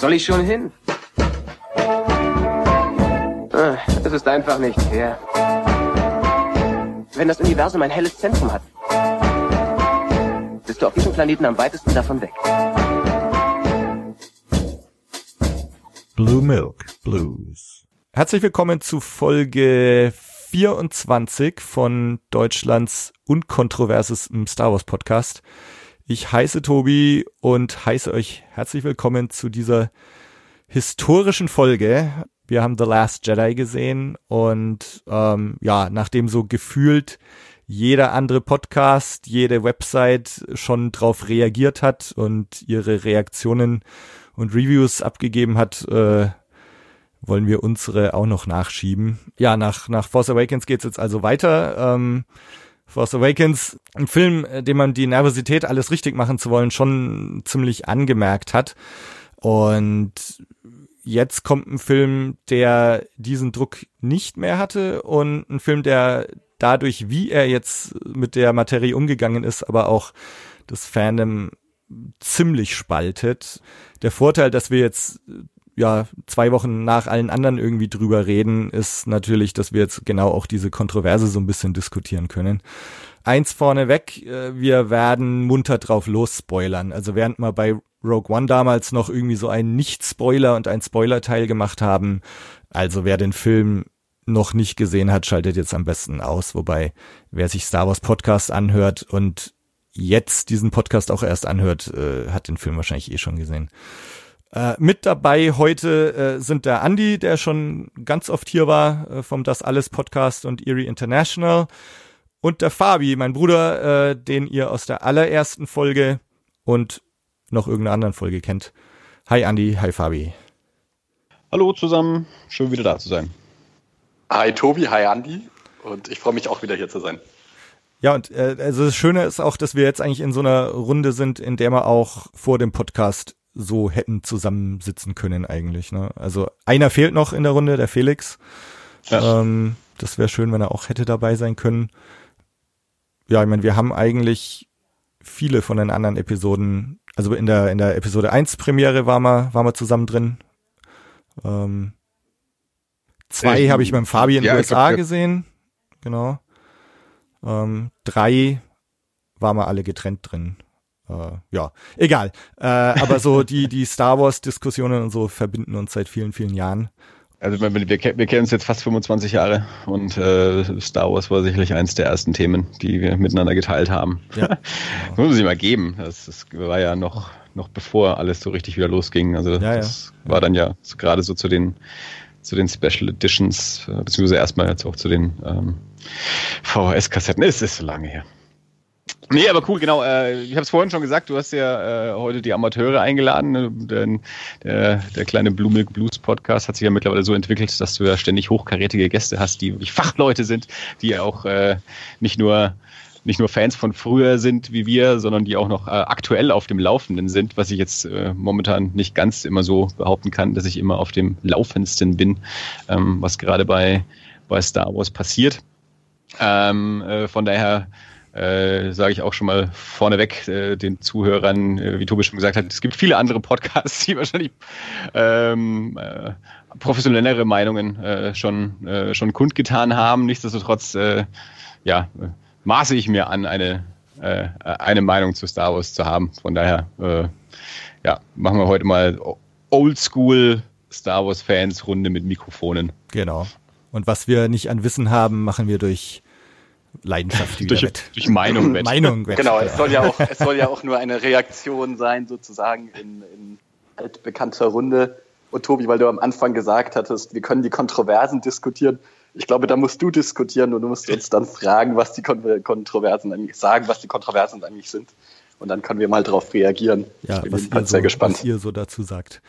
soll ich schon hin? Ah, es ist einfach nicht fair. Wenn das Universum ein helles Zentrum hat, bist du auf diesem Planeten am weitesten davon weg. Blue Milk Blues. Herzlich willkommen zu Folge 24 von Deutschlands unkontroversestem Star Wars Podcast. Ich heiße Tobi und heiße euch herzlich willkommen zu dieser historischen Folge. Wir haben The Last Jedi gesehen und ähm, ja, nachdem so gefühlt jeder andere Podcast, jede Website schon drauf reagiert hat und ihre Reaktionen und Reviews abgegeben hat, äh, wollen wir unsere auch noch nachschieben. Ja, nach, nach Force Awakens geht's jetzt also weiter. Ähm, Force Awakens, ein Film, äh, dem man die Nervosität, alles richtig machen zu wollen, schon ziemlich angemerkt hat. Und jetzt kommt ein Film, der diesen Druck nicht mehr hatte und ein Film, der dadurch, wie er jetzt mit der Materie umgegangen ist, aber auch das Fandom ziemlich spaltet. Der Vorteil, dass wir jetzt ja zwei Wochen nach allen anderen irgendwie drüber reden, ist natürlich, dass wir jetzt genau auch diese Kontroverse so ein bisschen diskutieren können. Eins vorneweg, äh, wir werden munter drauf los spoilern. Also während wir bei Rogue One damals noch irgendwie so einen Nicht-Spoiler und ein Spoiler-Teil gemacht haben, also wer den Film noch nicht gesehen hat, schaltet jetzt am besten aus. Wobei, wer sich Star Wars Podcast anhört und jetzt diesen Podcast auch erst anhört, äh, hat den Film wahrscheinlich eh schon gesehen. Äh, mit dabei heute äh, sind der Andy, der schon ganz oft hier war äh, vom Das Alles Podcast und Erie International und der Fabi, mein Bruder, äh, den ihr aus der allerersten Folge und noch irgendeiner anderen Folge kennt. Hi Andy, hi Fabi. Hallo zusammen, schön wieder da zu sein. Hi Tobi, hi Andy und ich freue mich auch wieder hier zu sein. Ja, und äh, also das Schöne ist auch, dass wir jetzt eigentlich in so einer Runde sind, in der wir auch vor dem Podcast so hätten zusammensitzen können eigentlich. Ne? Also einer fehlt noch in der Runde, der Felix. Ja. Ähm, das wäre schön, wenn er auch hätte dabei sein können. Ja, ich meine, wir haben eigentlich viele von den anderen Episoden, also in der in der Episode 1 Premiere waren wir, waren wir zusammen drin. Ähm, zwei habe ich beim Fabi in den ja, USA glaub, gesehen. Genau. Ähm, drei waren wir alle getrennt drin äh, ja, egal. Äh, aber so die, die Star Wars-Diskussionen und so verbinden uns seit vielen, vielen Jahren. Also wir, wir, wir kennen uns jetzt fast 25 Jahre und äh, Star Wars war sicherlich eins der ersten Themen, die wir miteinander geteilt haben. Ja. das muss man sich mal geben. Das, das war ja noch, noch bevor alles so richtig wieder losging. Also ja, das ja. war dann ja so, gerade so zu den zu den Special Editions, äh, beziehungsweise erstmal jetzt auch zu den ähm, VHS-Kassetten. Es ist so lange her. Nee, aber cool, genau. Äh, ich habe es vorhin schon gesagt, du hast ja äh, heute die Amateure eingeladen. Ne? Denn der, der kleine Blue Milk Blues Podcast hat sich ja mittlerweile so entwickelt, dass du ja ständig hochkarätige Gäste hast, die wirklich Fachleute sind, die auch äh, nicht nur nicht nur Fans von früher sind wie wir, sondern die auch noch äh, aktuell auf dem Laufenden sind, was ich jetzt äh, momentan nicht ganz immer so behaupten kann, dass ich immer auf dem Laufendsten bin, ähm, was gerade bei, bei Star Wars passiert. Ähm, äh, von daher äh, sage ich auch schon mal vorneweg äh, den Zuhörern, äh, wie Tobi schon gesagt hat, es gibt viele andere Podcasts, die wahrscheinlich ähm, äh, professionellere Meinungen äh, schon, äh, schon kundgetan haben. Nichtsdestotrotz äh, ja, maße ich mir an, eine, äh, eine Meinung zu Star Wars zu haben. Von daher äh, ja, machen wir heute mal Oldschool Star Wars Fans Runde mit Mikrofonen. Genau. Und was wir nicht an Wissen haben, machen wir durch Leidenschaft durch, wett. durch Meinung wett. Meinung wett. Genau, es soll ja auch, es soll ja auch nur eine Reaktion sein, sozusagen in, in altbekannter Runde. Und Tobi, weil du am Anfang gesagt hattest, wir können die Kontroversen diskutieren. Ich glaube, da musst du diskutieren und du musst uns dann fragen, was die Kontroversen eigentlich sagen, was die Kontroversen eigentlich sind. Und dann können wir mal darauf reagieren. Ja, ich bin was, ihr so, sehr gespannt. was ihr so dazu sagt.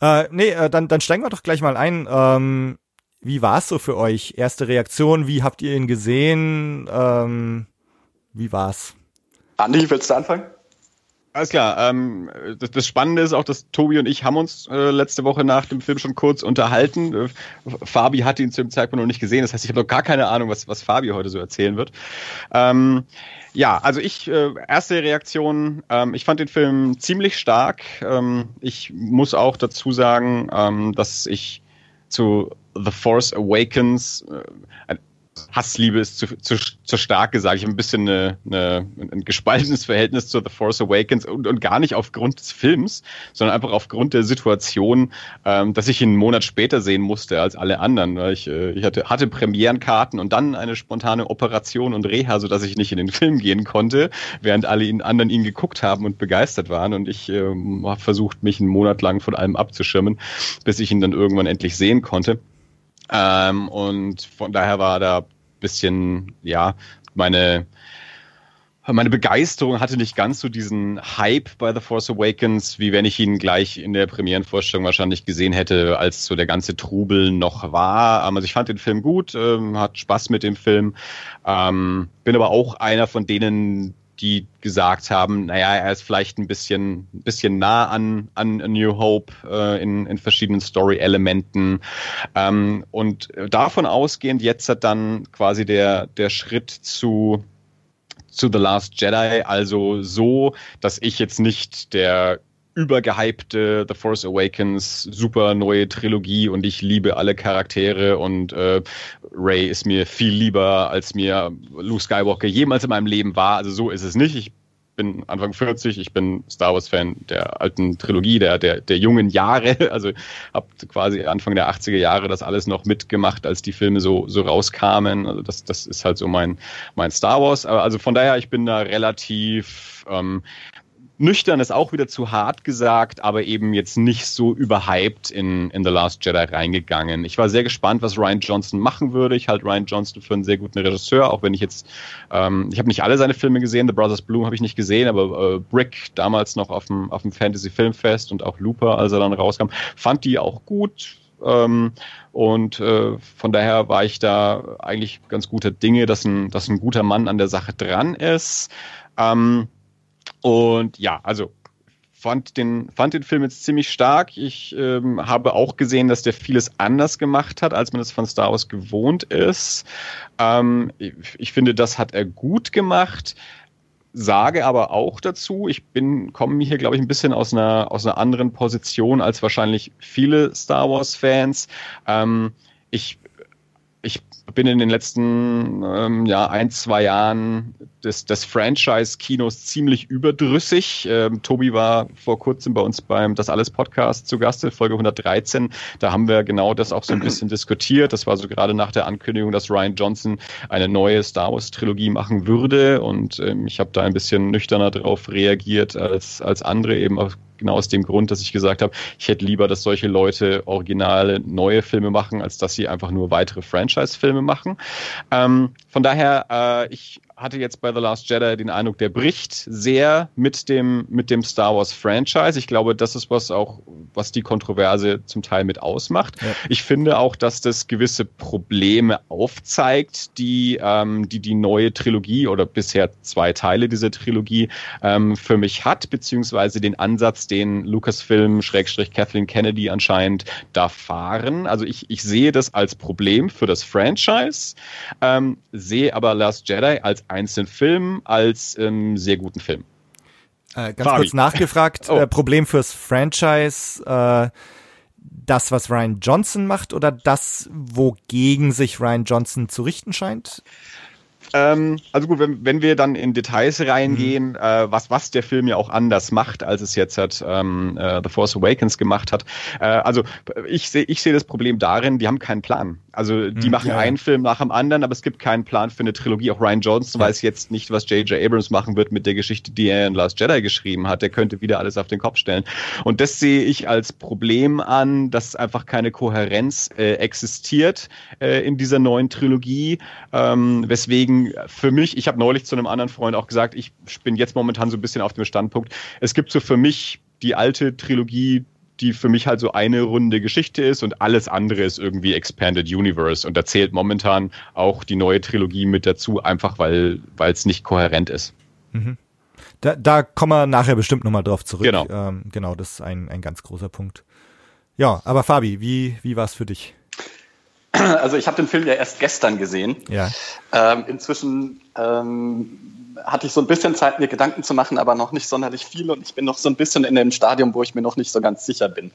Äh, nee, äh, dann, dann steigen wir doch gleich mal ein. Ähm, wie war es so für euch? Erste Reaktion, wie habt ihr ihn gesehen? Ähm, wie war's? Andi, willst du anfangen? Alles klar. Ähm, das, das, Spannende ist auch, dass Tobi und ich haben uns äh, letzte Woche nach dem Film schon kurz unterhalten. Äh, Fabi hat ihn zu dem Zeitpunkt noch nicht gesehen. Das heißt, ich habe noch gar keine Ahnung, was, was Fabi heute so erzählen wird. Ähm, ja, also ich, äh, erste Reaktion, ähm, ich fand den Film ziemlich stark. Ähm, ich muss auch dazu sagen, ähm, dass ich zu The Force Awakens äh, Hassliebe ist zu, zu, zu stark gesagt. Ich habe ein bisschen eine, eine, ein gespaltenes Verhältnis zu The Force Awakens und, und gar nicht aufgrund des Films, sondern einfach aufgrund der Situation, ähm, dass ich ihn einen Monat später sehen musste als alle anderen. Weil ich, äh, ich hatte, hatte Premierenkarten und dann eine spontane Operation und Reha, sodass ich nicht in den Film gehen konnte, während alle ihn, anderen ihn geguckt haben und begeistert waren. Und ich äh, habe versucht, mich einen Monat lang von allem abzuschirmen, bis ich ihn dann irgendwann endlich sehen konnte. Ähm, und von daher war da bisschen, ja, meine, meine Begeisterung hatte nicht ganz so diesen Hype bei The Force Awakens, wie wenn ich ihn gleich in der Premierenvorstellung wahrscheinlich gesehen hätte, als so der ganze Trubel noch war. Also ich fand den Film gut, ähm, hat Spaß mit dem Film, ähm, bin aber auch einer von denen, die gesagt haben, naja, er ist vielleicht ein bisschen, ein bisschen nah an, an A New Hope äh, in, in verschiedenen Story-Elementen. Ähm, und davon ausgehend, jetzt hat dann quasi der, der Schritt zu, zu The Last Jedi, also so, dass ich jetzt nicht der übergehypte The Force Awakens super neue Trilogie und ich liebe alle Charaktere und äh, Ray ist mir viel lieber, als mir Luke Skywalker jemals in meinem Leben war. Also so ist es nicht. Ich bin Anfang 40, ich bin Star Wars Fan der alten Trilogie, der der der jungen Jahre, also habe quasi Anfang der 80er Jahre das alles noch mitgemacht, als die Filme so so rauskamen. Also das das ist halt so mein mein Star Wars, also von daher ich bin da relativ ähm, Nüchtern ist auch wieder zu hart gesagt, aber eben jetzt nicht so überhyped in, in The Last Jedi reingegangen. Ich war sehr gespannt, was Ryan Johnson machen würde. Ich halte Ryan Johnson für einen sehr guten Regisseur, auch wenn ich jetzt, ähm, ich habe nicht alle seine Filme gesehen, The Brothers Bloom habe ich nicht gesehen, aber äh, Brick damals noch auf dem, auf dem Fantasy Filmfest und auch Looper, als er dann rauskam, fand die auch gut. Ähm, und äh, von daher war ich da eigentlich ganz guter Dinge, dass ein, dass ein guter Mann an der Sache dran ist. Ähm, und ja, also fand den, fand den Film jetzt ziemlich stark. Ich ähm, habe auch gesehen, dass der vieles anders gemacht hat, als man es von Star Wars gewohnt ist. Ähm, ich, ich finde, das hat er gut gemacht sage aber auch dazu, ich bin, komme hier, glaube ich, ein bisschen aus einer, aus einer anderen Position als wahrscheinlich viele Star Wars-Fans. Ähm, ich, ich bin in den letzten ähm, ja, ein, zwei Jahren des, des Franchise-Kinos ziemlich überdrüssig. Ähm, Tobi war vor kurzem bei uns beim Das Alles Podcast zu Gast, Folge 113. Da haben wir genau das auch so ein bisschen diskutiert. Das war so gerade nach der Ankündigung, dass Ryan Johnson eine neue Star Wars-Trilogie machen würde. Und ähm, ich habe da ein bisschen nüchterner drauf reagiert als, als andere, eben auf genau aus dem Grund, dass ich gesagt habe, ich hätte lieber, dass solche Leute originale neue Filme machen, als dass sie einfach nur weitere Franchise-Filme machen. Ähm, von daher, äh, ich hatte jetzt bei The Last Jedi den Eindruck, der bricht sehr mit dem, mit dem Star Wars Franchise. Ich glaube, das ist was auch, was die Kontroverse zum Teil mit ausmacht. Ja. Ich finde auch, dass das gewisse Probleme aufzeigt, die, ähm, die die neue Trilogie oder bisher zwei Teile dieser Trilogie ähm, für mich hat, beziehungsweise den Ansatz, den Lucasfilm Schrägstrich Kathleen Kennedy anscheinend da fahren. Also ich, ich sehe das als Problem für das Franchise, ähm, sehe aber Last Jedi als einzelnen Film als ähm, sehr guten Film. Äh, ganz Fabi. kurz nachgefragt, oh. äh, Problem fürs Franchise, äh, das, was Ryan Johnson macht oder das, wogegen sich Ryan Johnson zu richten scheint? Ähm, also gut, wenn, wenn wir dann in Details reingehen, mhm. äh, was, was der Film ja auch anders macht, als es jetzt hat ähm, äh, The Force Awakens gemacht hat. Äh, also ich sehe ich sehe das Problem darin, die haben keinen Plan. Also die mhm, machen ja, einen. Film nach dem anderen, aber es gibt keinen Plan für eine Trilogie. Auch Ryan Johnson ja. weiß jetzt nicht, was J.J. Abrams machen wird mit der Geschichte, die er in Last Jedi geschrieben hat. Der könnte wieder alles auf den Kopf stellen. Und das sehe ich als Problem an, dass einfach keine Kohärenz äh, existiert äh, in dieser neuen Trilogie, ähm, weswegen für mich, ich habe neulich zu einem anderen Freund auch gesagt, ich bin jetzt momentan so ein bisschen auf dem Standpunkt, es gibt so für mich die alte Trilogie, die für mich halt so eine runde Geschichte ist und alles andere ist irgendwie Expanded Universe. Und da zählt momentan auch die neue Trilogie mit dazu, einfach weil es nicht kohärent ist. Mhm. Da, da kommen wir nachher bestimmt nochmal drauf zurück. Genau. Ähm, genau, das ist ein, ein ganz großer Punkt. Ja, aber Fabi, wie, wie war es für dich? Also ich habe den Film ja erst gestern gesehen. Ja. Ähm, inzwischen ähm, hatte ich so ein bisschen Zeit, mir Gedanken zu machen, aber noch nicht sonderlich viel. Und ich bin noch so ein bisschen in dem Stadium, wo ich mir noch nicht so ganz sicher bin,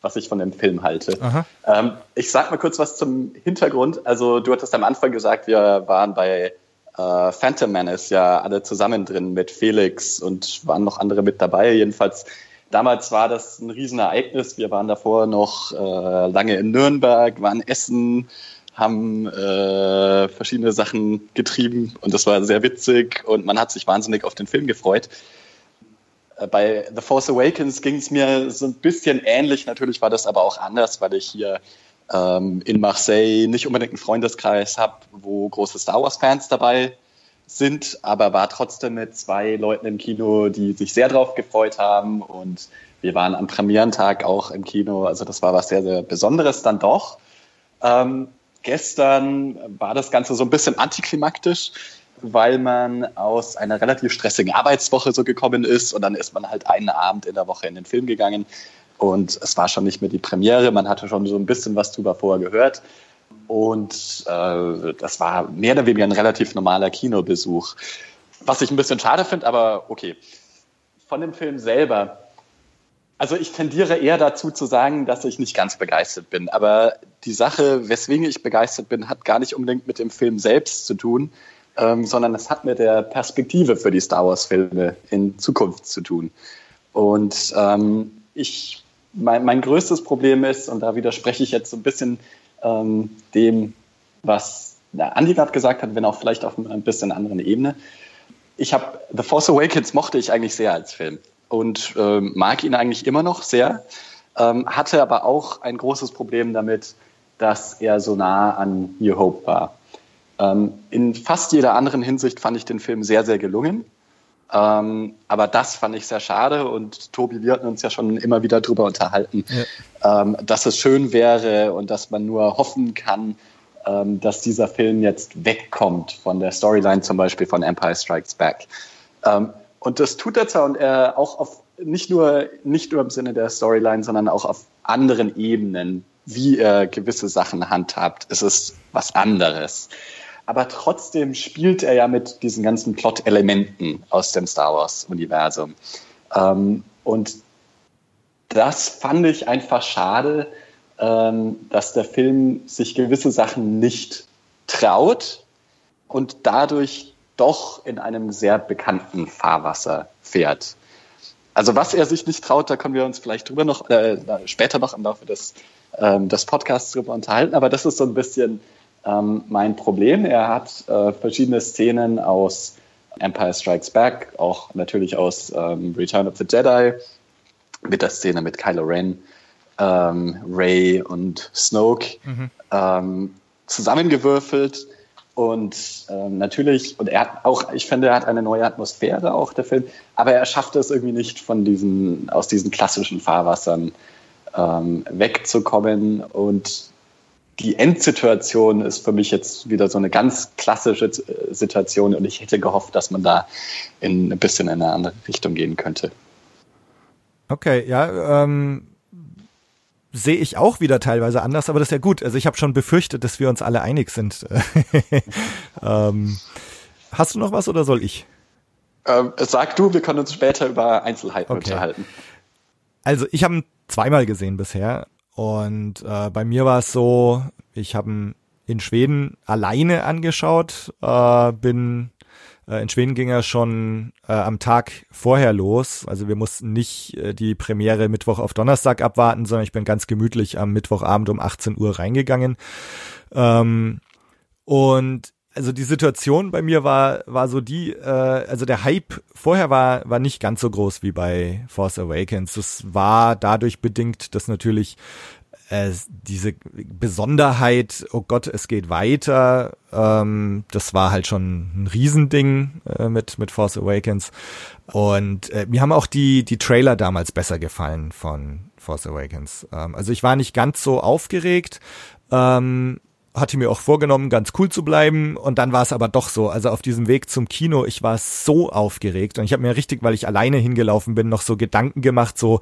was ich von dem Film halte. Ähm, ich sag mal kurz was zum Hintergrund. Also du hattest am Anfang gesagt, wir waren bei äh, Phantom Menace ja alle zusammen drin mit Felix und waren noch andere mit dabei. Jedenfalls damals war das ein Riesenereignis. Wir waren davor noch äh, lange in Nürnberg, waren essen, haben äh, verschiedene Sachen getrieben und das war sehr witzig und man hat sich wahnsinnig auf den Film gefreut. Äh, bei The Force Awakens ging es mir so ein bisschen ähnlich. Natürlich war das aber auch anders, weil ich hier ähm, in Marseille nicht unbedingt einen Freundeskreis habe, wo große Star Wars-Fans dabei sind, aber war trotzdem mit zwei Leuten im Kino, die sich sehr drauf gefreut haben und wir waren am Premierentag auch im Kino. Also das war was sehr, sehr Besonderes dann doch. Ähm, gestern war das Ganze so ein bisschen antiklimaktisch, weil man aus einer relativ stressigen Arbeitswoche so gekommen ist und dann ist man halt einen Abend in der Woche in den Film gegangen und es war schon nicht mehr die Premiere, man hatte schon so ein bisschen was drüber vorher gehört und äh, das war mehr oder weniger ein relativ normaler Kinobesuch. Was ich ein bisschen schade finde, aber okay. Von dem Film selber also ich tendiere eher dazu zu sagen, dass ich nicht ganz begeistert bin. Aber die Sache, weswegen ich begeistert bin, hat gar nicht unbedingt mit dem Film selbst zu tun, ähm, sondern es hat mit der Perspektive für die Star Wars-Filme in Zukunft zu tun. Und ähm, ich, mein, mein größtes Problem ist, und da widerspreche ich jetzt so ein bisschen ähm, dem, was na, Andi gerade gesagt hat, wenn auch vielleicht auf einer ein bisschen anderen Ebene. Ich habe The Force Awakens mochte ich eigentlich sehr als Film und ähm, mag ihn eigentlich immer noch sehr, ähm, hatte aber auch ein großes Problem damit, dass er so nah an New Hope war. Ähm, in fast jeder anderen Hinsicht fand ich den Film sehr, sehr gelungen. Ähm, aber das fand ich sehr schade und Tobi, wir hatten uns ja schon immer wieder darüber unterhalten, ja. ähm, dass es schön wäre und dass man nur hoffen kann, ähm, dass dieser Film jetzt wegkommt von der Storyline zum Beispiel von Empire Strikes Back. Ähm, und das tut er zwar und er auch auf nicht nur, nicht nur im Sinne der Storyline, sondern auch auf anderen Ebenen, wie er gewisse Sachen handhabt, ist es was anderes. Aber trotzdem spielt er ja mit diesen ganzen Plot-Elementen aus dem Star Wars-Universum. Ähm, und das fand ich einfach schade, ähm, dass der Film sich gewisse Sachen nicht traut und dadurch doch in einem sehr bekannten Fahrwasser fährt. Also was er sich nicht traut, da können wir uns vielleicht drüber noch äh, später noch im Laufe des, ähm, des Podcasts drüber unterhalten. Aber das ist so ein bisschen ähm, mein Problem. Er hat äh, verschiedene Szenen aus Empire Strikes Back, auch natürlich aus ähm, Return of the Jedi, mit der Szene mit Kylo Ren, ähm, Ray und Snoke mhm. ähm, zusammengewürfelt und ähm, natürlich, und er hat auch, ich finde, er hat eine neue Atmosphäre, auch der Film, aber er schafft es irgendwie nicht, von diesen, aus diesen klassischen Fahrwassern ähm, wegzukommen. Und die Endsituation ist für mich jetzt wieder so eine ganz klassische äh, Situation und ich hätte gehofft, dass man da in ein bisschen in eine andere Richtung gehen könnte. Okay, ja, ähm, sehe ich auch wieder teilweise anders, aber das ist ja gut. Also ich habe schon befürchtet, dass wir uns alle einig sind. ähm, hast du noch was oder soll ich? Ähm, sag du, wir können uns später über Einzelheiten okay. unterhalten. Also ich habe ihn zweimal gesehen bisher und äh, bei mir war es so, ich habe ihn in Schweden alleine angeschaut, äh, bin in Schweden ging er schon äh, am Tag vorher los. Also wir mussten nicht äh, die Premiere Mittwoch auf Donnerstag abwarten, sondern ich bin ganz gemütlich am Mittwochabend um 18 Uhr reingegangen. Ähm, und also die Situation bei mir war war so die, äh, also der Hype vorher war war nicht ganz so groß wie bei Force Awakens. Das war dadurch bedingt, dass natürlich äh, diese Besonderheit, oh Gott, es geht weiter, ähm, das war halt schon ein Riesending äh, mit, mit Force Awakens. Und äh, mir haben auch die, die Trailer damals besser gefallen von Force Awakens. Ähm, also ich war nicht ganz so aufgeregt. Ähm, hatte mir auch vorgenommen, ganz cool zu bleiben und dann war es aber doch so. Also auf diesem Weg zum Kino, ich war so aufgeregt und ich habe mir richtig, weil ich alleine hingelaufen bin, noch so Gedanken gemacht, so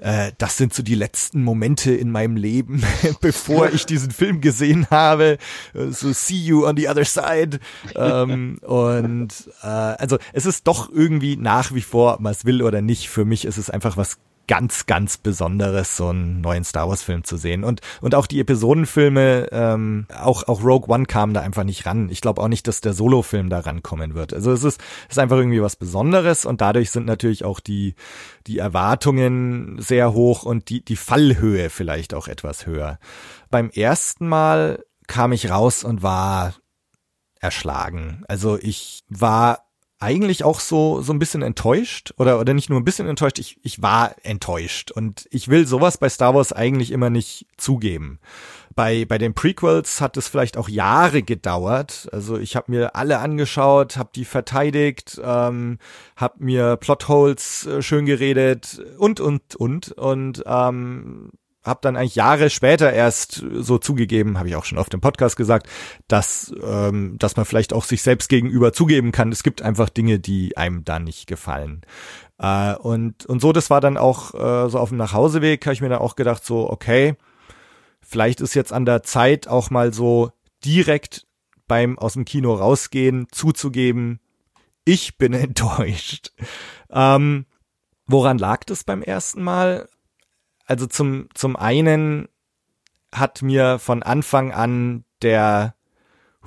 äh, das sind so die letzten Momente in meinem Leben, bevor ich diesen Film gesehen habe. So see you on the other side. ähm, und äh, also es ist doch irgendwie nach wie vor, man es will oder nicht, für mich ist es einfach was ganz, ganz Besonderes, so einen neuen Star Wars-Film zu sehen. Und, und auch die Episodenfilme, ähm, auch, auch Rogue One kam da einfach nicht ran. Ich glaube auch nicht, dass der Solo-Film da rankommen wird. Also es ist, ist einfach irgendwie was Besonderes und dadurch sind natürlich auch die, die Erwartungen sehr hoch und die, die Fallhöhe vielleicht auch etwas höher. Beim ersten Mal kam ich raus und war erschlagen. Also ich war eigentlich auch so, so ein bisschen enttäuscht oder, oder nicht nur ein bisschen enttäuscht, ich, ich war enttäuscht und ich will sowas bei Star Wars eigentlich immer nicht zugeben. Bei, bei den Prequels hat es vielleicht auch Jahre gedauert. Also ich habe mir alle angeschaut, habe die verteidigt, ähm, habe mir Plotholes äh, schön geredet und, und, und. Und ähm, habe dann eigentlich Jahre später erst so zugegeben, habe ich auch schon auf dem Podcast gesagt, dass ähm, dass man vielleicht auch sich selbst gegenüber zugeben kann. Es gibt einfach Dinge, die einem da nicht gefallen. Äh, und und so, das war dann auch äh, so auf dem Nachhauseweg, habe ich mir dann auch gedacht, so okay, vielleicht ist jetzt an der Zeit auch mal so direkt beim aus dem Kino rausgehen zuzugeben, ich bin enttäuscht. Ähm, woran lag das beim ersten Mal? Also zum, zum einen hat mir von Anfang an der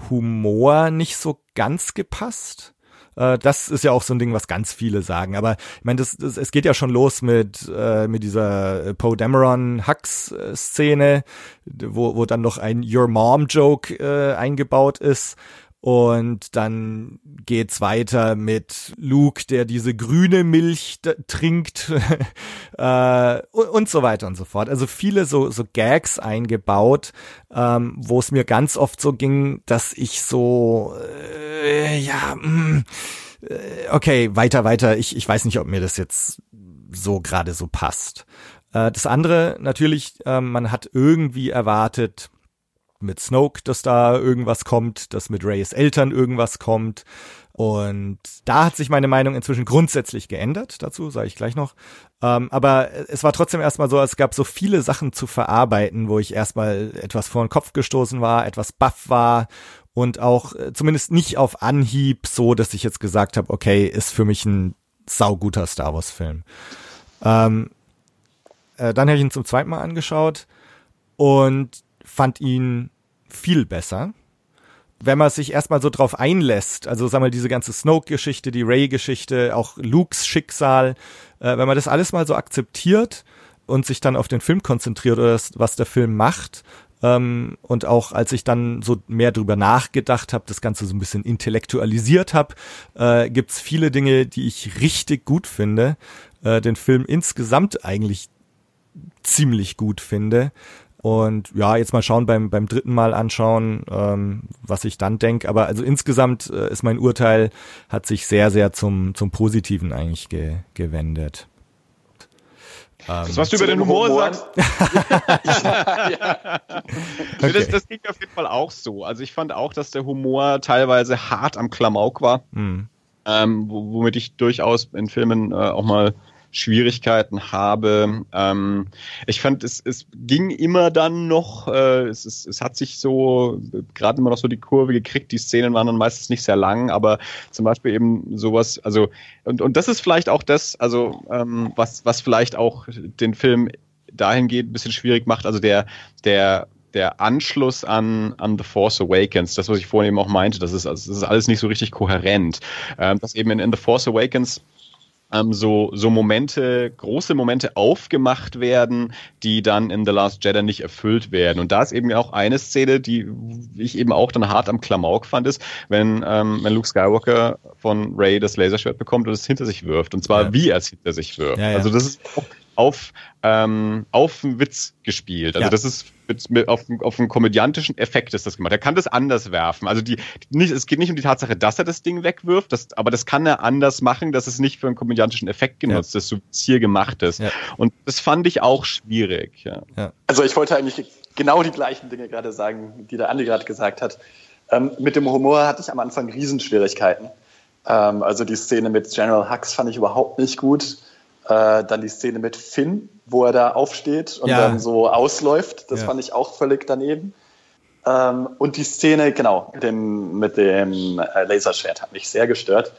Humor nicht so ganz gepasst. Äh, das ist ja auch so ein Ding, was ganz viele sagen. Aber ich meine, das, das, es geht ja schon los mit, äh, mit dieser Poe Dameron Hux-Szene, wo, wo dann noch ein Your Mom-Joke äh, eingebaut ist. Und dann geht's weiter mit Luke, der diese grüne Milch trinkt äh, und, so weiter und so fort. Also viele so, so Gags eingebaut, ähm, wo es mir ganz oft so ging, dass ich so, äh, ja, mh, mm, äh, okay, weiter, weiter. Ich, ich weiß nicht, ob mir das jetzt so gerade so passt. Äh, das andere natürlich, äh, man hat irgendwie erwartet, mit Snoke, dass da irgendwas kommt, dass mit Rays Eltern irgendwas kommt. Und da hat sich meine Meinung inzwischen grundsätzlich geändert, dazu sage ich gleich noch. Ähm, aber es war trotzdem erstmal so, es gab so viele Sachen zu verarbeiten, wo ich erstmal etwas vor den Kopf gestoßen war, etwas baff war und auch äh, zumindest nicht auf Anhieb so, dass ich jetzt gesagt habe, okay, ist für mich ein sauguter Star Wars Film. Ähm, äh, dann habe ich ihn zum zweiten Mal angeschaut und fand ihn viel besser. Wenn man sich erstmal so drauf einlässt, also sag mal diese ganze Snoke-Geschichte, die Ray-Geschichte, auch Lukes Schicksal, äh, wenn man das alles mal so akzeptiert und sich dann auf den Film konzentriert oder das, was der Film macht, ähm, und auch als ich dann so mehr drüber nachgedacht habe, das Ganze so ein bisschen intellektualisiert habe, äh, gibt's viele Dinge, die ich richtig gut finde, äh, den Film insgesamt eigentlich ziemlich gut finde. Und ja, jetzt mal schauen beim, beim dritten Mal anschauen, ähm, was ich dann denke. Aber also insgesamt äh, ist mein Urteil, hat sich sehr, sehr zum, zum Positiven eigentlich ge, gewendet. Das, ähm, was du über den Humor, Humor sagst. ja, ja. okay. das, das ging auf jeden Fall auch so. Also ich fand auch, dass der Humor teilweise hart am Klamauk war. Mhm. Ähm, womit ich durchaus in Filmen äh, auch mal Schwierigkeiten habe. Ähm, ich fand, es, es ging immer dann noch, äh, es, es, es hat sich so gerade immer noch so die Kurve gekriegt. Die Szenen waren dann meistens nicht sehr lang, aber zum Beispiel eben sowas, also und, und das ist vielleicht auch das, also ähm, was, was vielleicht auch den Film dahingehend ein bisschen schwierig macht. Also der, der der Anschluss an, an The Force Awakens, das, was ich vorhin eben auch meinte, das ist, also, das ist alles nicht so richtig kohärent. Ähm, dass eben in, in The Force Awakens ähm, so, so Momente, große Momente aufgemacht werden, die dann in The Last Jedi nicht erfüllt werden. Und da ist eben auch eine Szene, die ich eben auch dann hart am Klamauk fand, ist, wenn, ähm, wenn Luke Skywalker von Ray das Laserschwert bekommt und es hinter sich wirft. Und zwar, ja. wie er es hinter sich wirft. Ja, ja. Also das ist auch auf, ähm, auf den Witz gespielt. Also das ist mit, mit, auf, auf einen komödiantischen Effekt ist das gemacht. Er kann das anders werfen. Also die, nicht, es geht nicht um die Tatsache, dass er das Ding wegwirft, das, aber das kann er anders machen, dass es nicht für einen komödiantischen Effekt genutzt ja. ist, so hier gemacht ist. Ja. Und das fand ich auch schwierig. Ja. ja. Also ich wollte eigentlich genau die gleichen Dinge gerade sagen, die der Andi gerade gesagt hat. Ähm, mit dem Humor hatte ich am Anfang Riesenschwierigkeiten. Ähm, also die Szene mit General Hux fand ich überhaupt nicht gut. Äh, dann die Szene mit Finn, wo er da aufsteht und ja. dann so ausläuft. Das ja. fand ich auch völlig daneben. Ähm, und die Szene, genau, mit dem, mit dem äh, Laserschwert hat mich sehr gestört.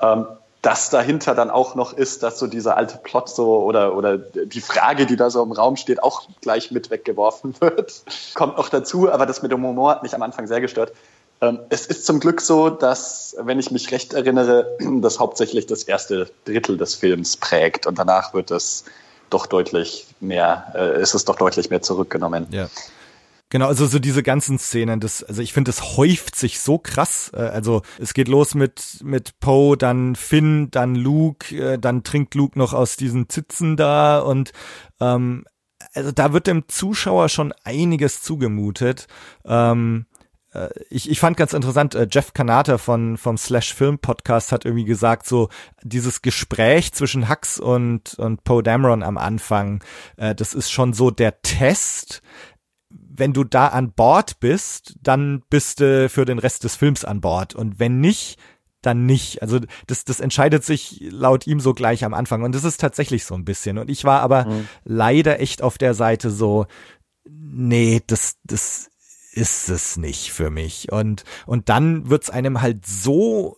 Ähm, dass dahinter dann auch noch ist, dass so dieser alte Plot so oder, oder die Frage, die da so im Raum steht, auch gleich mit weggeworfen wird. Kommt noch dazu, aber das mit dem Humor hat mich am Anfang sehr gestört. Ähm, es ist zum Glück so, dass, wenn ich mich recht erinnere, das hauptsächlich das erste Drittel des Films prägt und danach wird es doch deutlich mehr, äh, ist es doch deutlich mehr zurückgenommen. Ja. Genau, also so diese ganzen Szenen, das, also ich finde, das häuft sich so krass. Äh, also es geht los mit mit Poe, dann Finn, dann Luke, äh, dann trinkt Luke noch aus diesen Zitzen da und ähm, also da wird dem Zuschauer schon einiges zugemutet. Ähm, äh, ich, ich fand ganz interessant, äh, Jeff Kanata von vom Slash Film Podcast hat irgendwie gesagt, so dieses Gespräch zwischen Hux und und Poe Dameron am Anfang, äh, das ist schon so der Test. Wenn du da an Bord bist, dann bist du für den Rest des Films an Bord und wenn nicht, dann nicht. Also das, das entscheidet sich laut ihm so gleich am Anfang. Und das ist tatsächlich so ein bisschen. Und ich war aber mhm. leider echt auf der Seite so, nee, das, das ist es nicht für mich. Und, und dann wird's einem halt so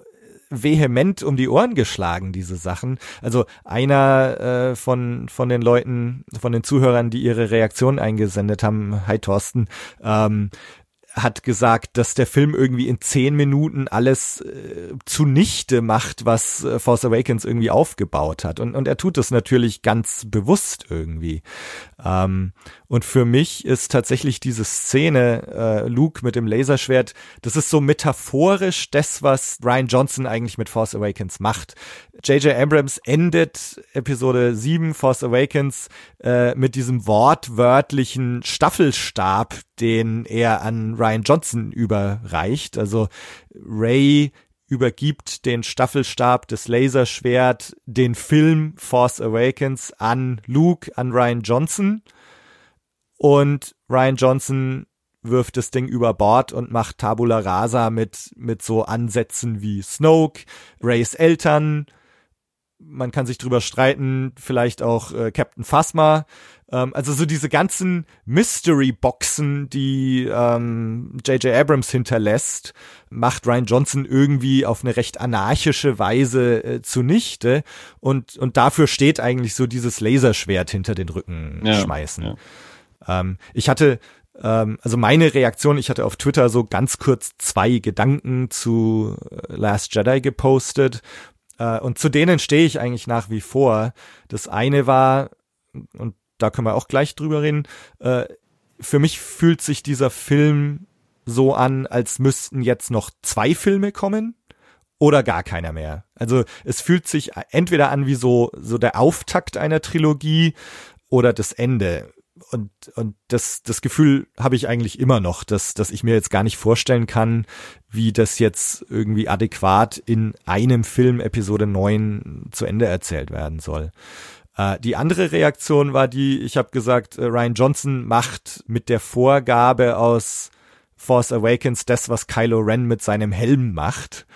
vehement um die Ohren geschlagen, diese Sachen. Also einer äh, von, von den Leuten, von den Zuhörern, die ihre Reaktion eingesendet haben, hi Thorsten, ähm, hat gesagt, dass der Film irgendwie in zehn Minuten alles äh, zunichte macht, was äh, Force Awakens irgendwie aufgebaut hat. Und, und er tut das natürlich ganz bewusst irgendwie. Ähm, und für mich ist tatsächlich diese Szene, äh, Luke mit dem Laserschwert, das ist so metaphorisch das, was Ryan Johnson eigentlich mit Force Awakens macht. J.J. Abrams endet Episode 7 Force Awakens äh, mit diesem wortwörtlichen Staffelstab, den er an Ryan Johnson überreicht. Also Ray übergibt den Staffelstab des Laserschwert, den Film Force Awakens an Luke, an Ryan Johnson und Ryan Johnson wirft das Ding über Bord und macht Tabula Rasa mit, mit so Ansätzen wie Snoke, Rays Eltern, man kann sich drüber streiten, vielleicht auch äh, Captain Phasma. Ähm, also so diese ganzen Mystery-Boxen, die J.J. Ähm, Abrams hinterlässt, macht Ryan Johnson irgendwie auf eine recht anarchische Weise äh, zunichte. Und, und dafür steht eigentlich so dieses Laserschwert hinter den Rücken ja, schmeißen. Ja. Ähm, ich hatte ähm, also meine Reaktion, ich hatte auf Twitter so ganz kurz zwei Gedanken zu äh, Last Jedi gepostet äh, und zu denen stehe ich eigentlich nach wie vor. Das eine war, und da können wir auch gleich drüber reden, äh, für mich fühlt sich dieser Film so an, als müssten jetzt noch zwei Filme kommen oder gar keiner mehr. Also es fühlt sich entweder an wie so, so der Auftakt einer Trilogie oder das Ende und, und das, das Gefühl habe ich eigentlich immer noch, dass, dass ich mir jetzt gar nicht vorstellen kann, wie das jetzt irgendwie adäquat in einem Film Episode 9 zu Ende erzählt werden soll. Äh, die andere Reaktion war die, ich habe gesagt, äh, Ryan Johnson macht mit der Vorgabe aus Force Awakens das, was Kylo Ren mit seinem Helm macht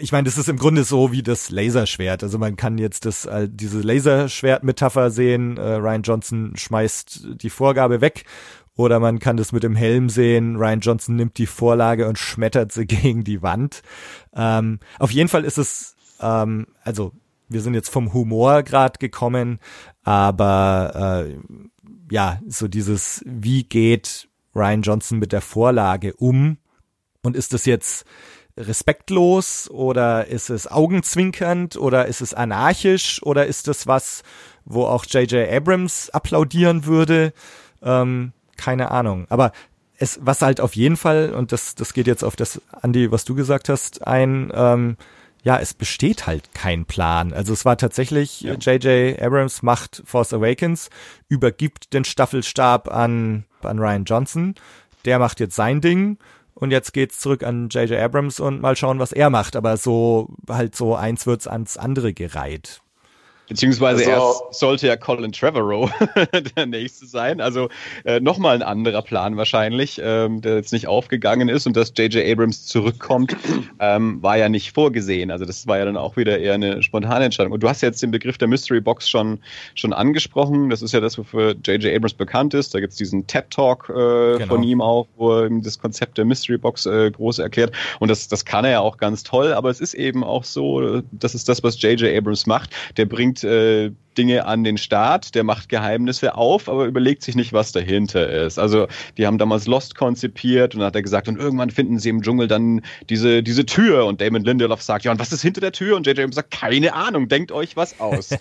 ich meine, das ist im Grunde so wie das Laserschwert. Also man kann jetzt das äh, diese Laserschwert-Metapher sehen. Äh, Ryan Johnson schmeißt die Vorgabe weg. Oder man kann das mit dem Helm sehen. Ryan Johnson nimmt die Vorlage und schmettert sie gegen die Wand. Ähm, auf jeden Fall ist es, ähm, also wir sind jetzt vom Humor grad gekommen, aber äh, ja, so dieses, wie geht Ryan Johnson mit der Vorlage um? Und ist das jetzt respektlos oder ist es augenzwinkernd oder ist es anarchisch oder ist es was, wo auch J.J. Abrams applaudieren würde? Ähm, keine Ahnung. Aber es, was halt auf jeden Fall, und das, das geht jetzt auf das, Andy, was du gesagt hast, ein, ähm, ja, es besteht halt kein Plan. Also es war tatsächlich, J.J. Ja. Abrams macht Force Awakens, übergibt den Staffelstab an, an Ryan Johnson, der macht jetzt sein Ding und jetzt geht's zurück an J.J. Abrams und mal schauen, was er macht. Aber so halt so eins wird's ans andere gereiht. Beziehungsweise also, erst sollte ja Colin Trevorrow der nächste sein. Also äh, nochmal ein anderer Plan wahrscheinlich, ähm, der jetzt nicht aufgegangen ist und dass J.J. Abrams zurückkommt, ähm, war ja nicht vorgesehen. Also das war ja dann auch wieder eher eine spontane Entscheidung. Und du hast jetzt den Begriff der Mystery Box schon, schon angesprochen. Das ist ja das, wofür J.J. Abrams bekannt ist. Da gibt's diesen TED-Talk äh, genau. von ihm auch, wo er das Konzept der Mystery Box äh, groß erklärt. Und das, das kann er ja auch ganz toll, aber es ist eben auch so, das ist das, was J.J. Abrams macht. Der bringt äh, Dinge an den Start, der macht Geheimnisse auf, aber überlegt sich nicht, was dahinter ist. Also die haben damals Lost konzipiert und dann hat er gesagt, und irgendwann finden sie im Dschungel dann diese, diese Tür und Damon Lindelof sagt, ja, und was ist hinter der Tür? Und JJ sagt, keine Ahnung, denkt euch was aus. äh,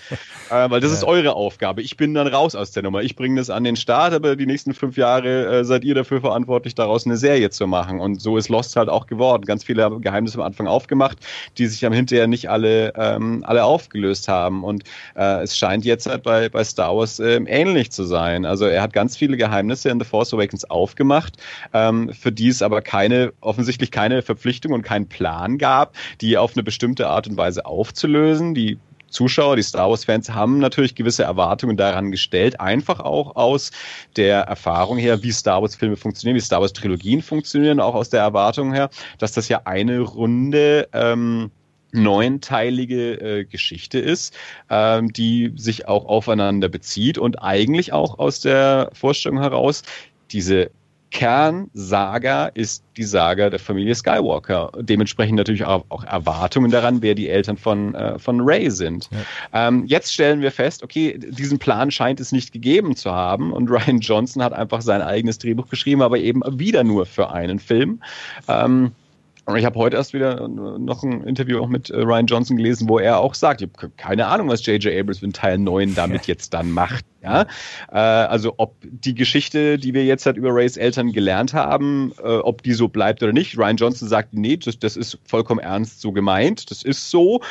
weil das ja. ist eure Aufgabe. Ich bin dann raus aus der Nummer. Ich bringe das an den Start, aber die nächsten fünf Jahre äh, seid ihr dafür verantwortlich, daraus eine Serie zu machen. Und so ist Lost halt auch geworden. Ganz viele Geheimnisse am Anfang aufgemacht, die sich am hinterher nicht alle, ähm, alle aufgelöst haben. Und äh, es scheint jetzt halt bei, bei Star Wars ähm, ähnlich zu sein. Also er hat ganz viele Geheimnisse in The Force Awakens aufgemacht, ähm, für die es aber keine, offensichtlich keine Verpflichtung und keinen Plan gab, die auf eine bestimmte Art und Weise aufzulösen. Die Zuschauer, die Star Wars-Fans haben natürlich gewisse Erwartungen daran gestellt, einfach auch aus der Erfahrung her, wie Star Wars-Filme funktionieren, wie Star Wars-Trilogien funktionieren, auch aus der Erwartung her, dass das ja eine Runde ähm, neunteilige äh, Geschichte ist, ähm, die sich auch aufeinander bezieht und eigentlich auch aus der Vorstellung heraus diese Kernsaga ist die Saga der Familie Skywalker. Dementsprechend natürlich auch, auch Erwartungen daran, wer die Eltern von, äh, von Ray sind. Ja. Ähm, jetzt stellen wir fest, okay, diesen Plan scheint es nicht gegeben zu haben und Ryan Johnson hat einfach sein eigenes Drehbuch geschrieben, aber eben wieder nur für einen Film. Ähm, und ich habe heute erst wieder noch ein Interview auch mit äh, Ryan Johnson gelesen, wo er auch sagt, ich habe keine Ahnung, was J.J. Abrams in Teil 9 damit jetzt dann macht. Ja, äh, also ob die Geschichte, die wir jetzt halt über Rays Eltern gelernt haben, äh, ob die so bleibt oder nicht. Ryan Johnson sagt, nee, das, das ist vollkommen ernst so gemeint. Das ist so.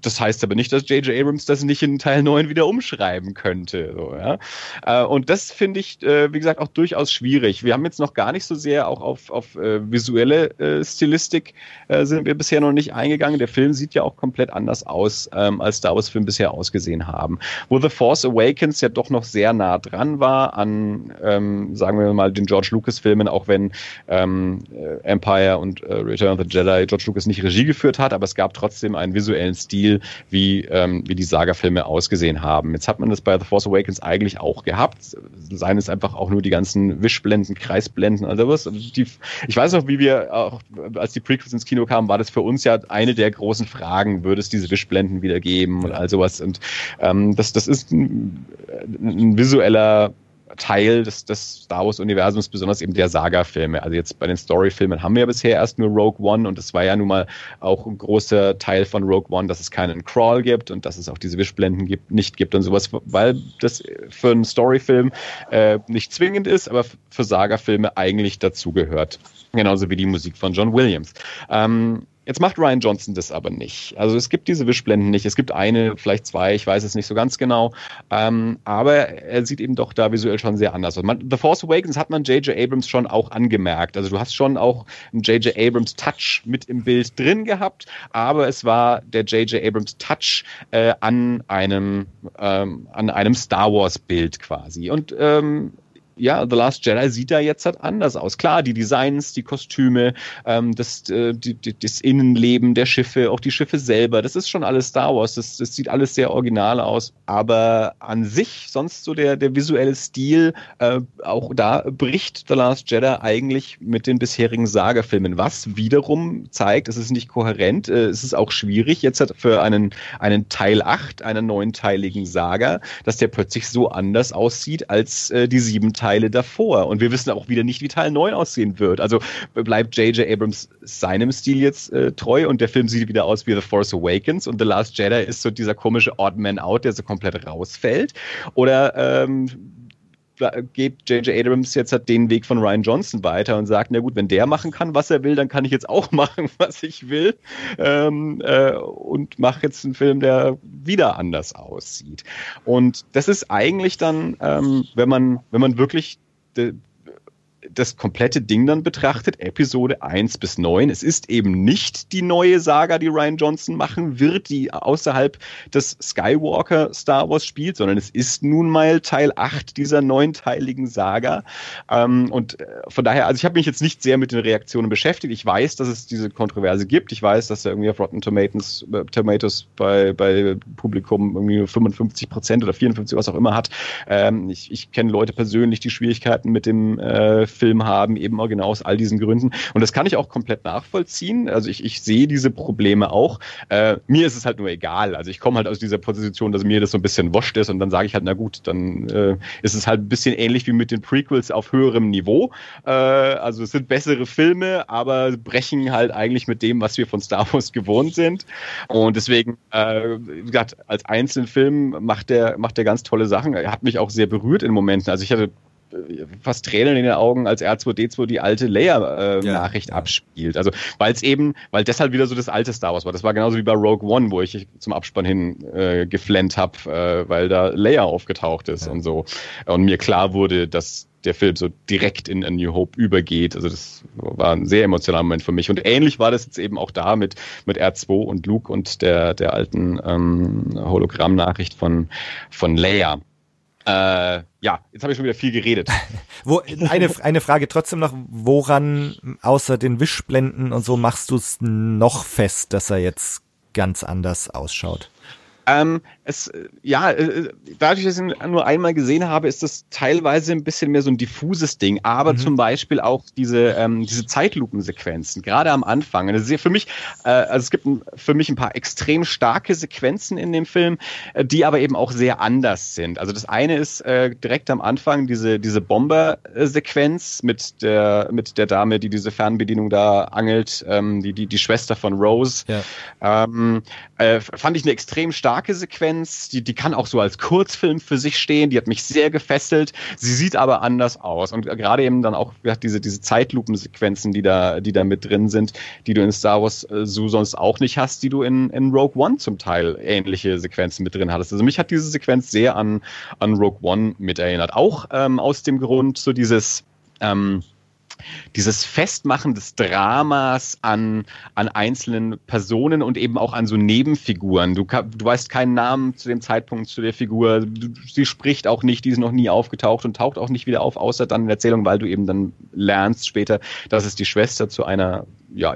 Das heißt aber nicht, dass J.J. Abrams das nicht in Teil 9 wieder umschreiben könnte. So, ja? Äh, und das finde ich, äh, wie gesagt, auch durchaus schwierig. Wir haben jetzt noch gar nicht so sehr auch auf, auf äh, visuelle äh, Stilistik sind wir bisher noch nicht eingegangen. Der Film sieht ja auch komplett anders aus, ähm, als Star Wars Film bisher ausgesehen haben. Wo The Force Awakens ja doch doch noch sehr nah dran war an, ähm, sagen wir mal, den George Lucas-Filmen, auch wenn ähm, äh, Empire und äh, Return of the Jedi George Lucas nicht Regie geführt hat, aber es gab trotzdem einen visuellen Stil, wie, ähm, wie die Saga-Filme ausgesehen haben. Jetzt hat man das bei The Force Awakens eigentlich auch gehabt. Seien es einfach auch nur die ganzen Wischblenden, Kreisblenden, also was. Also die, ich weiß noch, wie wir auch, als die Prequels ins Kino kamen, war das für uns ja eine der großen Fragen, würde es diese Wischblenden wieder geben und all sowas. Und ähm, das, das ist ein, ein visueller Teil des, des Star Wars-Universums, besonders eben der Saga-Filme. Also jetzt bei den Story-Filmen haben wir ja bisher erst nur Rogue One und es war ja nun mal auch ein großer Teil von Rogue One, dass es keinen Crawl gibt und dass es auch diese Wischblenden gibt, nicht gibt und sowas, weil das für einen Story-Film äh, nicht zwingend ist, aber für Saga-Filme eigentlich dazugehört. Genauso wie die Musik von John Williams. Ähm, Jetzt macht Ryan Johnson das aber nicht. Also es gibt diese Wischblenden nicht. Es gibt eine, vielleicht zwei, ich weiß es nicht so ganz genau. Ähm, aber er sieht eben doch da visuell schon sehr anders aus. Man, The Force Awakens hat man J.J. Abrams schon auch angemerkt. Also du hast schon auch einen J.J. Abrams Touch mit im Bild drin gehabt, aber es war der J.J. Abrams Touch äh, an einem ähm, an einem Star Wars Bild quasi. Und ähm, ja, The Last Jedi sieht da jetzt halt anders aus. Klar, die Designs, die Kostüme, ähm, das, äh, die, die, das Innenleben der Schiffe, auch die Schiffe selber, das ist schon alles Star Wars. Das, das sieht alles sehr original aus. Aber an sich, sonst so der, der visuelle Stil, äh, auch da bricht The Last Jedi eigentlich mit den bisherigen Saga-Filmen, was wiederum zeigt, es ist nicht kohärent, äh, es ist auch schwierig, jetzt halt für einen, einen Teil 8, einer neunteiligen Saga, dass der plötzlich so anders aussieht als äh, die sieben Teile Teile davor. Und wir wissen auch wieder nicht, wie Teil 9 aussehen wird. Also bleibt J.J. Abrams seinem Stil jetzt äh, treu und der Film sieht wieder aus wie The Force Awakens und The Last Jedi ist so dieser komische Odd Man Out, der so komplett rausfällt. Oder ähm, geht J.J. Abrams jetzt halt den Weg von Ryan Johnson weiter und sagt, na gut, wenn der machen kann, was er will, dann kann ich jetzt auch machen, was ich will ähm, äh, und mache jetzt einen Film, der wieder anders aussieht. Und das ist eigentlich dann, ähm, wenn man wenn man wirklich das komplette Ding dann betrachtet, Episode 1 bis 9, es ist eben nicht die neue Saga, die Ryan Johnson machen wird, die außerhalb des Skywalker Star Wars spielt, sondern es ist nun mal Teil 8 dieser neunteiligen Saga. Ähm, und äh, von daher, also ich habe mich jetzt nicht sehr mit den Reaktionen beschäftigt. Ich weiß, dass es diese Kontroverse gibt. Ich weiß, dass er irgendwie auf Rotten Tomatoes, äh, Tomatoes bei, bei Publikum irgendwie 55 Prozent oder 54, was auch immer hat. Ähm, ich ich kenne Leute persönlich, die Schwierigkeiten mit dem äh, Film haben, eben auch genau aus all diesen Gründen. Und das kann ich auch komplett nachvollziehen. Also ich, ich sehe diese Probleme auch. Äh, mir ist es halt nur egal. Also ich komme halt aus dieser Position, dass mir das so ein bisschen wurscht ist und dann sage ich halt, na gut, dann äh, ist es halt ein bisschen ähnlich wie mit den Prequels auf höherem Niveau. Äh, also es sind bessere Filme, aber brechen halt eigentlich mit dem, was wir von Star Wars gewohnt sind. Und deswegen, äh, wie gesagt, als einzelnen Film macht der, macht der ganz tolle Sachen. Er hat mich auch sehr berührt in Momenten. Also ich hatte fast Tränen in den Augen, als R2D2 die alte Leia-Nachricht äh, ja, abspielt. Also weil es eben, weil deshalb wieder so das alte Star Wars war. Das war genauso wie bei Rogue One, wo ich zum Abspann hin äh, geflennt habe, äh, weil da Leia aufgetaucht ist ja. und so. Und mir klar wurde, dass der Film so direkt in A New Hope übergeht. Also das war ein sehr emotionaler Moment für mich. Und ähnlich war das jetzt eben auch da mit, mit R2 und Luke und der, der alten ähm, Hologramm-Nachricht von, von Leia. Äh, ja, jetzt habe ich schon wieder viel geredet. Wo, eine, eine Frage trotzdem noch, woran außer den Wischblenden und so machst du es noch fest, dass er jetzt ganz anders ausschaut? Ähm, es, ja, äh, dadurch, dass ich ihn nur einmal gesehen habe, ist das teilweise ein bisschen mehr so ein diffuses Ding. Aber mhm. zum Beispiel auch diese, ähm, diese Zeitlupensequenzen, gerade am Anfang. Das ist für mich, äh, also es gibt für mich ein paar extrem starke Sequenzen in dem Film, äh, die aber eben auch sehr anders sind. Also das eine ist äh, direkt am Anfang diese, diese Bomber-Sequenz mit der, mit der Dame, die diese Fernbedienung da angelt, ähm, die, die, die Schwester von Rose. Ja. Ähm, äh, fand ich eine extrem starke starke Sequenz, die, die kann auch so als Kurzfilm für sich stehen, die hat mich sehr gefesselt. Sie sieht aber anders aus. Und gerade eben dann auch diese, diese Zeitlupensequenzen, die da, die da mit drin sind, die du in Star Wars äh, so sonst auch nicht hast, die du in, in Rogue One zum Teil ähnliche Sequenzen mit drin hattest. Also mich hat diese Sequenz sehr an, an Rogue One mit erinnert. Auch ähm, aus dem Grund so dieses ähm, dieses Festmachen des Dramas an, an einzelnen Personen und eben auch an so Nebenfiguren. Du, du weißt keinen Namen zu dem Zeitpunkt zu der Figur. Du, sie spricht auch nicht, die ist noch nie aufgetaucht und taucht auch nicht wieder auf, außer dann in der Erzählung, weil du eben dann lernst später, dass es die Schwester zu einer, ja,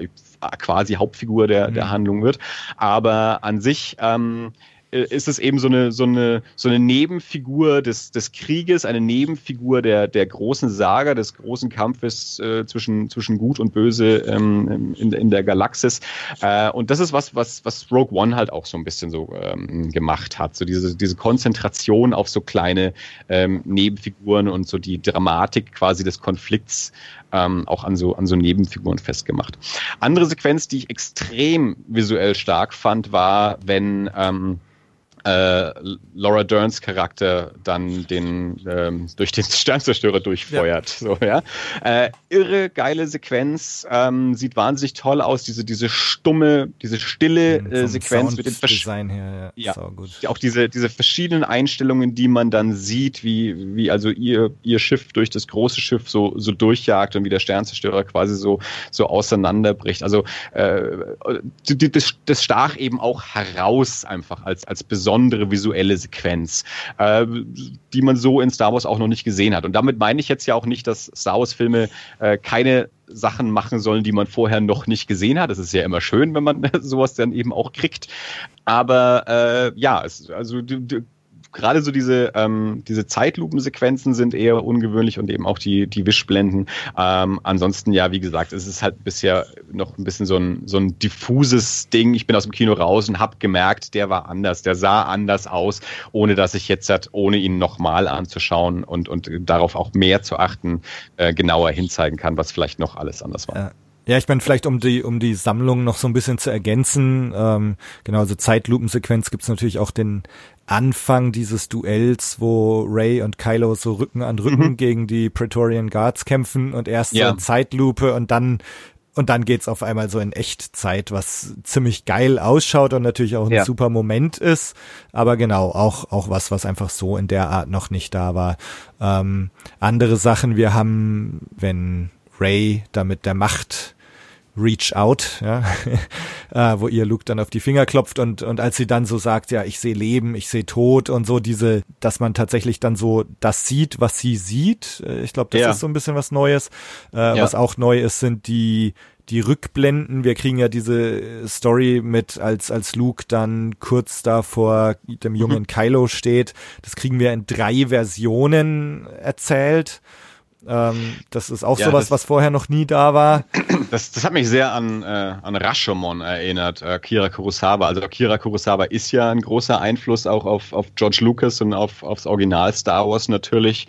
quasi Hauptfigur der, der mhm. Handlung wird. Aber an sich ähm, äh, ist es eben so eine, so eine, so eine Nebenfigur des, des Krieges, eine Nebenfigur der, der großen Saga, des großen Kampfes äh, zwischen, zwischen Gut und Böse ähm, in, in der Galaxis. Äh, und das ist was, was, was Rogue One halt auch so ein bisschen so ähm, gemacht hat. So diese, diese Konzentration auf so kleine ähm, Nebenfiguren und so die Dramatik quasi des Konflikts ähm, auch an so, an so Nebenfiguren festgemacht. Andere Sequenz, die ich extrem visuell stark fand, war, wenn ähm, äh, Laura Derns Charakter dann den ähm, durch den Sternzerstörer durchfeuert. Ja. So, ja. Äh, irre geile Sequenz, ähm, sieht wahnsinnig toll aus, diese, diese stumme, diese stille äh, Sequenz mit dem Design her, ja, ja. gut. auch diese, diese verschiedenen Einstellungen, die man dann sieht, wie, wie also ihr, ihr Schiff durch das große Schiff so, so durchjagt und wie der Sternzerstörer quasi so, so auseinanderbricht. Also äh, das, das stach eben auch heraus einfach als, als besonders besondere visuelle Sequenz, äh, die man so in Star Wars auch noch nicht gesehen hat. Und damit meine ich jetzt ja auch nicht, dass Star Wars-Filme äh, keine Sachen machen sollen, die man vorher noch nicht gesehen hat. Das ist ja immer schön, wenn man sowas dann eben auch kriegt. Aber äh, ja, es, also gerade so diese, ähm, diese Zeitlupensequenzen sind eher ungewöhnlich und eben auch die, die Wischblenden. Ähm, ansonsten, ja, wie gesagt, es ist halt bisher noch ein bisschen so ein, so ein diffuses Ding. Ich bin aus dem Kino raus und habe gemerkt, der war anders, der sah anders aus, ohne dass ich jetzt halt, ohne ihn nochmal anzuschauen und, und darauf auch mehr zu achten, äh, genauer hinzeigen kann, was vielleicht noch alles anders war. Ja. Ja, ich meine, vielleicht um die, um die Sammlung noch so ein bisschen zu ergänzen, ähm, genau, also Zeitlupensequenz gibt's natürlich auch den Anfang dieses Duells, wo Ray und Kylo so Rücken an Rücken mhm. gegen die Praetorian Guards kämpfen und erst ja. so Zeitlupe und dann und dann geht's auf einmal so in Echtzeit, was ziemlich geil ausschaut und natürlich auch ein ja. super Moment ist. Aber genau, auch, auch was, was einfach so in der Art noch nicht da war. Ähm, andere Sachen, wir haben, wenn Ray damit der Macht Reach Out, ja, äh, wo ihr Luke dann auf die Finger klopft und, und als sie dann so sagt, ja, ich sehe Leben, ich sehe Tod und so diese, dass man tatsächlich dann so das sieht, was sie sieht. Äh, ich glaube, das ja. ist so ein bisschen was Neues. Äh, ja. Was auch neu ist, sind die, die Rückblenden. Wir kriegen ja diese Story mit, als, als Luke dann kurz da vor dem jungen mhm. Kylo steht. Das kriegen wir in drei Versionen erzählt. Ähm, das ist auch ja, sowas, was vorher noch nie da war. Das, das hat mich sehr an, äh, an Rashomon erinnert, äh, Kira Kurosawa. Also Kira Kurosawa ist ja ein großer Einfluss auch auf, auf George Lucas und auf, aufs Original Star Wars natürlich.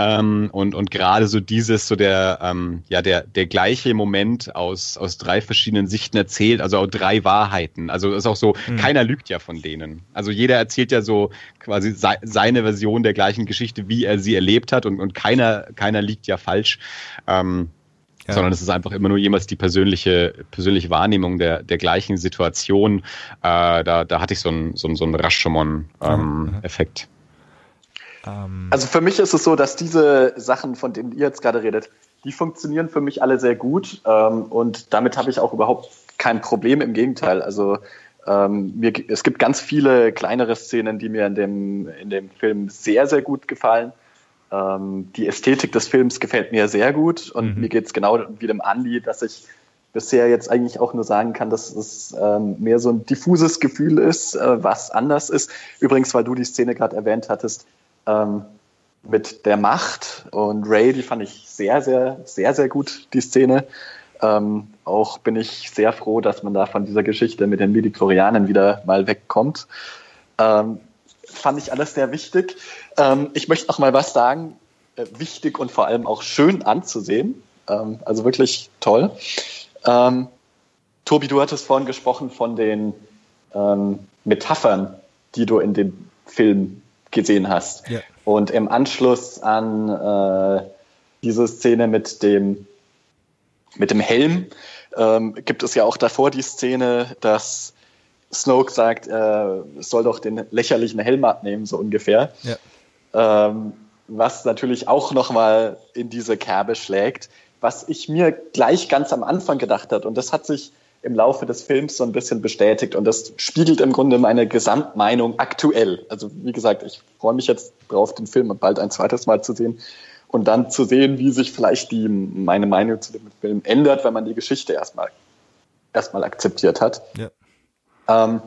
Ähm, und und gerade so dieses, so der, ähm, ja, der, der gleiche Moment aus, aus drei verschiedenen Sichten erzählt, also auch drei Wahrheiten. Also ist auch so, mhm. keiner lügt ja von denen. Also jeder erzählt ja so quasi se seine Version der gleichen Geschichte, wie er sie erlebt hat und, und keiner, keiner liegt ja falsch. Ähm, ja. sondern es ist einfach immer nur jemals die persönliche, persönliche Wahrnehmung der, der gleichen Situation. Äh, da, da hatte ich so einen so so einen Rashomon-Effekt. Ähm, ähm also für mich ist es so, dass diese Sachen, von denen ihr jetzt gerade redet, die funktionieren für mich alle sehr gut ähm, und damit habe ich auch überhaupt kein Problem. Im Gegenteil, also ähm, mir, es gibt ganz viele kleinere Szenen, die mir in dem, in dem Film sehr, sehr gut gefallen. Ähm, die Ästhetik des Films gefällt mir sehr gut und mhm. mir geht es genau wie dem Andi, dass ich bisher jetzt eigentlich auch nur sagen kann, dass es ähm, mehr so ein diffuses Gefühl ist, äh, was anders ist. Übrigens, weil du die Szene gerade erwähnt hattest, ähm, mit der Macht und Ray, die fand ich sehr, sehr, sehr, sehr gut, die Szene. Ähm, auch bin ich sehr froh, dass man da von dieser Geschichte mit den Midichlorianern wieder mal wegkommt. Ähm, fand ich alles sehr wichtig. Ähm, ich möchte noch mal was sagen, äh, wichtig und vor allem auch schön anzusehen. Ähm, also wirklich toll. Ähm, Tobi, du hattest vorhin gesprochen von den ähm, Metaphern, die du in dem Film gesehen hast. Ja. Und im Anschluss an äh, diese Szene mit dem, mit dem Helm ähm, gibt es ja auch davor die Szene, dass Snoke sagt, äh, es soll doch den lächerlichen Helm abnehmen, so ungefähr. Ja. Ähm, was natürlich auch nochmal in diese Kerbe schlägt, was ich mir gleich ganz am Anfang gedacht hat. Und das hat sich im Laufe des Films so ein bisschen bestätigt und das spiegelt im Grunde meine Gesamtmeinung aktuell. Also wie gesagt, ich freue mich jetzt drauf, den Film bald ein zweites Mal zu sehen und dann zu sehen, wie sich vielleicht die, meine Meinung zu dem Film ändert, wenn man die Geschichte erstmal erstmal akzeptiert hat. Ja. Ähm,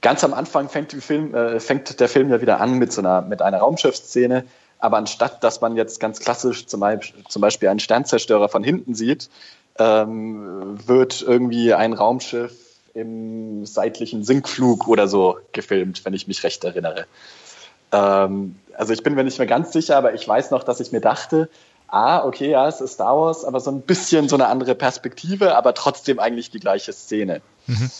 ganz am Anfang fängt, Film, äh, fängt, der Film ja wieder an mit so einer, mit einer Raumschiffsszene, aber anstatt, dass man jetzt ganz klassisch zum Beispiel, zum Beispiel einen Sternzerstörer von hinten sieht, ähm, wird irgendwie ein Raumschiff im seitlichen Sinkflug oder so gefilmt, wenn ich mich recht erinnere. Ähm, also ich bin mir nicht mehr ganz sicher, aber ich weiß noch, dass ich mir dachte, ah, okay, ja, es ist Star Wars, aber so ein bisschen so eine andere Perspektive, aber trotzdem eigentlich die gleiche Szene. Mhm.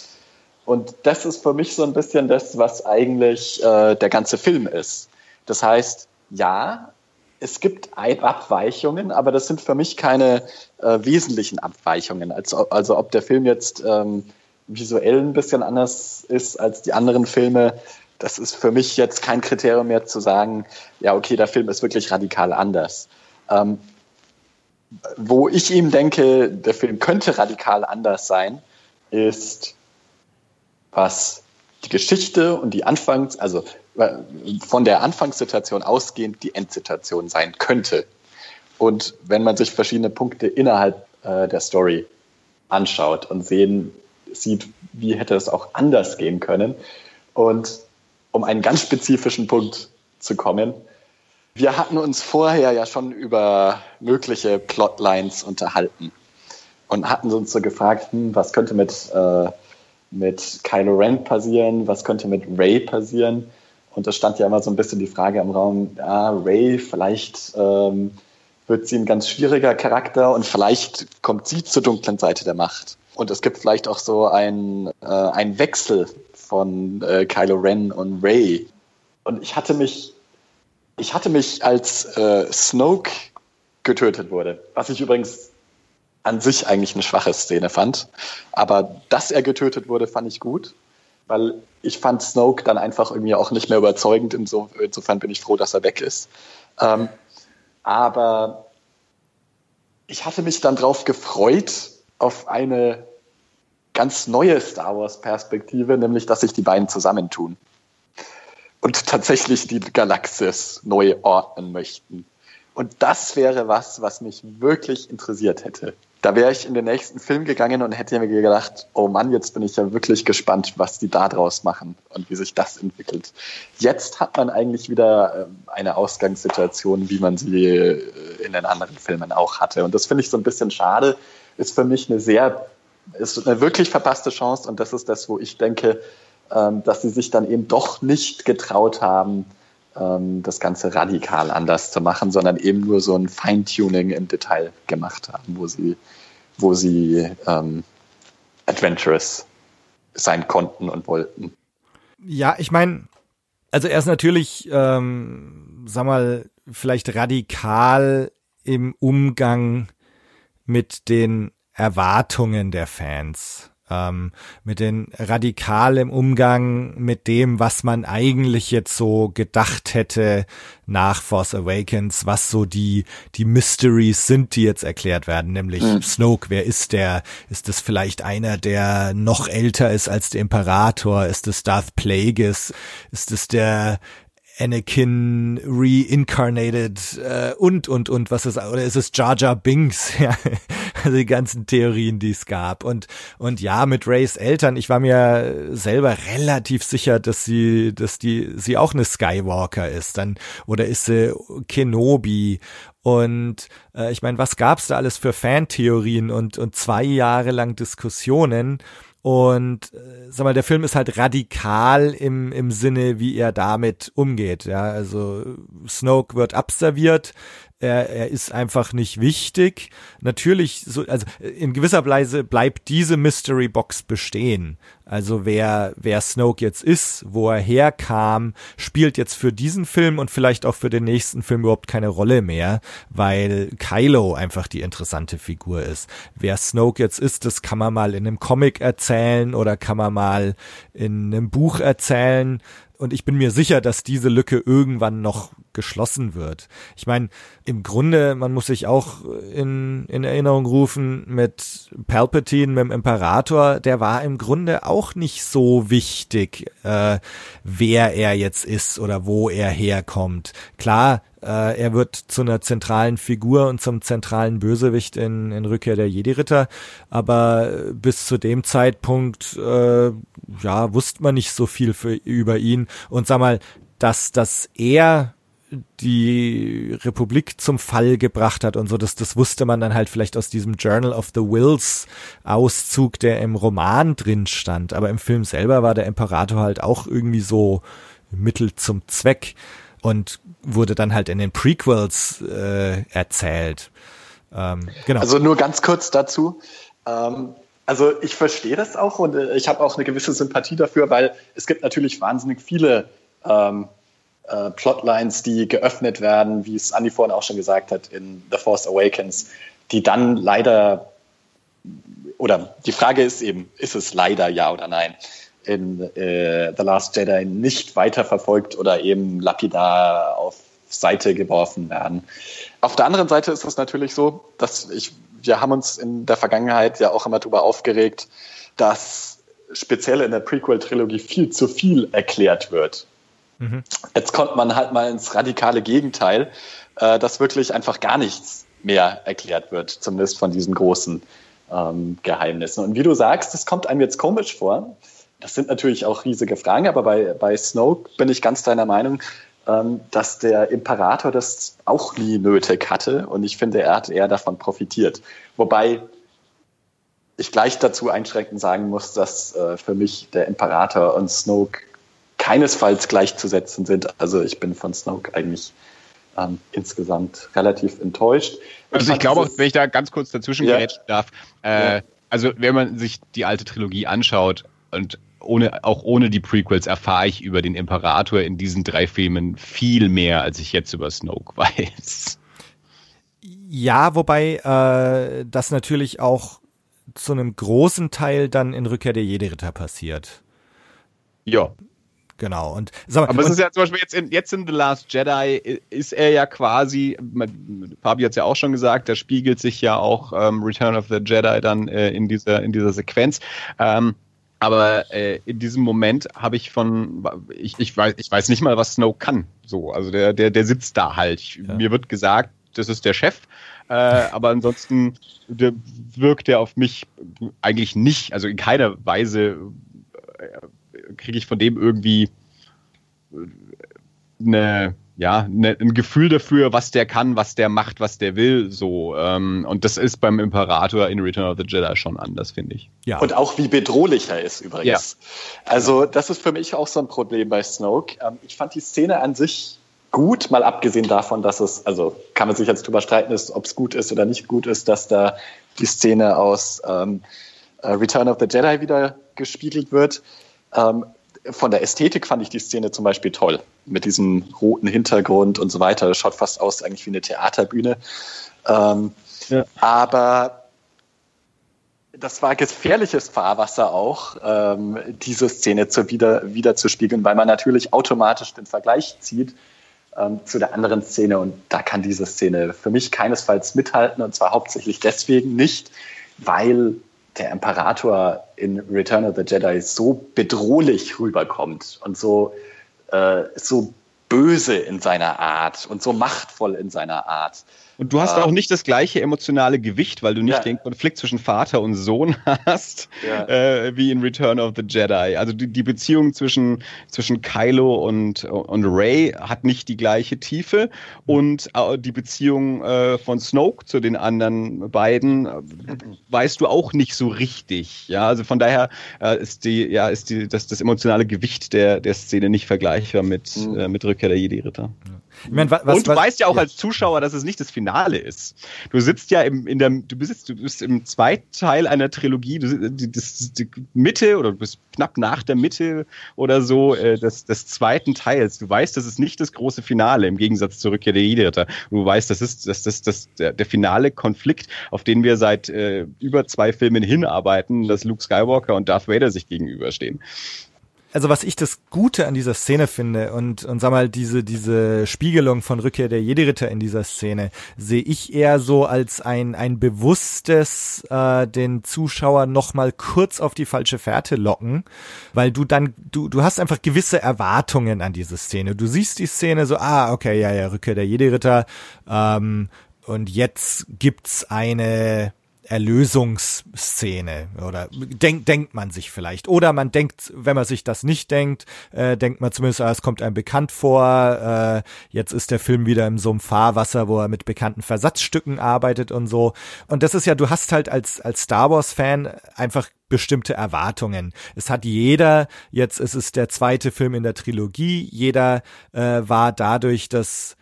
Und das ist für mich so ein bisschen das, was eigentlich äh, der ganze Film ist. Das heißt, ja, es gibt Abweichungen, aber das sind für mich keine äh, wesentlichen Abweichungen. Also, also ob der Film jetzt ähm, visuell ein bisschen anders ist als die anderen Filme, das ist für mich jetzt kein Kriterium mehr zu sagen, ja, okay, der Film ist wirklich radikal anders. Ähm, wo ich ihm denke, der Film könnte radikal anders sein, ist, was die Geschichte und die Anfangs-, also von der Anfangssituation ausgehend die Endsituation sein könnte. Und wenn man sich verschiedene Punkte innerhalb äh, der Story anschaut und sehen, sieht, wie hätte es auch anders gehen können. Und um einen ganz spezifischen Punkt zu kommen, wir hatten uns vorher ja schon über mögliche Plotlines unterhalten und hatten uns so gefragt, hm, was könnte mit, äh, mit Kylo Ren passieren, was könnte mit Ray passieren. Und es stand ja immer so ein bisschen die Frage im Raum, ja, Ray, vielleicht ähm, wird sie ein ganz schwieriger Charakter und vielleicht kommt sie zur dunklen Seite der Macht. Und es gibt vielleicht auch so ein, äh, ein Wechsel von äh, Kylo Ren und Ray. Und ich hatte mich, ich hatte mich, als äh, Snoke getötet wurde, was ich übrigens an sich eigentlich eine schwache Szene fand. Aber dass er getötet wurde, fand ich gut, weil ich fand Snoke dann einfach irgendwie auch nicht mehr überzeugend. Inso, insofern bin ich froh, dass er weg ist. Ähm, aber ich hatte mich dann drauf gefreut, auf eine ganz neue Star Wars-Perspektive, nämlich dass sich die beiden zusammentun und tatsächlich die Galaxis neu ordnen möchten. Und das wäre was, was mich wirklich interessiert hätte. Da wäre ich in den nächsten Film gegangen und hätte mir gedacht, oh Mann, jetzt bin ich ja wirklich gespannt, was die da draus machen und wie sich das entwickelt. Jetzt hat man eigentlich wieder ähm, eine Ausgangssituation, wie man sie äh, in den anderen Filmen auch hatte. Und das finde ich so ein bisschen schade. Ist für mich eine sehr, ist eine wirklich verpasste Chance und das ist das, wo ich denke, ähm, dass sie sich dann eben doch nicht getraut haben, das Ganze radikal anders zu machen, sondern eben nur so ein Feintuning im Detail gemacht haben, wo sie, wo sie ähm, adventurous sein konnten und wollten. Ja, ich meine, also er ist natürlich, ähm, sag mal, vielleicht radikal im Umgang mit den Erwartungen der Fans ähm, mit den radikal im Umgang mit dem, was man eigentlich jetzt so gedacht hätte nach Force Awakens, was so die die Mysteries sind, die jetzt erklärt werden, nämlich mhm. Snoke, wer ist der? Ist es vielleicht einer, der noch älter ist als der Imperator? Ist es Darth Plagueis? Ist es der Anakin reincarnated äh, und und und was ist oder ist es Jar Jar Binks? Ja also die ganzen Theorien die es gab. Und und ja mit Rays Eltern ich war mir selber relativ sicher dass sie dass die sie auch eine Skywalker ist. Dann oder ist sie Kenobi? Und äh, ich meine was gab's da alles für Fantheorien und und zwei Jahre lang Diskussionen und äh, sag mal, der Film ist halt radikal im, im Sinne, wie er damit umgeht. Ja, also Snoke wird abserviert, er, er ist einfach nicht wichtig. Natürlich, so, also in gewisser Weise bleibt diese Mystery Box bestehen. Also wer, wer Snoke jetzt ist, wo er herkam, spielt jetzt für diesen Film und vielleicht auch für den nächsten Film überhaupt keine Rolle mehr, weil Kylo einfach die interessante Figur ist. Wer Snoke jetzt ist, das kann man mal in einem Comic erzählen oder kann man mal in einem Buch erzählen und ich bin mir sicher, dass diese Lücke irgendwann noch geschlossen wird. Ich meine, im Grunde, man muss sich auch in, in Erinnerung rufen mit Palpatine, mit dem Imperator, der war im Grunde auch nicht so wichtig, äh, wer er jetzt ist oder wo er herkommt. Klar, äh, er wird zu einer zentralen Figur und zum zentralen Bösewicht in, in Rückkehr der Jedi-Ritter. Aber bis zu dem Zeitpunkt, äh, ja, wusste man nicht so viel für, über ihn. Und sag mal, dass, dass er die Republik zum Fall gebracht hat und so, das, das wusste man dann halt vielleicht aus diesem Journal of the Wills Auszug, der im Roman drin stand. Aber im Film selber war der Imperator halt auch irgendwie so Mittel zum Zweck und wurde dann halt in den Prequels äh, erzählt. Ähm, genau. Also nur ganz kurz dazu. Ähm, also ich verstehe das auch und äh, ich habe auch eine gewisse Sympathie dafür, weil es gibt natürlich wahnsinnig viele ähm, äh, Plotlines, die geöffnet werden, wie es Andy vorhin auch schon gesagt hat, in The Force Awakens, die dann leider, oder die Frage ist eben, ist es leider ja oder nein? In äh, The Last Jedi nicht weiterverfolgt oder eben lapidar auf Seite geworfen werden. Auf der anderen Seite ist es natürlich so, dass ich, wir haben uns in der Vergangenheit ja auch immer darüber aufgeregt, dass speziell in der Prequel-Trilogie viel zu viel erklärt wird. Mhm. Jetzt kommt man halt mal ins radikale Gegenteil, äh, dass wirklich einfach gar nichts mehr erklärt wird, zumindest von diesen großen ähm, Geheimnissen. Und wie du sagst, das kommt einem jetzt komisch vor, das sind natürlich auch riesige Fragen, aber bei, bei Snoke bin ich ganz deiner Meinung, ähm, dass der Imperator das auch nie nötig hatte und ich finde, er hat eher davon profitiert. Wobei ich gleich dazu einschränkend sagen muss, dass äh, für mich der Imperator und Snoke keinesfalls gleichzusetzen sind. Also ich bin von Snoke eigentlich ähm, insgesamt relativ enttäuscht. Also ich glaube, wenn ich da ganz kurz dazwischen ja. darf, äh, ja. also wenn man sich die alte Trilogie anschaut und ohne, auch ohne die Prequels erfahre ich über den Imperator in diesen drei Filmen viel mehr, als ich jetzt über Snoke weiß. Ja, wobei äh, das natürlich auch zu einem großen Teil dann in Rückkehr der Jedi-Ritter passiert. Ja. Genau. Und mal, aber es ist ja zum Beispiel jetzt in, jetzt in The Last Jedi ist er ja quasi, Fabi hat es ja auch schon gesagt, da spiegelt sich ja auch ähm, Return of the Jedi dann äh, in dieser in dieser Sequenz. Ähm, aber äh, in diesem Moment habe ich von, ich, ich, weiß, ich weiß nicht mal, was Snow kann. So, also der, der, der sitzt da halt. Ich, ja. Mir wird gesagt, das ist der Chef. Äh, aber ansonsten wirkt er auf mich eigentlich nicht. Also in keiner Weise äh, kriege ich von dem irgendwie eine ja, ne, ein Gefühl dafür, was der kann, was der macht, was der will, so. Ähm, und das ist beim Imperator in Return of the Jedi schon anders, finde ich. Ja. Und auch wie bedrohlich er ist übrigens. Ja. Also das ist für mich auch so ein Problem bei Snoke. Ähm, ich fand die Szene an sich gut, mal abgesehen davon, dass es, also kann man sich jetzt drüber streiten, ob es gut ist oder nicht gut ist, dass da die Szene aus ähm, äh, Return of the Jedi wieder gespiegelt wird. Ähm, von der Ästhetik fand ich die Szene zum Beispiel toll. Mit diesem roten Hintergrund und so weiter. Das schaut fast aus eigentlich wie eine Theaterbühne. Ähm, ja. Aber das war gefährliches Fahrwasser auch, ähm, diese Szene zu wieder, wieder zu spiegeln, weil man natürlich automatisch den Vergleich zieht ähm, zu der anderen Szene. Und da kann diese Szene für mich keinesfalls mithalten. Und zwar hauptsächlich deswegen nicht, weil der Imperator in Return of the Jedi so bedrohlich rüberkommt und so, äh, so böse in seiner Art und so machtvoll in seiner Art. Und du hast ähm, auch nicht das gleiche emotionale Gewicht, weil du nicht ja. den Konflikt zwischen Vater und Sohn hast, ja. äh, wie in Return of the Jedi. Also die, die Beziehung zwischen, zwischen Kylo und, und Rey hat nicht die gleiche Tiefe und äh, die Beziehung äh, von Snoke zu den anderen beiden äh, weißt du auch nicht so richtig. Ja, also von daher äh, ist die, ja, ist die, das, das emotionale Gewicht der, der Szene nicht vergleichbar mit, mhm. äh, mit Rückkehr der Jedi-Ritter. Ja. Ich mein, was, und du was, weißt ja auch ja. als Zuschauer, dass es nicht das Finale ist. Du sitzt ja im, in der, du bist, du bist im zweiten Teil einer Trilogie, du, die, das, die Mitte oder du bist knapp nach der Mitte oder so äh, des, des zweiten Teils. Du weißt, das ist nicht das große Finale im Gegensatz zur Rückkehr der Jedi-Ritter. Du weißt, das ist das, das, das, der, der finale Konflikt, auf den wir seit äh, über zwei Filmen hinarbeiten, dass Luke Skywalker und Darth Vader sich gegenüberstehen also was ich das Gute an dieser Szene finde und, und sag mal, diese, diese Spiegelung von Rückkehr der Jedi-Ritter in dieser Szene sehe ich eher so als ein, ein bewusstes, äh, den Zuschauer nochmal kurz auf die falsche Fährte locken, weil du dann, du, du hast einfach gewisse Erwartungen an diese Szene. Du siehst die Szene so, ah, okay, ja, ja, Rückkehr der Jedi-Ritter, ähm, und jetzt gibt's eine, Erlösungsszene oder denkt denkt man sich vielleicht oder man denkt, wenn man sich das nicht denkt, äh, denkt man zumindest, ah, es kommt einem bekannt vor. Äh, jetzt ist der Film wieder in so einem Fahrwasser, wo er mit bekannten Versatzstücken arbeitet und so. Und das ist ja, du hast halt als als Star Wars Fan einfach bestimmte Erwartungen. Es hat jeder, jetzt ist es der zweite Film in der Trilogie, jeder äh, war dadurch, dass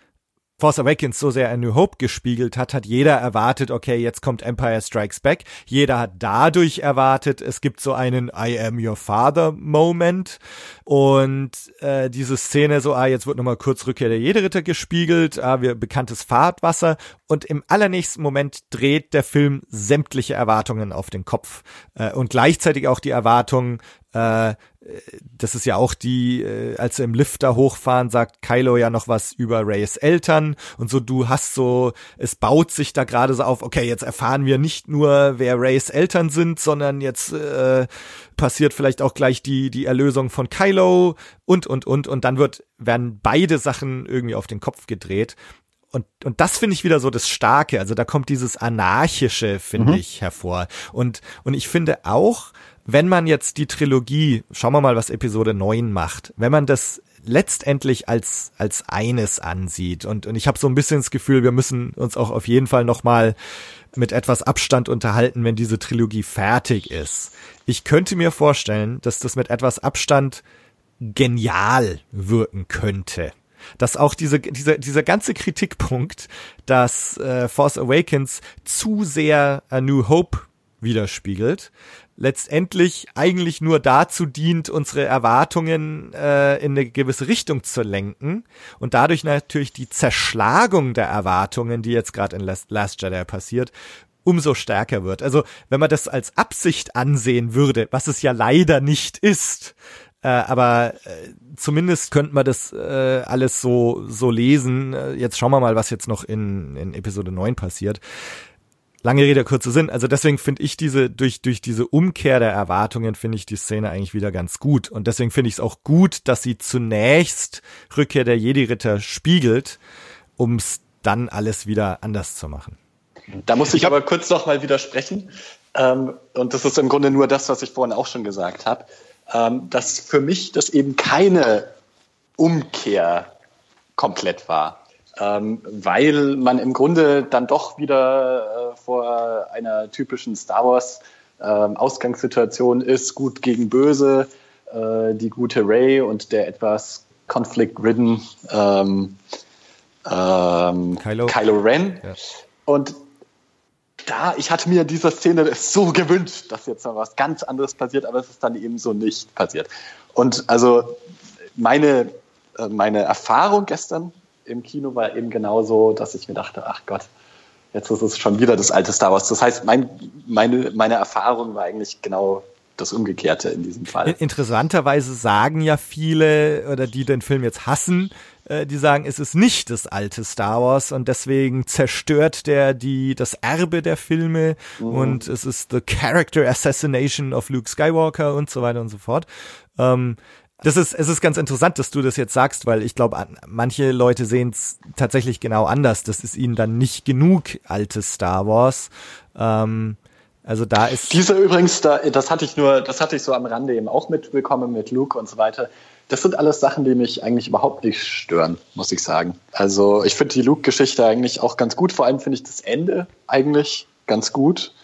Force Awakens so sehr A New Hope gespiegelt hat, hat jeder erwartet, okay, jetzt kommt Empire Strikes Back. Jeder hat dadurch erwartet, es gibt so einen I am your father Moment. Und äh, diese Szene so, ah, jetzt wird nochmal kurz Rückkehr der Jedi-Ritter gespiegelt, ah, wir bekanntes Fahrtwasser. Und im allernächsten Moment dreht der Film sämtliche Erwartungen auf den Kopf. Äh, und gleichzeitig auch die Erwartung, äh, das ist ja auch die, äh, als sie im Lift da hochfahren, sagt Kylo ja noch was über Rays Eltern und so, du hast so, es baut sich da gerade so auf, okay, jetzt erfahren wir nicht nur, wer Rays Eltern sind, sondern jetzt äh, passiert vielleicht auch gleich die, die Erlösung von Kylo und, und, und, und dann wird, werden beide Sachen irgendwie auf den Kopf gedreht. Und, und das finde ich wieder so das Starke. Also da kommt dieses Anarchische, finde mhm. ich, hervor. Und, und ich finde auch, wenn man jetzt die Trilogie, schauen wir mal, was Episode 9 macht, wenn man das letztendlich als als eines ansieht und und ich habe so ein bisschen das Gefühl, wir müssen uns auch auf jeden Fall noch mal mit etwas Abstand unterhalten, wenn diese Trilogie fertig ist. Ich könnte mir vorstellen, dass das mit etwas Abstand genial wirken könnte. Dass auch diese, dieser, dieser ganze Kritikpunkt, dass äh, Force Awakens zu sehr A New Hope widerspiegelt, letztendlich eigentlich nur dazu dient, unsere Erwartungen äh, in eine gewisse Richtung zu lenken und dadurch natürlich die Zerschlagung der Erwartungen, die jetzt gerade in Last, Last Jedi passiert, umso stärker wird. Also wenn man das als Absicht ansehen würde, was es ja leider nicht ist, äh, aber äh, zumindest könnte man das äh, alles so so lesen. Äh, jetzt schauen wir mal, was jetzt noch in, in Episode 9 passiert. Lange Rede, kurzer Sinn. Also deswegen finde ich diese, durch, durch diese Umkehr der Erwartungen finde ich die Szene eigentlich wieder ganz gut. Und deswegen finde ich es auch gut, dass sie zunächst Rückkehr der Jedi-Ritter spiegelt, um es dann alles wieder anders zu machen. Da muss ich aber kurz noch mal widersprechen. Ähm, und das ist im Grunde nur das, was ich vorhin auch schon gesagt habe, ähm, dass für mich das eben keine Umkehr komplett war ähm, weil man im Grunde dann doch wieder äh, vor einer typischen Star Wars äh, Ausgangssituation ist, gut gegen böse, äh, die gute Ray und der etwas conflict-ridden ähm, ähm, Kylo. Kylo Ren. Ja. Und da, ich hatte mir in dieser Szene so gewünscht, dass jetzt noch was ganz anderes passiert, aber es ist dann eben so nicht passiert. Und also meine, äh, meine Erfahrung gestern im Kino war eben genauso, dass ich mir dachte, ach Gott, jetzt ist es schon wieder das alte Star Wars. Das heißt, mein, meine, meine Erfahrung war eigentlich genau das Umgekehrte in diesem Fall. Interessanterweise sagen ja viele, oder die den Film jetzt hassen, äh, die sagen, es ist nicht das alte Star Wars und deswegen zerstört der die das Erbe der Filme mhm. und es ist the character assassination of Luke Skywalker und so weiter und so fort. Ähm, das ist, es ist ganz interessant, dass du das jetzt sagst, weil ich glaube, manche Leute sehen es tatsächlich genau anders. Das ist ihnen dann nicht genug altes Star Wars. Ähm, also da ist. Dieser übrigens, da, das hatte ich nur, das hatte ich so am Rande eben auch mitbekommen mit Luke und so weiter. Das sind alles Sachen, die mich eigentlich überhaupt nicht stören, muss ich sagen. Also ich finde die Luke-Geschichte eigentlich auch ganz gut. Vor allem finde ich das Ende eigentlich ganz gut.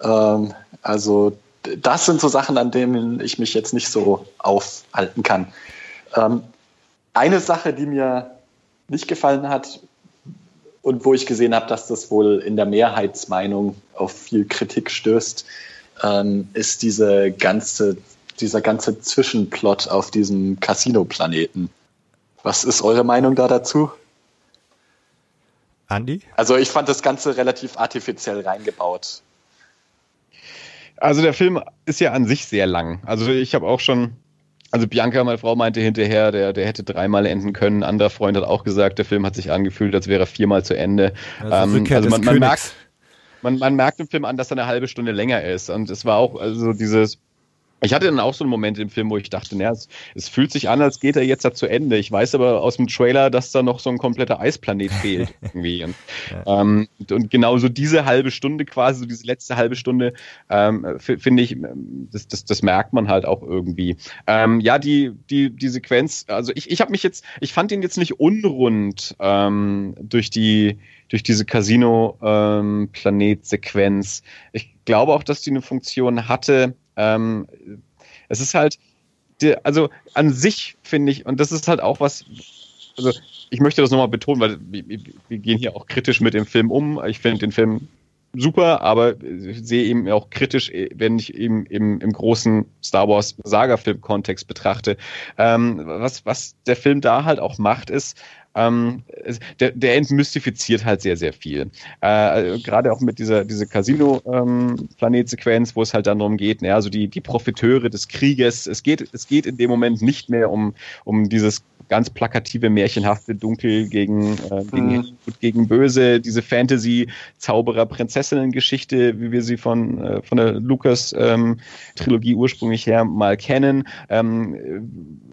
Ähm, also das sind so Sachen, an denen ich mich jetzt nicht so aufhalten kann. Ähm, eine Sache, die mir nicht gefallen hat und wo ich gesehen habe, dass das wohl in der Mehrheitsmeinung auf viel Kritik stößt, ähm, ist diese ganze, dieser ganze Zwischenplot auf diesem Casino-Planeten. Was ist eure Meinung da dazu? Andi? Also ich fand das Ganze relativ artifiziell reingebaut. Also der Film ist ja an sich sehr lang. Also ich habe auch schon, also Bianca, meine Frau, meinte hinterher, der, der hätte dreimal enden können. Ein anderer Freund hat auch gesagt, der Film hat sich angefühlt, als wäre er viermal zu Ende. Also, ähm, also man, man merkt, man, man merkt im Film an, dass er eine halbe Stunde länger ist. Und es war auch also dieses ich hatte dann auch so einen Moment im Film, wo ich dachte, naja, es, es fühlt sich an, als geht er jetzt da zu Ende. Ich weiß aber aus dem Trailer, dass da noch so ein kompletter Eisplanet fehlt irgendwie. Und, ja. ähm, und genauso diese halbe Stunde quasi, so diese letzte halbe Stunde, ähm, finde ich, das, das, das merkt man halt auch irgendwie. Ähm, ja, die, die, die Sequenz, also ich, ich habe mich jetzt, ich fand ihn jetzt nicht unrund ähm, durch die durch diese Casino-Planet-Sequenz. Ähm, ich glaube auch, dass die eine Funktion hatte, ähm, es ist halt, also an sich finde ich, und das ist halt auch was, also ich möchte das nochmal betonen, weil wir, wir, gehen hier auch kritisch mit dem Film um. Ich finde den Film super, aber sehe eben auch kritisch, wenn ich eben im, im großen Star Wars Saga-Film-Kontext betrachte. Ähm, was, was der Film da halt auch macht, ist, ähm, der, der entmystifiziert halt sehr, sehr viel. Äh, Gerade auch mit dieser diese Casino-Planet-Sequenz, ähm, wo es halt dann darum geht, naja, also die, die Profiteure des Krieges. Es geht, es geht in dem Moment nicht mehr um, um dieses ganz plakative, märchenhafte Dunkel gegen, äh, gegen mhm. Gegen Böse, diese Fantasy-Zauberer-Prinzessinnen-Geschichte, wie wir sie von, äh, von der Lucas-Trilogie ähm, ursprünglich her mal kennen, ähm,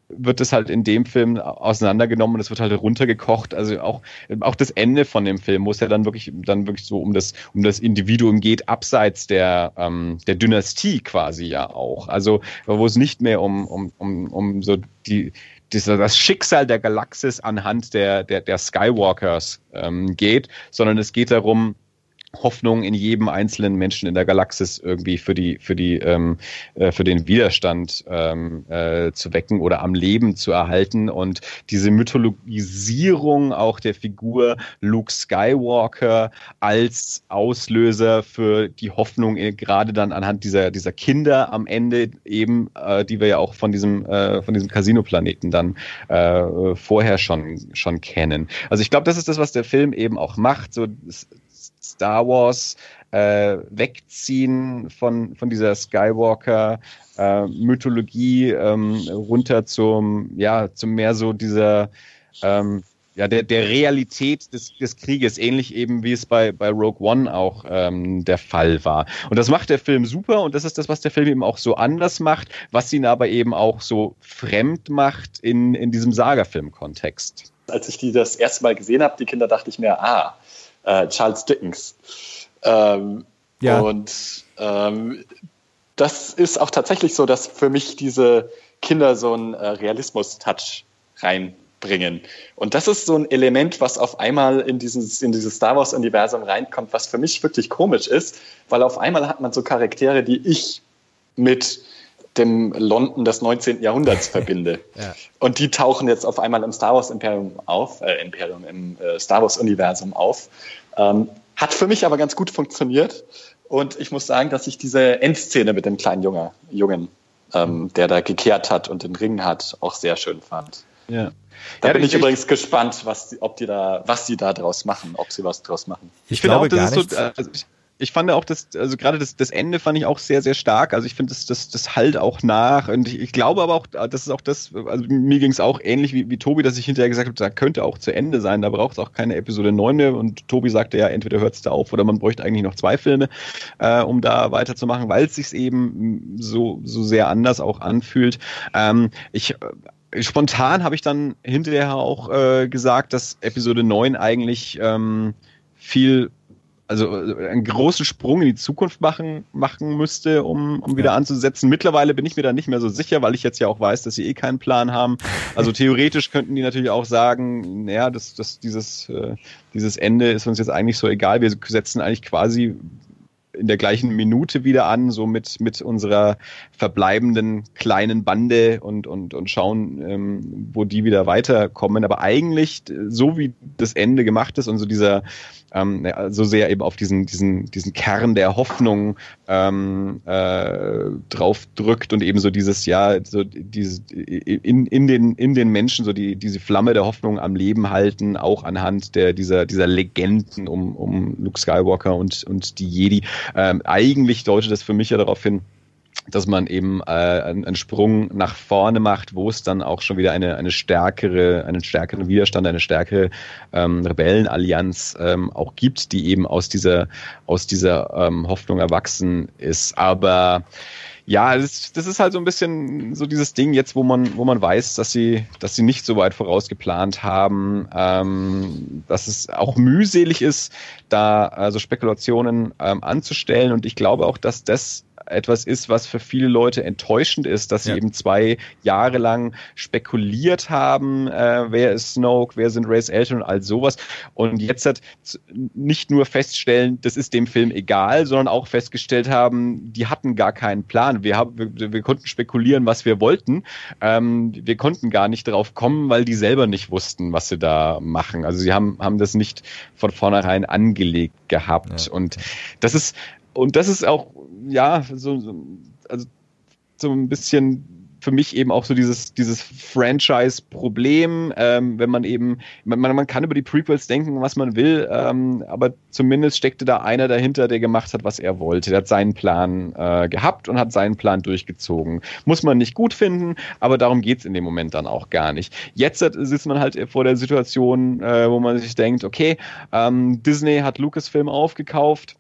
wird es halt in dem Film auseinandergenommen und es wird halt runtergekocht. Also auch, auch das Ende von dem Film, wo es ja dann wirklich, dann wirklich so um das, um das Individuum geht, abseits der, ähm, der Dynastie quasi ja auch. Also, wo es nicht mehr um, um, um, um so die, das Schicksal der Galaxis anhand der, der, der Skywalkers ähm, geht, sondern es geht darum, Hoffnung in jedem einzelnen Menschen in der Galaxis irgendwie für die für die ähm, äh, für den Widerstand ähm, äh, zu wecken oder am Leben zu erhalten. Und diese Mythologisierung auch der Figur Luke Skywalker als Auslöser für die Hoffnung äh, gerade dann anhand dieser dieser Kinder am Ende eben äh, die wir ja auch von diesem äh, von diesem Casino-Planeten dann äh, vorher schon schon kennen. Also ich glaube das ist das was der Film eben auch macht. So Star Wars äh, wegziehen von, von dieser Skywalker äh, ähm, runter zum, ja, zum mehr so dieser ähm, ja, der, der Realität des, des Krieges, ähnlich eben wie es bei, bei Rogue One auch ähm, der Fall war. Und das macht der Film super und das ist das, was der Film eben auch so anders macht, was ihn aber eben auch so fremd macht in, in diesem Saga-Film-Kontext. Als ich die das erste Mal gesehen habe, die Kinder, dachte ich mir, ah, äh, Charles Dickens. Ähm, ja. Und ähm, das ist auch tatsächlich so, dass für mich diese Kinder so einen äh, Realismus-Touch reinbringen. Und das ist so ein Element, was auf einmal in dieses, in dieses Star Wars-Universum reinkommt, was für mich wirklich komisch ist, weil auf einmal hat man so Charaktere, die ich mit dem London des 19. Jahrhunderts verbinde. ja. Und die tauchen jetzt auf einmal im Star Wars Imperium auf, äh, Imperium, im äh, Star Wars Universum auf. Ähm, hat für mich aber ganz gut funktioniert. Und ich muss sagen, dass ich diese Endszene mit dem kleinen Junge, Jungen, ähm, der da gekehrt hat und den Ring hat, auch sehr schön fand. Ja. Da ja, bin ich, ich übrigens gespannt, was, ob die da, was die da draus machen, ob sie was draus machen. Ich, ich finde auch, das ist so, also ich, ich fand auch das, also gerade das, das Ende fand ich auch sehr, sehr stark. Also ich finde, das, das, das halt auch nach. Und ich, ich glaube aber auch, das ist auch das, also mir ging es auch ähnlich wie, wie Tobi, dass ich hinterher gesagt habe, da könnte auch zu Ende sein, da braucht es auch keine Episode 9 mehr. Und Tobi sagte ja, entweder hört es da auf oder man bräuchte eigentlich noch zwei Filme, äh, um da weiterzumachen, weil es sich eben so, so sehr anders auch anfühlt. Ähm, ich spontan habe ich dann hinterher auch äh, gesagt, dass Episode 9 eigentlich ähm, viel also äh, einen großen Sprung in die Zukunft machen, machen müsste, um, um wieder ja. anzusetzen. Mittlerweile bin ich mir da nicht mehr so sicher, weil ich jetzt ja auch weiß, dass sie eh keinen Plan haben. Also theoretisch könnten die natürlich auch sagen, naja, das, das, dieses, äh, dieses Ende ist uns jetzt eigentlich so egal. Wir setzen eigentlich quasi in der gleichen Minute wieder an, so mit, mit unserer verbleibenden kleinen Bande und, und, und schauen, ähm, wo die wieder weiterkommen. Aber eigentlich, so wie das Ende gemacht ist und so dieser, ähm, so sehr eben auf diesen, diesen, diesen Kern der Hoffnung ähm, äh, drauf drückt und eben so dieses, ja, so diese, in, in, den, in den Menschen so die, diese Flamme der Hoffnung am Leben halten, auch anhand der, dieser, dieser Legenden um, um Luke Skywalker und, und die Jedi. Ähm, eigentlich deutet das für mich ja darauf hin, dass man eben äh, einen, Sprung nach vorne macht, wo es dann auch schon wieder eine, eine stärkere, einen stärkeren Widerstand, eine stärkere ähm, Rebellenallianz ähm, auch gibt, die eben aus dieser, aus dieser ähm, Hoffnung erwachsen ist. Aber ja, das, das ist halt so ein bisschen so dieses Ding jetzt, wo man, wo man weiß, dass sie, dass sie nicht so weit vorausgeplant haben, ähm, dass es auch mühselig ist, da also Spekulationen ähm, anzustellen. Und ich glaube auch, dass das etwas ist, was für viele Leute enttäuschend ist, dass sie ja. eben zwei Jahre lang spekuliert haben, äh, wer ist Snoke, wer sind Rays Eltern und all sowas. Und jetzt hat nicht nur feststellen, das ist dem Film egal, sondern auch festgestellt haben, die hatten gar keinen Plan. Wir, haben, wir, wir konnten spekulieren, was wir wollten. Ähm, wir konnten gar nicht drauf kommen, weil die selber nicht wussten, was sie da machen. Also sie haben, haben das nicht von vornherein angelegt gehabt. Ja. Und das ist, und das ist auch, ja, so, also so ein bisschen für mich eben auch so dieses, dieses Franchise-Problem, ähm, wenn man eben, man, man kann über die Prequels denken, was man will, ähm, aber zumindest steckte da einer dahinter, der gemacht hat, was er wollte. Der hat seinen Plan äh, gehabt und hat seinen Plan durchgezogen. Muss man nicht gut finden, aber darum geht's in dem Moment dann auch gar nicht. Jetzt sitzt man halt vor der Situation, äh, wo man sich denkt, okay, ähm, Disney hat Lucasfilm aufgekauft,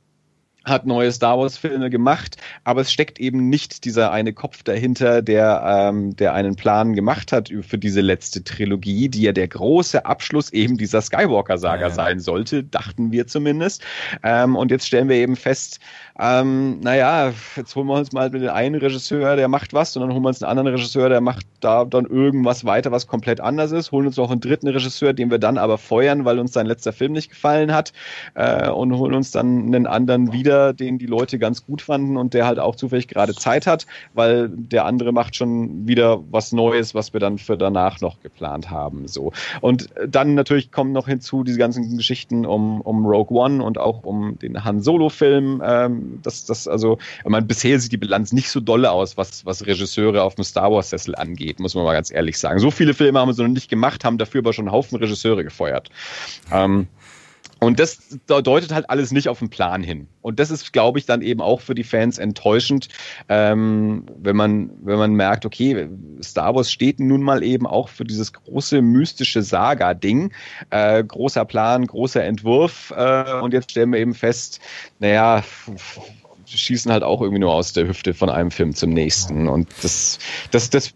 hat neue Star Wars Filme gemacht, aber es steckt eben nicht dieser eine Kopf dahinter, der ähm, der einen Plan gemacht hat für diese letzte Trilogie, die ja der große Abschluss eben dieser Skywalker Saga ja, ja. sein sollte, dachten wir zumindest. Ähm, und jetzt stellen wir eben fest, ähm, naja, jetzt holen wir uns mal mit den einen Regisseur, der macht was, und dann holen wir uns einen anderen Regisseur, der macht da dann irgendwas weiter, was komplett anders ist, holen uns noch einen dritten Regisseur, den wir dann aber feuern, weil uns sein letzter Film nicht gefallen hat, äh, und holen uns dann einen anderen wieder, den die Leute ganz gut fanden und der halt auch zufällig gerade Zeit hat, weil der andere macht schon wieder was Neues, was wir dann für danach noch geplant haben. So. Und dann natürlich kommen noch hinzu diese ganzen Geschichten um, um Rogue One und auch um den Han Solo-Film. Ähm, das, das, also, ich meine, bisher sieht die Bilanz nicht so dolle aus, was, was Regisseure auf dem Star Wars-Sessel angeht, muss man mal ganz ehrlich sagen. So viele Filme haben sie noch nicht gemacht, haben dafür aber schon einen Haufen Regisseure gefeuert. Ähm, und das deutet halt alles nicht auf den Plan hin. Und das ist, glaube ich, dann eben auch für die Fans enttäuschend, ähm, wenn man, wenn man merkt, okay, Star Wars steht nun mal eben auch für dieses große mystische Saga-Ding. Äh, großer Plan, großer Entwurf. Äh, und jetzt stellen wir eben fest, naja, schießen halt auch irgendwie nur aus der Hüfte von einem Film zum nächsten. Und das, das, das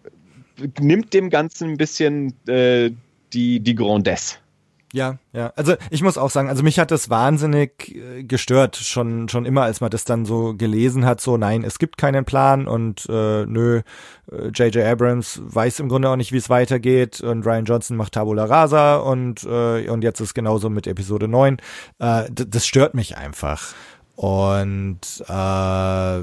nimmt dem Ganzen ein bisschen äh, die, die Grandesse. Ja, ja. Also ich muss auch sagen, also mich hat das wahnsinnig äh, gestört, schon schon immer, als man das dann so gelesen hat, so nein, es gibt keinen Plan und äh, nö, J.J. Äh, Abrams weiß im Grunde auch nicht, wie es weitergeht und Ryan Johnson macht Tabula Rasa und äh, und jetzt ist genauso mit Episode 9. Äh, das stört mich einfach. Und äh,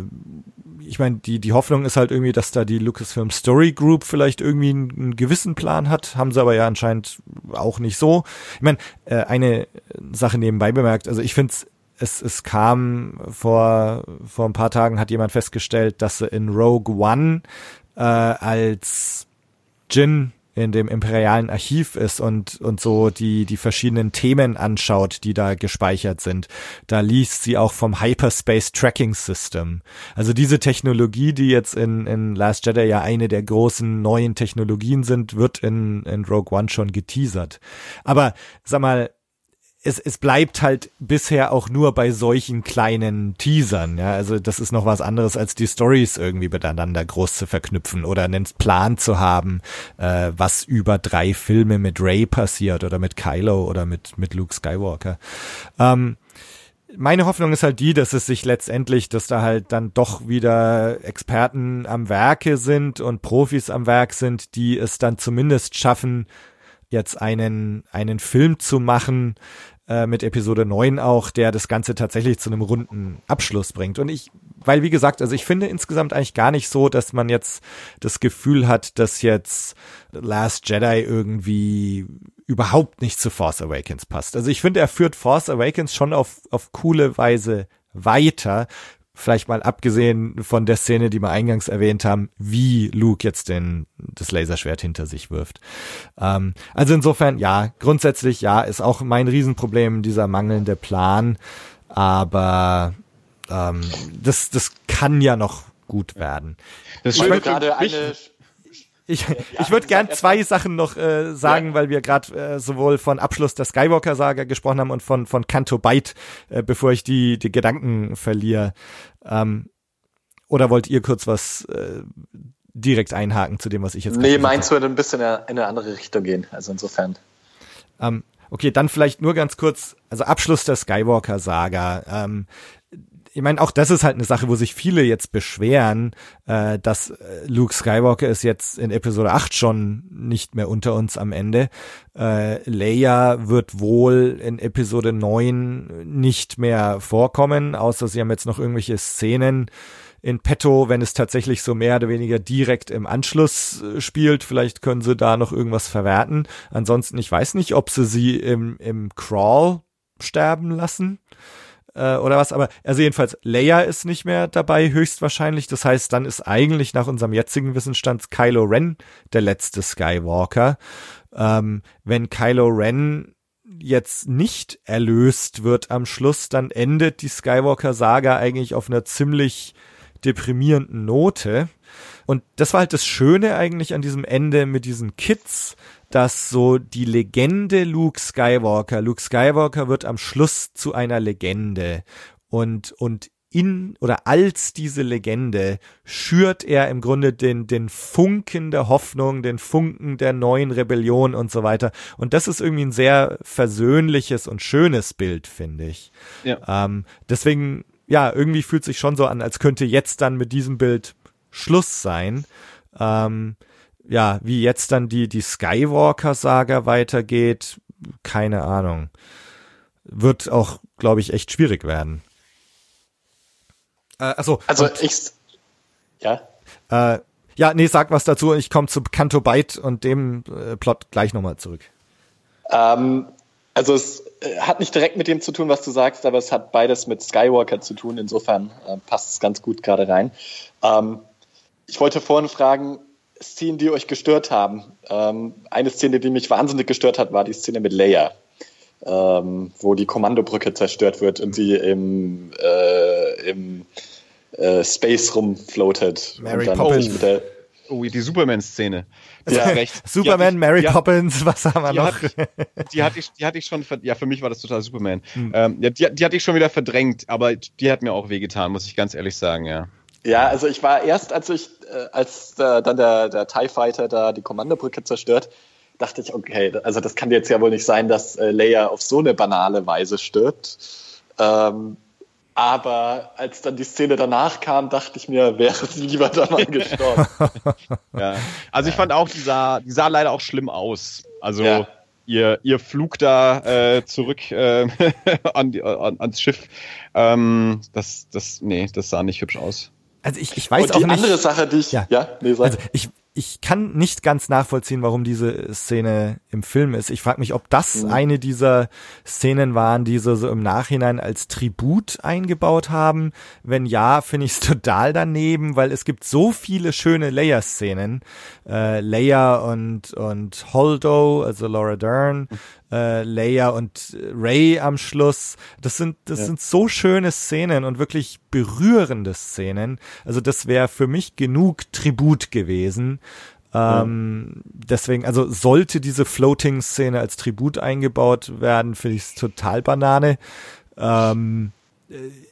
ich meine, die, die Hoffnung ist halt irgendwie, dass da die Lucasfilm Story Group vielleicht irgendwie einen, einen gewissen Plan hat, haben sie aber ja anscheinend auch nicht so. Ich meine, äh, eine Sache nebenbei bemerkt, also ich finde es, es kam vor, vor ein paar Tagen hat jemand festgestellt, dass sie in Rogue One äh, als Jin in dem imperialen Archiv ist und, und so die, die verschiedenen Themen anschaut, die da gespeichert sind. Da liest sie auch vom Hyperspace Tracking System. Also diese Technologie, die jetzt in, in Last Jedi ja eine der großen neuen Technologien sind, wird in, in Rogue One schon geteasert. Aber sag mal, es, es bleibt halt bisher auch nur bei solchen kleinen Teasern. Ja, also das ist noch was anderes als die Stories irgendwie miteinander groß zu verknüpfen oder einen Plan zu haben, äh, was über drei Filme mit Ray passiert oder mit Kylo oder mit mit Luke Skywalker. Ähm, meine Hoffnung ist halt die, dass es sich letztendlich, dass da halt dann doch wieder Experten am Werke sind und Profis am Werk sind, die es dann zumindest schaffen, jetzt einen, einen Film zu machen, äh, mit Episode 9 auch, der das Ganze tatsächlich zu einem runden Abschluss bringt. Und ich, weil wie gesagt, also ich finde insgesamt eigentlich gar nicht so, dass man jetzt das Gefühl hat, dass jetzt Last Jedi irgendwie überhaupt nicht zu Force Awakens passt. Also ich finde, er führt Force Awakens schon auf, auf coole Weise weiter, vielleicht mal abgesehen von der Szene, die wir eingangs erwähnt haben, wie Luke jetzt den, das Laserschwert hinter sich wirft. Ähm, also insofern, ja, grundsätzlich, ja, ist auch mein Riesenproblem, dieser mangelnde Plan. Aber ähm, das, das kann ja noch gut werden. Das ich gerade eine ich, ja, ich würde gern zwei Sachen noch äh, sagen, ja. weil wir gerade äh, sowohl von Abschluss der Skywalker-Saga gesprochen haben und von, von Canto Byte, äh, bevor ich die, die Gedanken verliere. Ähm, oder wollt ihr kurz was äh, direkt einhaken zu dem, was ich jetzt Nee, meins würde ein bisschen in eine andere Richtung gehen, also insofern. Ähm, okay, dann vielleicht nur ganz kurz, also Abschluss der Skywalker-Saga. Ähm, ich meine, auch das ist halt eine Sache, wo sich viele jetzt beschweren, äh, dass äh, Luke Skywalker ist jetzt in Episode 8 schon nicht mehr unter uns am Ende. Äh, Leia wird wohl in Episode 9 nicht mehr vorkommen, außer sie haben jetzt noch irgendwelche Szenen in petto, wenn es tatsächlich so mehr oder weniger direkt im Anschluss äh, spielt. Vielleicht können sie da noch irgendwas verwerten. Ansonsten, ich weiß nicht, ob sie sie im, im Crawl sterben lassen äh, oder was, aber also jedenfalls Leia ist nicht mehr dabei, höchstwahrscheinlich. Das heißt, dann ist eigentlich nach unserem jetzigen Wissensstand Kylo Ren der letzte Skywalker. Ähm, wenn Kylo Ren jetzt nicht erlöst wird am Schluss, dann endet die Skywalker-Saga eigentlich auf einer ziemlich deprimierenden Note. Und das war halt das Schöne eigentlich an diesem Ende mit diesen Kids, dass so die Legende Luke Skywalker, Luke Skywalker wird am Schluss zu einer Legende und, und in oder als diese Legende schürt er im Grunde den, den Funken der Hoffnung, den Funken der neuen Rebellion und so weiter. Und das ist irgendwie ein sehr versöhnliches und schönes Bild, finde ich. Ja. Ähm, deswegen, ja, irgendwie fühlt sich schon so an, als könnte jetzt dann mit diesem Bild Schluss sein. Ähm, ja, wie jetzt dann die, die Skywalker-Saga weitergeht, keine Ahnung. Wird auch, glaube ich, echt schwierig werden. Äh, achso, also und, ich, ja. Äh, ja, nee, sag was dazu. Ich komme zu Canto Byte und dem äh, Plot gleich nochmal zurück. Ähm, also es äh, hat nicht direkt mit dem zu tun, was du sagst, aber es hat beides mit Skywalker zu tun. Insofern äh, passt es ganz gut gerade rein. Ähm, ich wollte vorhin fragen, Szenen, die euch gestört haben. Ähm, eine Szene, die mich wahnsinnig gestört hat, war die Szene mit Leia, ähm, wo die Kommandobrücke zerstört wird und sie im, äh, im äh, Space rumfloatet. Mary Poppins. Oh, die Superman-Szene. Ja, recht. Superman, ich, Mary Poppins, was haben wir die noch? Hat, die, hatte ich, die hatte ich schon, ja, für mich war das total Superman. Hm. Ähm, ja, die, die hatte ich schon wieder verdrängt, aber die hat mir auch wehgetan, muss ich ganz ehrlich sagen, ja. Ja, also ich war erst, als ich, äh, als äh, dann der, der TIE Fighter da die Kommandobrücke zerstört, dachte ich, okay, also das kann jetzt ja wohl nicht sein, dass äh, Leia auf so eine banale Weise stirbt. Ähm, aber als dann die Szene danach kam, dachte ich mir, wäre sie lieber da mal gestorben. ja. Also ich fand auch, die sah, die sah leider auch schlimm aus. Also ja. ihr, ihr Flug da äh, zurück äh, an die, an, ans Schiff, ähm, das, das, nee, das sah nicht hübsch aus. Also ich, ich weiß Und auch die nicht. andere Sache, die ich, ja, ja nee, sag. Also ich, ich kann nicht ganz nachvollziehen, warum diese Szene im Film ist. Ich frage mich, ob das mhm. eine dieser Szenen waren, die sie so im Nachhinein als Tribut eingebaut haben. Wenn ja, finde ich es total daneben, weil es gibt so viele schöne Leia-Szenen. Äh, Leia und, und Holdo, also Laura Dern, äh, Leia und Ray am Schluss. Das sind, das ja. sind so schöne Szenen und wirklich berührende Szenen. Also das wäre für mich genug Tribut gewesen. Ähm, deswegen, also sollte diese Floating-Szene als Tribut eingebaut werden, finde ich es total Banane. Ähm,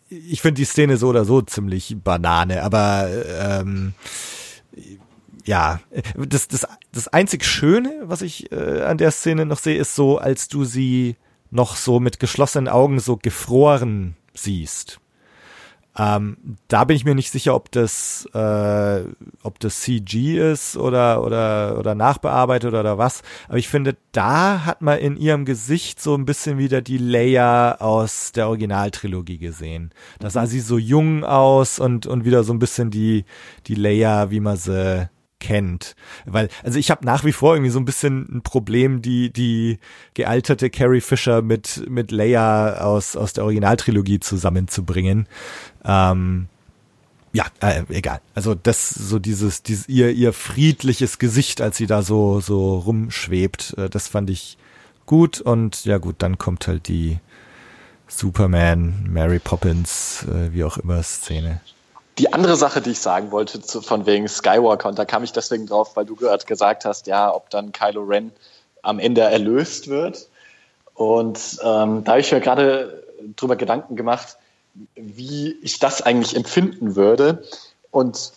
ich finde die Szene so oder so ziemlich Banane, aber ähm, ja, das, das, das einzig Schöne, was ich äh, an der Szene noch sehe, ist so, als du sie noch so mit geschlossenen Augen so gefroren siehst. Ähm, da bin ich mir nicht sicher, ob das, äh, ob das CG ist oder, oder, oder nachbearbeitet oder was. Aber ich finde, da hat man in ihrem Gesicht so ein bisschen wieder die Leia aus der Originaltrilogie gesehen. Da sah sie so jung aus und, und wieder so ein bisschen die, die Leia, wie man sie kennt. Weil, also ich habe nach wie vor irgendwie so ein bisschen ein Problem, die, die gealterte Carrie Fisher mit, mit Leia aus, aus der Originaltrilogie zusammenzubringen. Ähm, ja, äh, egal. Also das so dieses, dieses ihr ihr friedliches Gesicht, als sie da so so rumschwebt, äh, das fand ich gut und ja gut, dann kommt halt die Superman, Mary Poppins, äh, wie auch immer Szene. Die andere Sache, die ich sagen wollte, zu, von wegen Skywalker, und da kam ich deswegen drauf, weil du gerade gesagt hast, ja, ob dann Kylo Ren am Ende erlöst wird. Und ähm, da habe ich mir gerade drüber Gedanken gemacht, wie ich das eigentlich empfinden würde. Und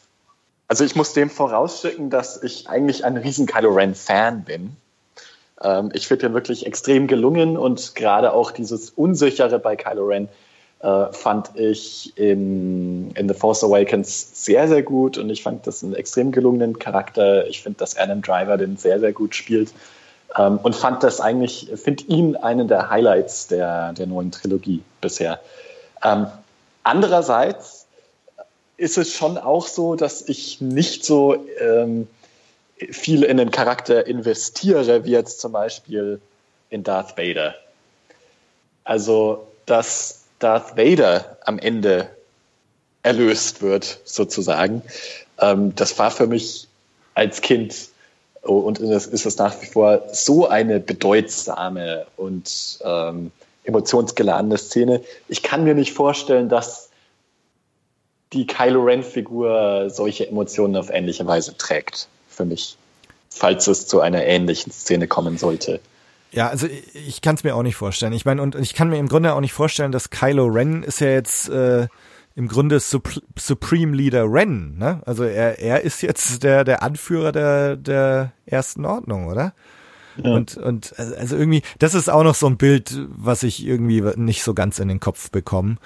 also ich muss dem vorausschicken, dass ich eigentlich ein riesen Kylo Ren Fan bin. Ähm, ich finde ihn wirklich extrem gelungen und gerade auch dieses Unsichere bei Kylo Ren äh, fand ich in, in The Force Awakens sehr, sehr gut und ich fand das einen extrem gelungenen Charakter. Ich finde, dass Adam Driver den sehr, sehr gut spielt ähm, und fand das eigentlich, finde ihn einen der Highlights der, der neuen Trilogie bisher. Ähm, andererseits ist es schon auch so, dass ich nicht so ähm, viel in den Charakter investiere, wie jetzt zum Beispiel in Darth Vader. Also, dass Darth Vader am Ende erlöst wird, sozusagen. Ähm, das war für mich als Kind oh, und ist es nach wie vor so eine bedeutsame und ähm, emotionsgeladene Szene. Ich kann mir nicht vorstellen, dass die Kylo Ren-Figur solche Emotionen auf ähnliche Weise trägt, für mich, falls es zu einer ähnlichen Szene kommen sollte. Ja, also ich, kann es mir auch nicht vorstellen. Ich meine, und ich kann mir im Grunde auch nicht vorstellen, dass Kylo Ren ist ja jetzt äh, im Grunde Sup Supreme Leader Ren, ne? Also er, er ist jetzt der, der Anführer der, der ersten Ordnung, oder? Ja. Und, und also irgendwie, das ist auch noch so ein Bild, was ich irgendwie nicht so ganz in den Kopf bekomme.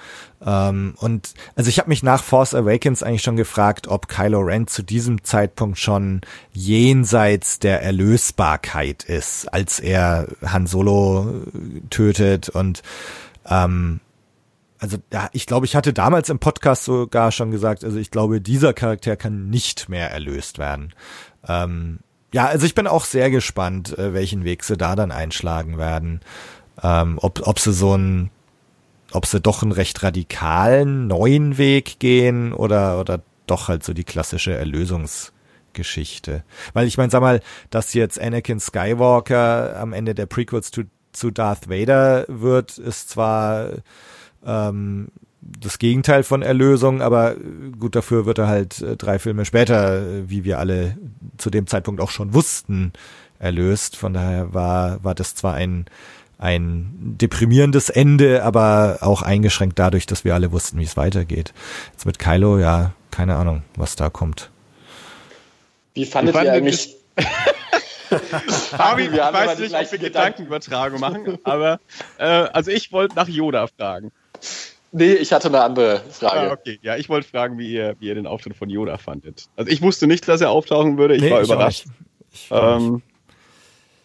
Ähm, und also ich habe mich nach Force Awakens eigentlich schon gefragt, ob Kylo Ren zu diesem Zeitpunkt schon jenseits der Erlösbarkeit ist, als er Han Solo tötet und ähm, also ja, ich glaube, ich hatte damals im Podcast sogar schon gesagt, also ich glaube, dieser Charakter kann nicht mehr erlöst werden. Ähm, ja, also ich bin auch sehr gespannt, äh, welchen Weg sie da dann einschlagen werden. Ähm, ob, ob sie so ein, ob sie doch einen recht radikalen neuen Weg gehen oder, oder doch halt so die klassische Erlösungsgeschichte. Weil ich meine, sag mal, dass jetzt Anakin Skywalker am Ende der Prequels zu, zu Darth Vader wird, ist zwar ähm, das Gegenteil von Erlösung, aber gut, dafür wird er halt äh, drei Filme später, äh, wie wir alle zu dem Zeitpunkt auch schon wussten, erlöst. Von daher war, war das zwar ein, ein deprimierendes Ende, aber auch eingeschränkt dadurch, dass wir alle wussten, wie es weitergeht. Jetzt mit Kylo, ja, keine Ahnung, was da kommt. Wie fandet ihr eigentlich... Fabi, ich weiß nicht, ob wir Gedankenübertragung machen, aber äh, also ich wollte nach Yoda fragen. Nee, ich hatte eine andere Frage. Ah, okay, ja, ich wollte fragen, wie ihr, wie ihr den Auftritt von Yoda fandet. Also ich wusste nicht, dass er auftauchen würde. Ich nee, war ich überrascht. Ich ähm,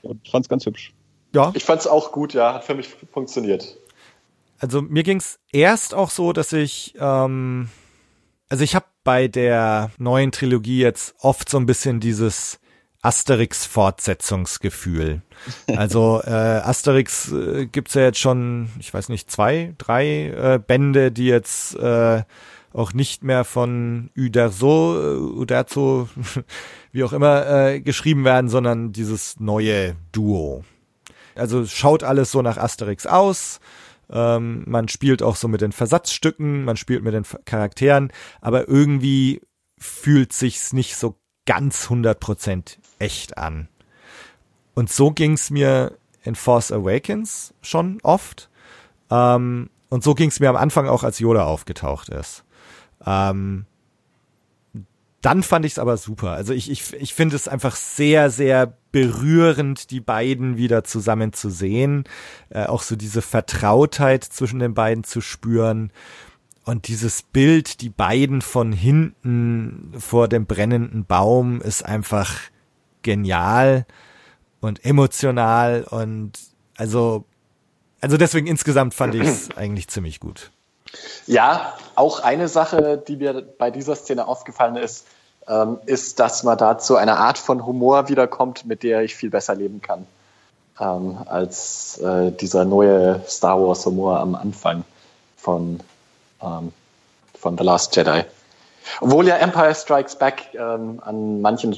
und fand's ganz hübsch. Ja. Ich fand's auch gut, ja, hat für mich funktioniert. Also mir ging's erst auch so, dass ich, ähm, also ich habe bei der neuen Trilogie jetzt oft so ein bisschen dieses Asterix-Fortsetzungsgefühl. Also äh, Asterix äh, gibt's ja jetzt schon, ich weiß nicht, zwei, drei äh, Bände, die jetzt äh, auch nicht mehr von Uderzo, äh, Uderzo, wie auch immer, äh, geschrieben werden, sondern dieses neue Duo. Also schaut alles so nach Asterix aus. Ähm, man spielt auch so mit den Versatzstücken, man spielt mit den Charakteren, aber irgendwie fühlt sich's nicht so ganz 100% echt an. Und so ging's mir in Force Awakens schon oft. Ähm, und so ging's mir am Anfang auch, als Yoda aufgetaucht ist. Ähm, dann fand ich's aber super. Also ich, ich, ich finde es einfach sehr, sehr berührend, die beiden wieder zusammen zu sehen. Äh, auch so diese Vertrautheit zwischen den beiden zu spüren. Und dieses Bild, die beiden von hinten vor dem brennenden Baum, ist einfach genial und emotional und also, also deswegen insgesamt fand ich es eigentlich ziemlich gut. Ja, auch eine Sache, die mir bei dieser Szene aufgefallen ist, ähm, ist, dass man da zu einer Art von Humor wiederkommt, mit der ich viel besser leben kann, ähm, als äh, dieser neue Star Wars Humor am Anfang von, ähm, von The Last Jedi. Obwohl ja Empire Strikes Back ähm, an manchen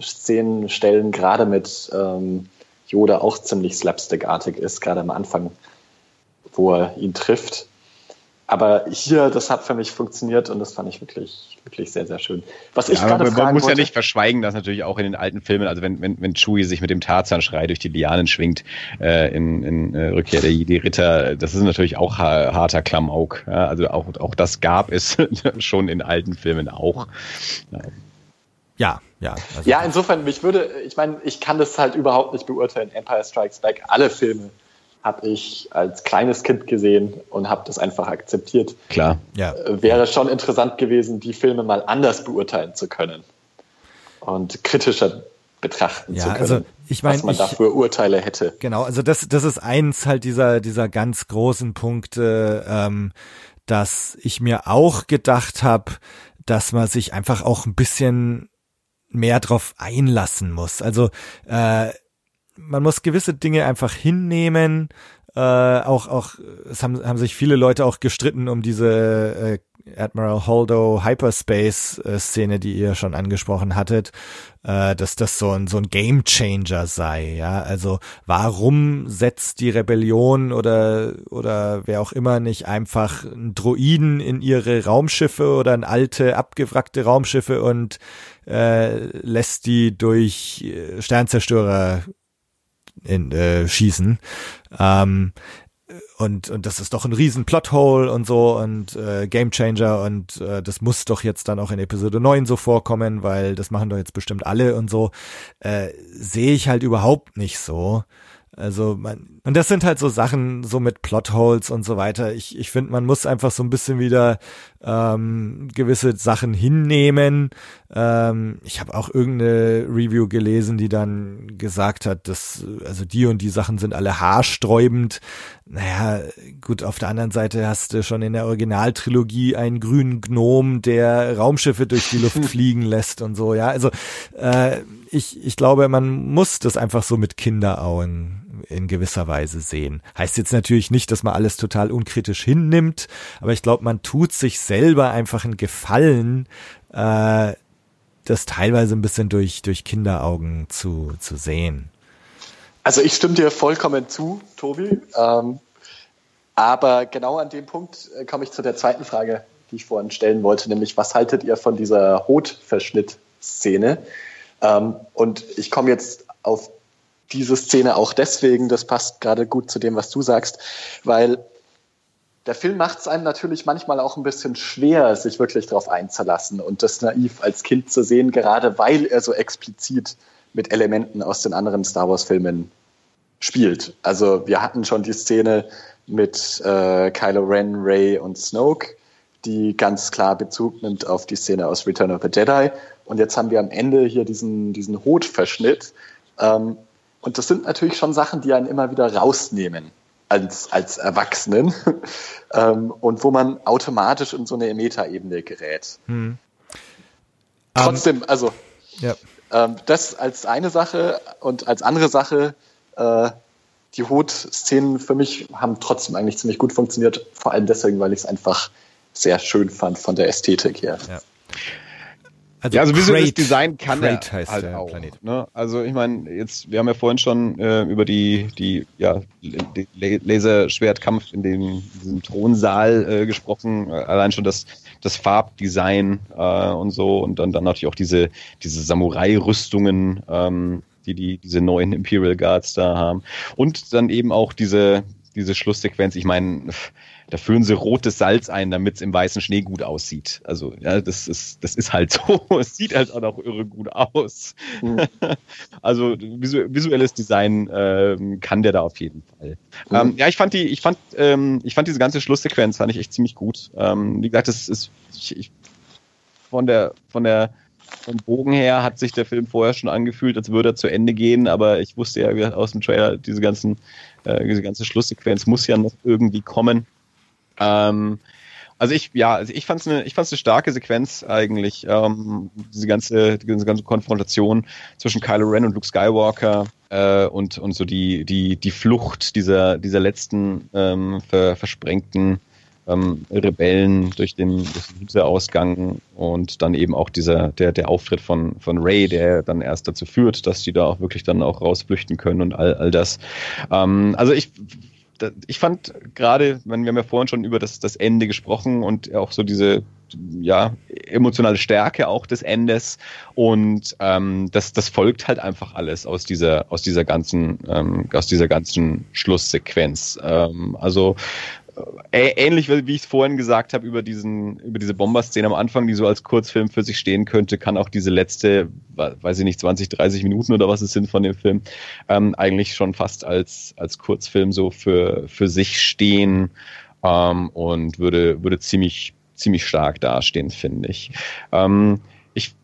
Szenen, Stellen gerade mit ähm, Yoda auch ziemlich slapstickartig ist, gerade am Anfang, wo er ihn trifft. Aber hier, das hat für mich funktioniert und das fand ich wirklich, wirklich sehr, sehr schön. Was ja, ich gerade fragen Man muss wollte, ja nicht verschweigen, dass natürlich auch in den alten Filmen, also wenn, wenn, wenn Chewie sich mit dem Tarzan-Schrei durch die Lianen schwingt, äh, in, in äh, Rückkehr der Jedi Ritter, das ist natürlich auch harter Klamauk. Ja? Also auch, auch das gab es schon in alten Filmen auch. Ja. Ja, ja. Also ja, insofern, mich würde, ich meine, ich kann das halt überhaupt nicht beurteilen. Empire Strikes Back, alle Filme habe ich als kleines Kind gesehen und habe das einfach akzeptiert. Klar. Ja. Äh, wäre schon interessant gewesen, die Filme mal anders beurteilen zu können und kritischer betrachten ja, zu können, also ich mein, was man ich, dafür Urteile hätte. Genau, also das, das ist eins halt dieser, dieser ganz großen Punkte, ähm, dass ich mir auch gedacht habe, dass man sich einfach auch ein bisschen mehr drauf einlassen muss. Also äh, man muss gewisse Dinge einfach hinnehmen. Äh, auch auch es haben, haben sich viele Leute auch gestritten um diese äh, Admiral Holdo Hyperspace äh, Szene, die ihr schon angesprochen hattet, äh, dass das so ein so ein Game Changer sei. Ja, also warum setzt die Rebellion oder oder wer auch immer nicht einfach einen Droiden in ihre Raumschiffe oder in alte abgewrackte Raumschiffe und äh, lässt die durch äh, Sternzerstörer in, äh, schießen. Ähm, und, und das ist doch ein riesen Plothole und so und äh, Gamechanger und äh, das muss doch jetzt dann auch in Episode 9 so vorkommen, weil das machen doch jetzt bestimmt alle und so, äh, sehe ich halt überhaupt nicht so. Also man, und das sind halt so Sachen, so mit Plotholes und so weiter. Ich, ich finde, man muss einfach so ein bisschen wieder ähm, gewisse Sachen hinnehmen. Ähm, ich habe auch irgendeine Review gelesen, die dann gesagt hat, dass also die und die Sachen sind alle haarsträubend. Naja, gut, auf der anderen Seite hast du schon in der Originaltrilogie einen grünen Gnom, der Raumschiffe durch die Luft fliegen lässt und so. Ja, also äh, ich, ich glaube, man muss das einfach so mit Kinderaugen in gewisser Weise sehen. Heißt jetzt natürlich nicht, dass man alles total unkritisch hinnimmt, aber ich glaube, man tut sich selber einfach einen Gefallen, äh, das teilweise ein bisschen durch, durch Kinderaugen zu, zu sehen. Also ich stimme dir vollkommen zu, Tobi. Ähm, aber genau an dem Punkt äh, komme ich zu der zweiten Frage, die ich vorhin stellen wollte, nämlich was haltet ihr von dieser Hotverschnitt-Szene? Ähm, und ich komme jetzt auf diese Szene auch deswegen, das passt gerade gut zu dem, was du sagst, weil der Film macht es einem natürlich manchmal auch ein bisschen schwer, sich wirklich darauf einzulassen und das naiv als Kind zu sehen, gerade weil er so explizit mit Elementen aus den anderen Star Wars-Filmen spielt. Also wir hatten schon die Szene mit äh, Kylo Ren, Ray und Snoke, die ganz klar Bezug nimmt auf die Szene aus Return of the Jedi. Und jetzt haben wir am Ende hier diesen, diesen Hut-Verschnitt. Ähm, und das sind natürlich schon Sachen, die einen immer wieder rausnehmen als, als Erwachsenen ähm, und wo man automatisch in so eine Meta-Ebene gerät. Hm. Trotzdem, um, also ja. ähm, das als eine Sache und als andere Sache, äh, die Hut-Szenen für mich haben trotzdem eigentlich ziemlich gut funktioniert, vor allem deswegen, weil ich es einfach sehr schön fand von der Ästhetik her. Ja. Also, ja, also visuelles Design kann Crate er heißt halt der auch. Planet. Ne? Also ich meine, jetzt wir haben ja vorhin schon äh, über die die ja die Laserschwertkampf in dem diesem Thronsaal äh, gesprochen. Allein schon das das Farbdesign äh, und so und dann dann natürlich auch diese diese Samurai-Rüstungen, ähm, die die diese neuen Imperial Guards da haben und dann eben auch diese diese Schlusssequenz. Ich meine da füllen sie rotes Salz ein, damit es im weißen Schnee gut aussieht. Also ja, das ist, das ist halt so. es sieht halt auch noch irre gut aus. Mhm. also visuelles Design ähm, kann der da auf jeden Fall. Mhm. Ähm, ja, ich fand die, ich fand, ähm, ich fand diese ganze Schlusssequenz fand ich echt ziemlich gut. Ähm, wie gesagt, das ist ich, ich, von der von der vom Bogen her hat sich der Film vorher schon angefühlt, als würde er zu Ende gehen, aber ich wusste ja aus dem Trailer, diese ganzen, äh, diese ganze Schlusssequenz muss ja noch irgendwie kommen. Ähm, also ich, ja, also ich fand es eine, eine starke Sequenz eigentlich. Ähm, diese ganze, diese ganze Konfrontation zwischen Kylo Ren und Luke Skywalker äh, und und so die die die Flucht dieser dieser letzten ähm, ver, versprengten ähm, Rebellen durch den, durch den Ausgang und dann eben auch dieser der der Auftritt von von Ray, der dann erst dazu führt, dass die da auch wirklich dann auch rausflüchten können und all all das. Ähm, also ich ich fand gerade, wir haben ja vorhin schon über das, das Ende gesprochen und auch so diese ja, emotionale Stärke auch des Endes und ähm, das, das folgt halt einfach alles aus dieser, aus dieser ganzen, ähm, aus dieser ganzen Schlusssequenz. Ähm, also ähnlich wie ich es vorhin gesagt habe über diesen über diese Bomber-Szene am Anfang, die so als Kurzfilm für sich stehen könnte, kann auch diese letzte, weiß ich nicht, 20, 30 Minuten oder was es sind von dem Film, ähm, eigentlich schon fast als als Kurzfilm so für für sich stehen ähm, und würde würde ziemlich ziemlich stark dastehen, finde ich. Ähm, ich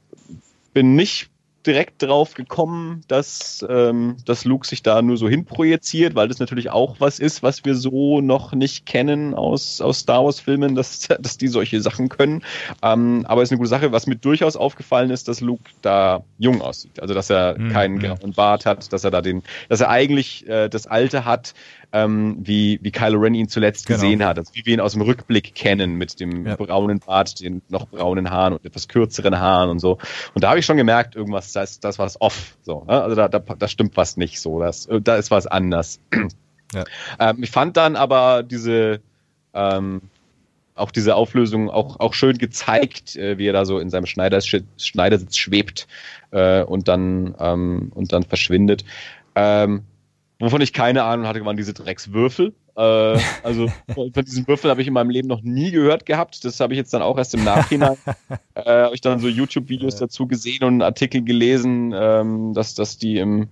bin nicht direkt drauf gekommen, dass, ähm, dass Luke sich da nur so hinprojiziert, weil das natürlich auch was ist, was wir so noch nicht kennen aus, aus Star Wars-Filmen, dass, dass die solche Sachen können. Ähm, aber es ist eine gute Sache. Was mir durchaus aufgefallen ist, dass Luke da jung aussieht. Also dass er mhm. keinen grauen Bart hat, dass er da den, dass er eigentlich äh, das Alte hat, ähm, wie, wie Kylo Ren ihn zuletzt genau. gesehen hat. Also wie wir ihn aus dem Rückblick kennen mit dem ja. braunen Bart, den noch braunen Haaren und etwas kürzeren Haaren und so. Und da habe ich schon gemerkt, irgendwas, das, das war off. So, ne? Also da, da, da stimmt was nicht so. Das, da ist was anders. Ja. Ähm, ich fand dann aber diese ähm, auch diese Auflösung auch, auch schön gezeigt, äh, wie er da so in seinem Schneidersitz, Schneidersitz schwebt äh, und dann ähm, und dann verschwindet. Ähm, Wovon ich keine Ahnung hatte, waren diese Dreckswürfel. Äh, also von diesen Würfeln habe ich in meinem Leben noch nie gehört gehabt. Das habe ich jetzt dann auch erst im Nachhinein. äh, habe ich dann so YouTube-Videos dazu gesehen und einen Artikel gelesen, ähm, dass, dass die im,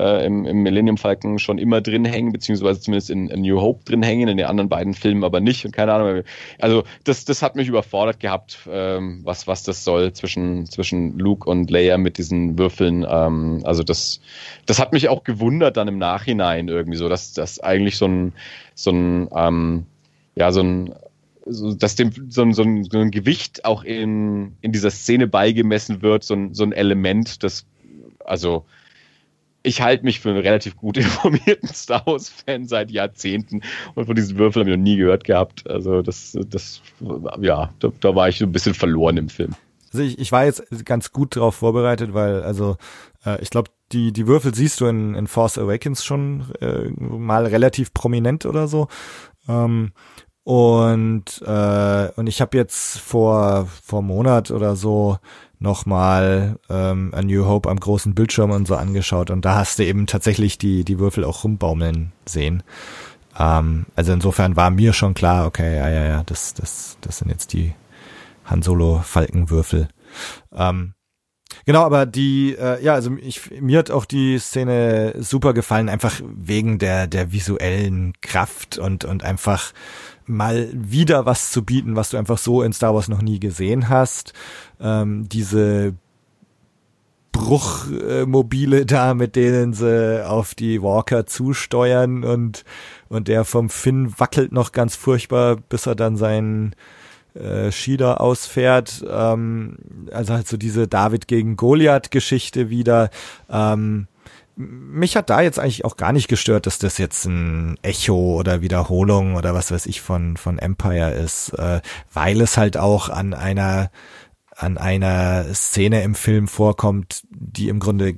äh, im, im Millennium Falcon schon immer drin hängen, beziehungsweise zumindest in, in New Hope drin hängen, in den anderen beiden Filmen aber nicht. Und keine Ahnung. Also das, das hat mich überfordert gehabt, ähm, was, was das soll zwischen, zwischen Luke und Leia mit diesen Würfeln. Ähm, also das, das hat mich auch gewundert dann im Nachhinein irgendwie so, dass das eigentlich so ein, so ein, ähm, ja, so ein so, dass dem so so, ein, so ein Gewicht auch in, in dieser Szene beigemessen wird, so ein, so ein Element, das also ich halte mich für einen relativ gut informierten Star Wars-Fan seit Jahrzehnten und von diesen Würfeln habe ich noch nie gehört gehabt. Also das, das, ja, da, da war ich so ein bisschen verloren im Film. Also ich, ich war jetzt ganz gut darauf vorbereitet, weil also äh, ich glaube, die, die Würfel siehst du in, in Force Awakens schon äh, mal relativ prominent oder so. Ähm, und, äh, und ich habe jetzt vor, vor Monat oder so nochmal ähm, A New Hope am großen Bildschirm und so angeschaut und da hast du eben tatsächlich die, die Würfel auch rumbaumeln sehen. Ähm, also insofern war mir schon klar, okay, ja, ja, ja, das, das, das sind jetzt die Han Solo Falkenwürfel. Ähm, Genau, aber die, äh, ja, also ich, mir hat auch die Szene super gefallen, einfach wegen der der visuellen Kraft und und einfach mal wieder was zu bieten, was du einfach so in Star Wars noch nie gesehen hast. Ähm, diese Bruchmobile da, mit denen sie auf die Walker zusteuern und und der vom Finn wackelt noch ganz furchtbar, bis er dann seinen äh, Schieder ausfährt. Ähm, also halt so diese David gegen Goliath-Geschichte wieder. Ähm, mich hat da jetzt eigentlich auch gar nicht gestört, dass das jetzt ein Echo oder Wiederholung oder was weiß ich von, von Empire ist, äh, weil es halt auch an einer, an einer Szene im Film vorkommt, die im Grunde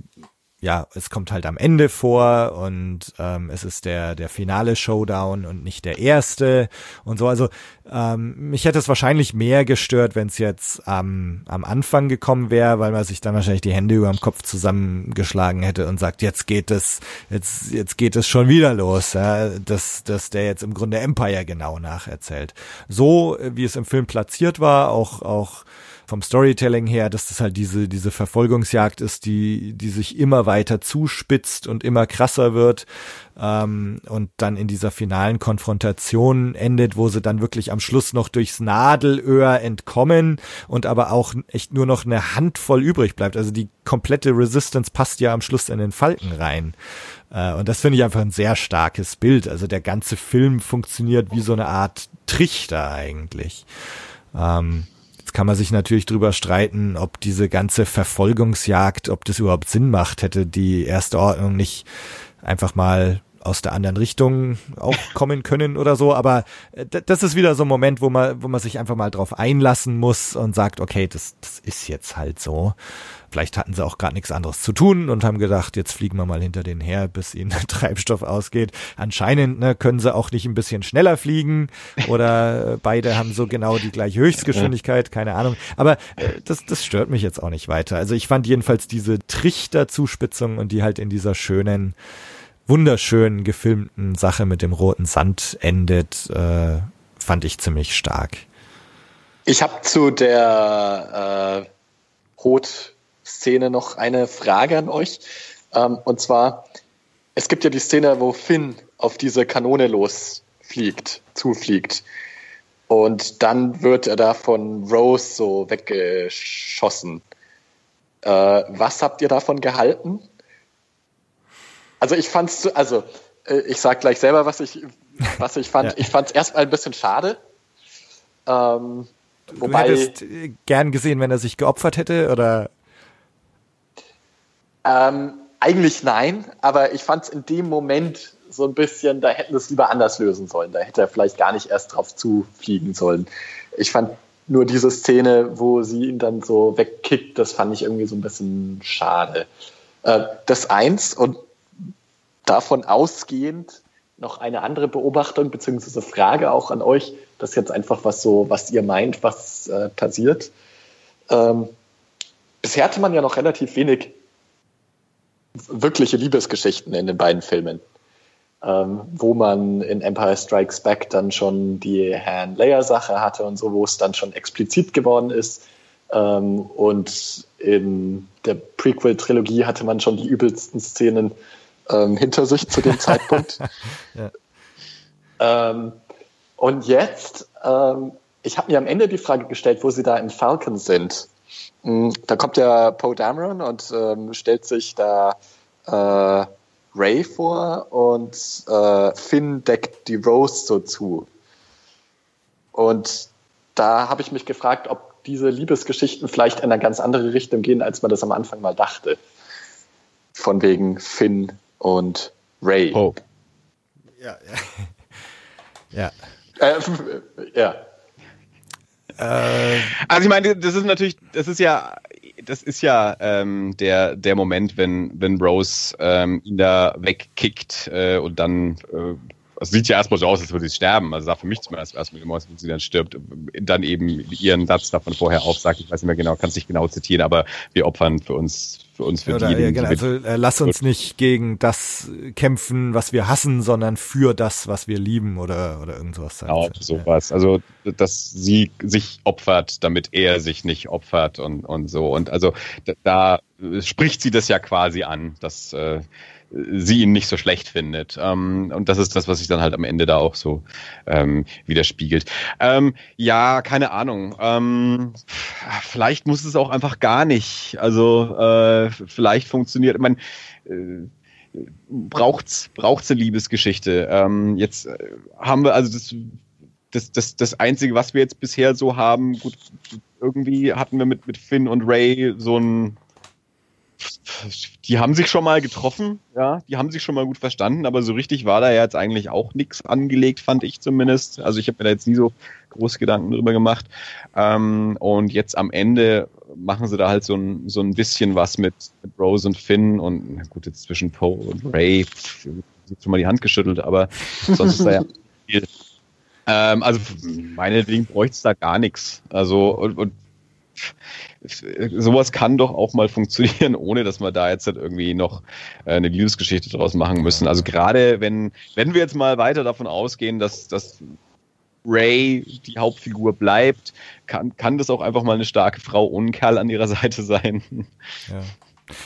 ja, es kommt halt am Ende vor und ähm, es ist der der finale Showdown und nicht der erste und so. Also ähm, mich hätte es wahrscheinlich mehr gestört, wenn es jetzt ähm, am Anfang gekommen wäre, weil man sich dann wahrscheinlich die Hände über dem Kopf zusammengeschlagen hätte und sagt, jetzt geht es, jetzt jetzt geht es schon wieder los, ja, dass dass der jetzt im Grunde Empire genau nacherzählt. So wie es im Film platziert war, auch auch vom Storytelling her, dass das halt diese, diese Verfolgungsjagd ist, die, die sich immer weiter zuspitzt und immer krasser wird ähm, und dann in dieser finalen Konfrontation endet, wo sie dann wirklich am Schluss noch durchs Nadelöhr entkommen und aber auch echt nur noch eine Handvoll übrig bleibt. Also die komplette Resistance passt ja am Schluss in den Falken rein. Äh, und das finde ich einfach ein sehr starkes Bild. Also der ganze Film funktioniert wie so eine Art Trichter eigentlich. Ähm, kann man sich natürlich drüber streiten, ob diese ganze Verfolgungsjagd, ob das überhaupt Sinn macht, hätte die erste Ordnung nicht einfach mal aus der anderen Richtung auch kommen können oder so. Aber äh, das ist wieder so ein Moment, wo man, wo man sich einfach mal drauf einlassen muss und sagt, okay, das, das ist jetzt halt so. Vielleicht hatten sie auch gerade nichts anderes zu tun und haben gedacht, jetzt fliegen wir mal hinter denen her, bis ihnen der Treibstoff ausgeht. Anscheinend ne, können sie auch nicht ein bisschen schneller fliegen oder äh, beide haben so genau die gleiche Höchstgeschwindigkeit, keine Ahnung. Aber äh, das, das stört mich jetzt auch nicht weiter. Also ich fand jedenfalls diese Trichterzuspitzung und die halt in dieser schönen, wunderschönen gefilmten Sache mit dem roten Sand endet, äh, fand ich ziemlich stark. Ich habe zu der äh, Rot Szene noch eine Frage an euch. Ähm, und zwar, es gibt ja die Szene, wo Finn auf diese Kanone losfliegt, zufliegt. Und dann wird er da von Rose so weggeschossen. Äh, was habt ihr davon gehalten? Also ich fand's, also äh, ich sag gleich selber, was ich, was ich fand. ja. Ich fand's erstmal ein bisschen schade. Ähm, wobei, du hättest gern gesehen, wenn er sich geopfert hätte, oder? Ähm, eigentlich nein, aber ich fand es in dem Moment so ein bisschen, da hätten es lieber anders lösen sollen. Da hätte er vielleicht gar nicht erst drauf zufliegen sollen. Ich fand nur diese Szene, wo sie ihn dann so wegkickt, das fand ich irgendwie so ein bisschen schade. Äh, das eins und davon ausgehend noch eine andere Beobachtung beziehungsweise Frage auch an euch. Das ist jetzt einfach was so, was ihr meint, was äh, passiert. Ähm, bisher hatte man ja noch relativ wenig wirkliche Liebesgeschichten in den beiden Filmen. ähm, wo man in Empire Strikes Back dann schon die Han Leia-Sache hatte und so, wo es dann schon explizit geworden ist. Ähm, und in der Prequel-Trilogie hatte man schon die übelsten Szenen ähm, hinter sich zu dem Zeitpunkt. ja. ähm, und jetzt, ähm, ich habe mir am Ende die Frage gestellt, wo sie da im Falcon sind. Hm, da kommt ja Poe Dameron und ähm, stellt sich da äh, Ray vor und äh, Finn deckt die Rose so zu. Und da habe ich mich gefragt, ob diese Liebesgeschichten vielleicht in eine ganz andere Richtung gehen, als man das am Anfang mal dachte. Von wegen Finn und Ray. Oh. Ja, ja. ja. Äh, ja. Also ich meine, das ist natürlich, das ist ja das ist ja ähm, der, der Moment, wenn, wenn Rose ähm, ihn da wegkickt äh, und dann äh, es sieht ja erstmal so aus, als würde sie sterben. Also sah für mich zumindest erstmal immer aus, wenn sie dann stirbt, dann eben ihren Satz davon vorher aufsagt. Ich weiß nicht mehr genau, kann es nicht genau zitieren, aber wir opfern für uns für uns für Oder, die. Ja, genau, also äh, lass uns nicht gegen das kämpfen, was wir hassen, sondern für das, was wir lieben oder oder irgend sowas. Genau, sowas. Also dass sie sich opfert, damit er sich nicht opfert und und so und also da, da spricht sie das ja quasi an, dass äh, sie ihn nicht so schlecht findet. Ähm, und das ist das, was sich dann halt am Ende da auch so ähm, widerspiegelt. Ähm, ja, keine Ahnung. Ähm, vielleicht muss es auch einfach gar nicht. Also äh, vielleicht funktioniert, man äh, braucht's braucht's eine Liebesgeschichte. Ähm, jetzt äh, haben wir also das das, das, das Einzige, was wir jetzt bisher so haben, gut, irgendwie hatten wir mit, mit Finn und Ray so ein die haben sich schon mal getroffen, ja, die haben sich schon mal gut verstanden, aber so richtig war da ja jetzt eigentlich auch nichts angelegt, fand ich zumindest. Also ich habe mir da jetzt nie so große Gedanken drüber gemacht. Ähm, und jetzt am Ende machen sie da halt so ein, so ein bisschen was mit, mit Rose und Finn und na gut, jetzt zwischen Poe und Ray, schon mal die Hand geschüttelt, aber sonst ist da ja viel. Ähm, also meinetwegen bräuchte es da gar nichts. Also und, und sowas kann doch auch mal funktionieren, ohne dass wir da jetzt halt irgendwie noch äh, eine Liebesgeschichte draus machen müssen. Also gerade wenn, wenn wir jetzt mal weiter davon ausgehen, dass, dass Ray die Hauptfigur bleibt, kann, kann das auch einfach mal eine starke Frau ein Kerl an ihrer Seite sein. Ja,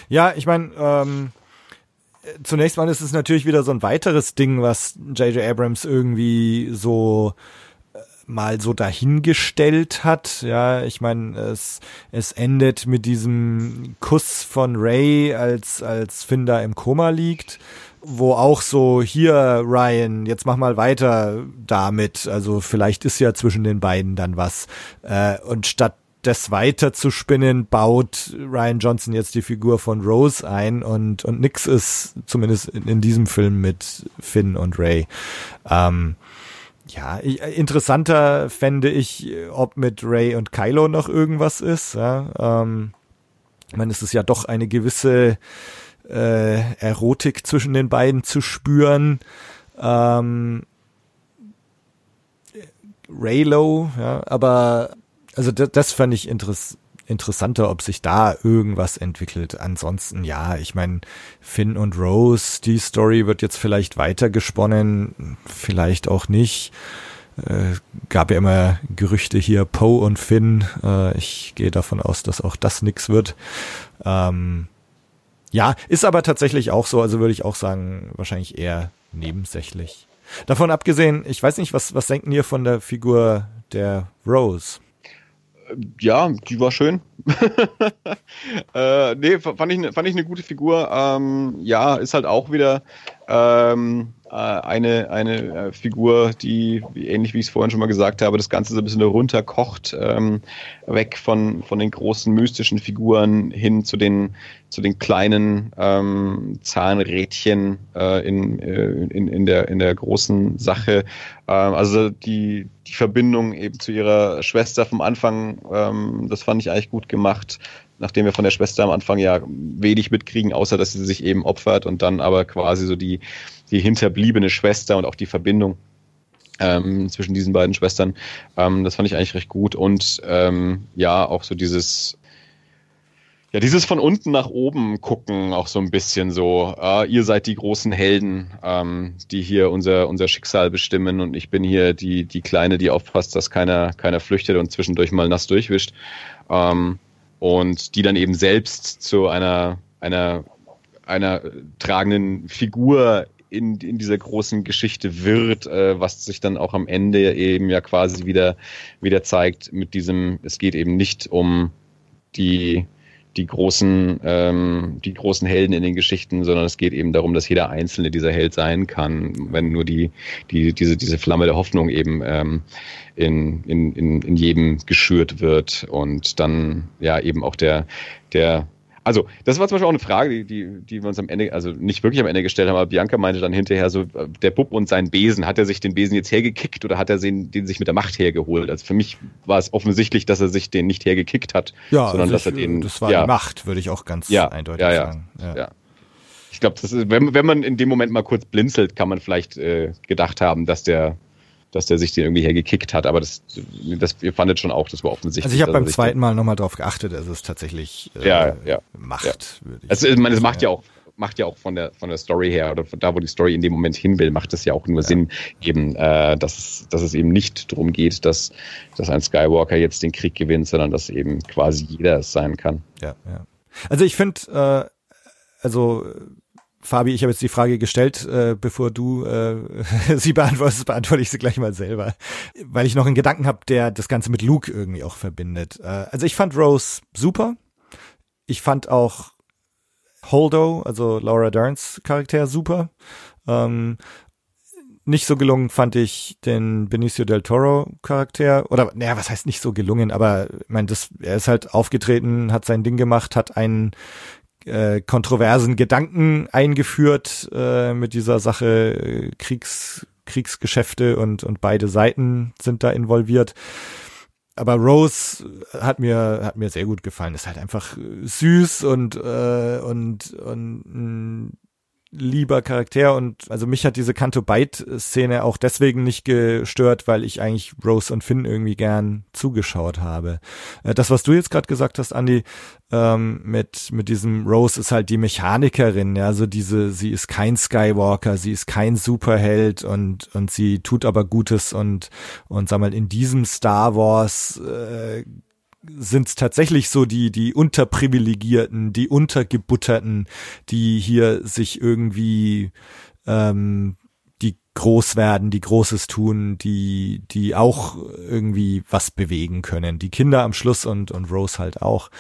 ja ich meine, ähm, zunächst mal ist es natürlich wieder so ein weiteres Ding, was J.J. Abrams irgendwie so mal so dahingestellt hat. Ja, ich meine, es, es endet mit diesem Kuss von Ray, als, als Finn da im Koma liegt, wo auch so, hier, Ryan, jetzt mach mal weiter damit. Also vielleicht ist ja zwischen den beiden dann was. Äh, und statt das weiter zu spinnen, baut Ryan Johnson jetzt die Figur von Rose ein und, und nix ist zumindest in, in diesem Film mit Finn und Ray. Ähm, ja, äh, interessanter fände ich, ob mit Ray und Kylo noch irgendwas ist. Ja, ähm, ich meine, es ist ja doch eine gewisse äh, Erotik zwischen den beiden zu spüren. Ähm, Raylo, ja, aber also das, das fand ich interessant interessanter, ob sich da irgendwas entwickelt. Ansonsten ja, ich meine, Finn und Rose, die Story wird jetzt vielleicht weitergesponnen, vielleicht auch nicht. Äh, gab ja immer Gerüchte hier, Poe und Finn. Äh, ich gehe davon aus, dass auch das nix wird. Ähm, ja, ist aber tatsächlich auch so, also würde ich auch sagen, wahrscheinlich eher nebensächlich. Davon abgesehen, ich weiß nicht, was, was denken ihr von der Figur der Rose? Ja, die war schön. äh, nee, fand ich, fand ich eine gute Figur. Ähm, ja, ist halt auch wieder ähm, äh, eine, eine äh, Figur, die, ähnlich wie ich es vorhin schon mal gesagt habe, das Ganze so ein bisschen runterkocht, ähm, weg von, von den großen mystischen Figuren hin zu den, zu den kleinen ähm, Zahnrädchen äh, in, äh, in, in, der, in der großen Sache. Ähm, also die, die Verbindung eben zu ihrer Schwester vom Anfang, ähm, das fand ich eigentlich gut gemacht nachdem wir von der Schwester am Anfang ja wenig mitkriegen, außer dass sie sich eben opfert und dann aber quasi so die, die hinterbliebene Schwester und auch die Verbindung ähm, zwischen diesen beiden Schwestern. Ähm, das fand ich eigentlich recht gut. Und ähm, ja, auch so dieses Ja, dieses von unten nach oben gucken auch so ein bisschen so. Äh, ihr seid die großen Helden, ähm, die hier unser, unser Schicksal bestimmen und ich bin hier die, die Kleine, die aufpasst, dass keiner, keiner flüchtet und zwischendurch mal nass durchwischt. Ähm, und die dann eben selbst zu einer, einer, einer tragenden Figur in, in dieser großen Geschichte wird, äh, was sich dann auch am Ende eben ja quasi wieder, wieder zeigt mit diesem, es geht eben nicht um die, die großen, ähm, die großen Helden in den Geschichten, sondern es geht eben darum, dass jeder Einzelne dieser Held sein kann, wenn nur die, die, diese, diese Flamme der Hoffnung eben ähm, in, in, in, in jedem geschürt wird. Und dann ja eben auch der, der also, das war zum Beispiel auch eine Frage, die, die, die wir uns am Ende, also nicht wirklich am Ende gestellt haben, aber Bianca meinte dann hinterher so, der Bub und sein Besen, hat er sich den Besen jetzt hergekickt oder hat er den, den sich mit der Macht hergeholt? Also für mich war es offensichtlich, dass er sich den nicht hergekickt hat, ja, sondern also dass er den. Das war ja, die Macht, würde ich auch ganz ja, eindeutig ja, ja, sagen. Ja. ja. Ich glaube, wenn, wenn man in dem Moment mal kurz blinzelt, kann man vielleicht äh, gedacht haben, dass der dass der sich den irgendwie hergekickt hat, aber das, das ihr fandet schon auch, das war offensichtlich. Also ich habe beim zweiten Mal nochmal drauf geachtet, es ist tatsächlich äh, ja, ja, Macht. Ja. Würde ich also, ich meine, es macht ja auch macht ja auch von der von der Story her oder von da, wo die Story in dem Moment hin will, macht es ja auch nur ja. Sinn, eben, äh, dass, es, dass es eben nicht darum geht, dass, dass ein Skywalker jetzt den Krieg gewinnt, sondern dass eben quasi jeder es sein kann. Ja, ja. Also ich finde, äh, also Fabi, ich habe jetzt die Frage gestellt, äh, bevor du äh, sie beantwortest, beantworte ich sie gleich mal selber, weil ich noch einen Gedanken habe, der das Ganze mit Luke irgendwie auch verbindet. Äh, also ich fand Rose super. Ich fand auch Holdo, also Laura Derns Charakter super. Ähm, nicht so gelungen fand ich den Benicio del Toro Charakter oder naja, was heißt nicht so gelungen, aber ich meine, das er ist halt aufgetreten, hat sein Ding gemacht, hat einen äh, kontroversen Gedanken eingeführt äh, mit dieser Sache äh, Kriegs, Kriegsgeschäfte und, und beide Seiten sind da involviert. Aber Rose hat mir hat mir sehr gut gefallen. Ist halt einfach süß und äh, und und lieber Charakter und also mich hat diese Kanto Bite Szene auch deswegen nicht gestört, weil ich eigentlich Rose und Finn irgendwie gern zugeschaut habe. Äh, das, was du jetzt gerade gesagt hast, Andy, ähm, mit mit diesem Rose ist halt die Mechanikerin, ja, also diese, sie ist kein Skywalker, sie ist kein Superheld und und sie tut aber Gutes und und sag mal in diesem Star Wars äh, sind es tatsächlich so die, die Unterprivilegierten, die Untergebutterten, die hier sich irgendwie ähm, die groß werden, die Großes tun, die, die auch irgendwie was bewegen können. Die Kinder am Schluss und, und Rose halt auch.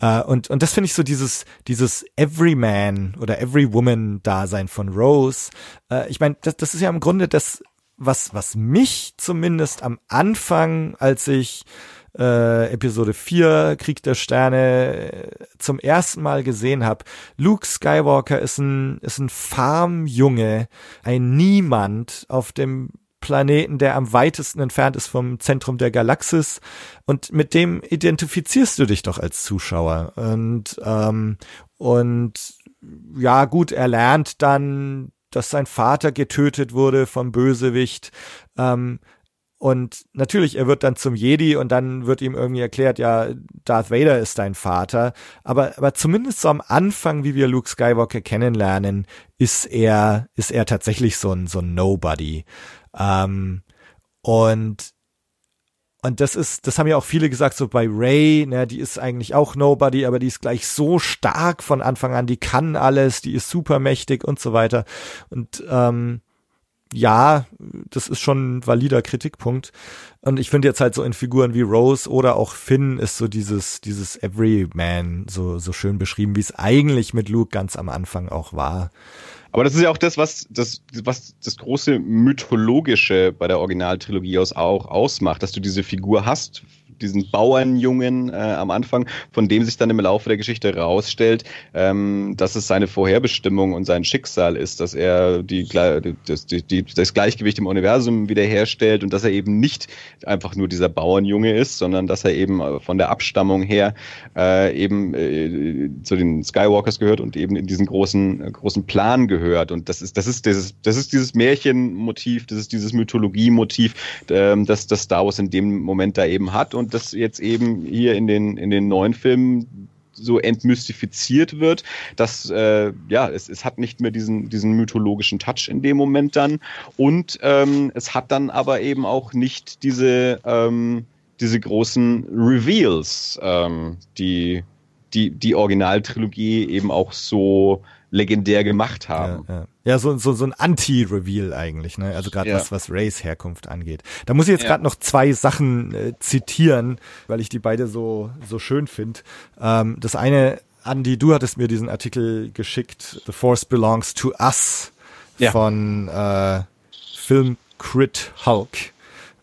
Äh, und, und das finde ich so dieses, dieses Everyman oder Everywoman-Dasein von Rose. Äh, ich meine, das, das ist ja im Grunde das, was, was mich zumindest am Anfang, als ich äh, Episode 4, Krieg der Sterne, äh, zum ersten Mal gesehen habe. Luke Skywalker ist ein, ist ein Farmjunge, ein Niemand auf dem Planeten, der am weitesten entfernt ist vom Zentrum der Galaxis. Und mit dem identifizierst du dich doch als Zuschauer. Und, ähm, und ja, gut, er lernt dann, dass sein Vater getötet wurde vom Bösewicht. Ähm, und natürlich, er wird dann zum Jedi und dann wird ihm irgendwie erklärt, ja, Darth Vader ist dein Vater. Aber, aber zumindest so am Anfang, wie wir Luke Skywalker kennenlernen, ist er, ist er tatsächlich so ein, so ein Nobody. Ähm, und, und das ist, das haben ja auch viele gesagt, so bei Ray, ne, die ist eigentlich auch Nobody, aber die ist gleich so stark von Anfang an, die kann alles, die ist supermächtig und so weiter. Und ähm, ja, das ist schon ein valider Kritikpunkt. Und ich finde jetzt halt so in Figuren wie Rose oder auch Finn ist so dieses, dieses Everyman so, so schön beschrieben, wie es eigentlich mit Luke ganz am Anfang auch war. Aber das ist ja auch das, was das, was das große mythologische bei der Originaltrilogie aus auch ausmacht, dass du diese Figur hast diesen Bauernjungen äh, am Anfang, von dem sich dann im Laufe der Geschichte herausstellt, ähm, dass es seine Vorherbestimmung und sein Schicksal ist, dass er die, das, die, das Gleichgewicht im Universum wiederherstellt und dass er eben nicht einfach nur dieser Bauernjunge ist, sondern dass er eben äh, von der Abstammung her äh, eben äh, zu den Skywalkers gehört und eben in diesen großen, äh, großen Plan gehört. Und das ist, das ist dieses, das ist dieses Märchenmotiv, das ist dieses Mythologiemotiv, äh, das, das Star Wars in dem Moment da eben hat. Und und das jetzt eben hier in den, in den neuen Filmen so entmystifiziert wird, dass äh, ja, es, es hat nicht mehr diesen, diesen mythologischen Touch in dem Moment dann. Und ähm, es hat dann aber eben auch nicht diese, ähm, diese großen Reveals, ähm, die die, die Originaltrilogie eben auch so legendär gemacht haben. Ja, ja. Ja so, so, so ein Anti-Reveal eigentlich, ne? Also gerade ja. was, was Rays Herkunft angeht. Da muss ich jetzt ja. gerade noch zwei Sachen äh, zitieren, weil ich die beide so, so schön finde. Ähm, das eine, Andy, du hattest mir diesen Artikel geschickt, The Force Belongs to Us ja. von äh, Film Crit Hulk.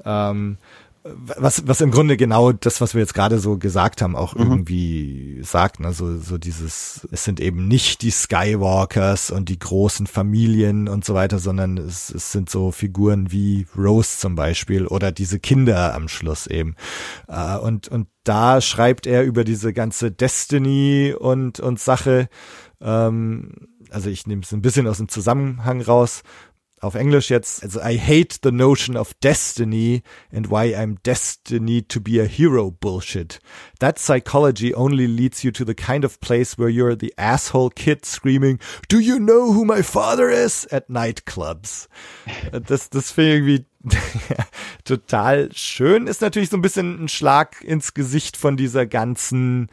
Ähm, was, was im Grunde genau das, was wir jetzt gerade so gesagt haben, auch mhm. irgendwie sagt, ne, so, so dieses, es sind eben nicht die Skywalkers und die großen Familien und so weiter, sondern es, es sind so Figuren wie Rose zum Beispiel oder diese Kinder am Schluss eben. Äh, und, und da schreibt er über diese ganze Destiny und, und Sache, ähm, also ich nehme es ein bisschen aus dem Zusammenhang raus, auf Englisch jetzt, also I hate the notion of destiny and why I'm destined to be a hero bullshit. That psychology only leads you to the kind of place where you're the asshole kid screaming, do you know who my father is? at nightclubs. Das, das finde ich irgendwie total schön. Ist natürlich so ein bisschen ein Schlag ins Gesicht von dieser ganzen,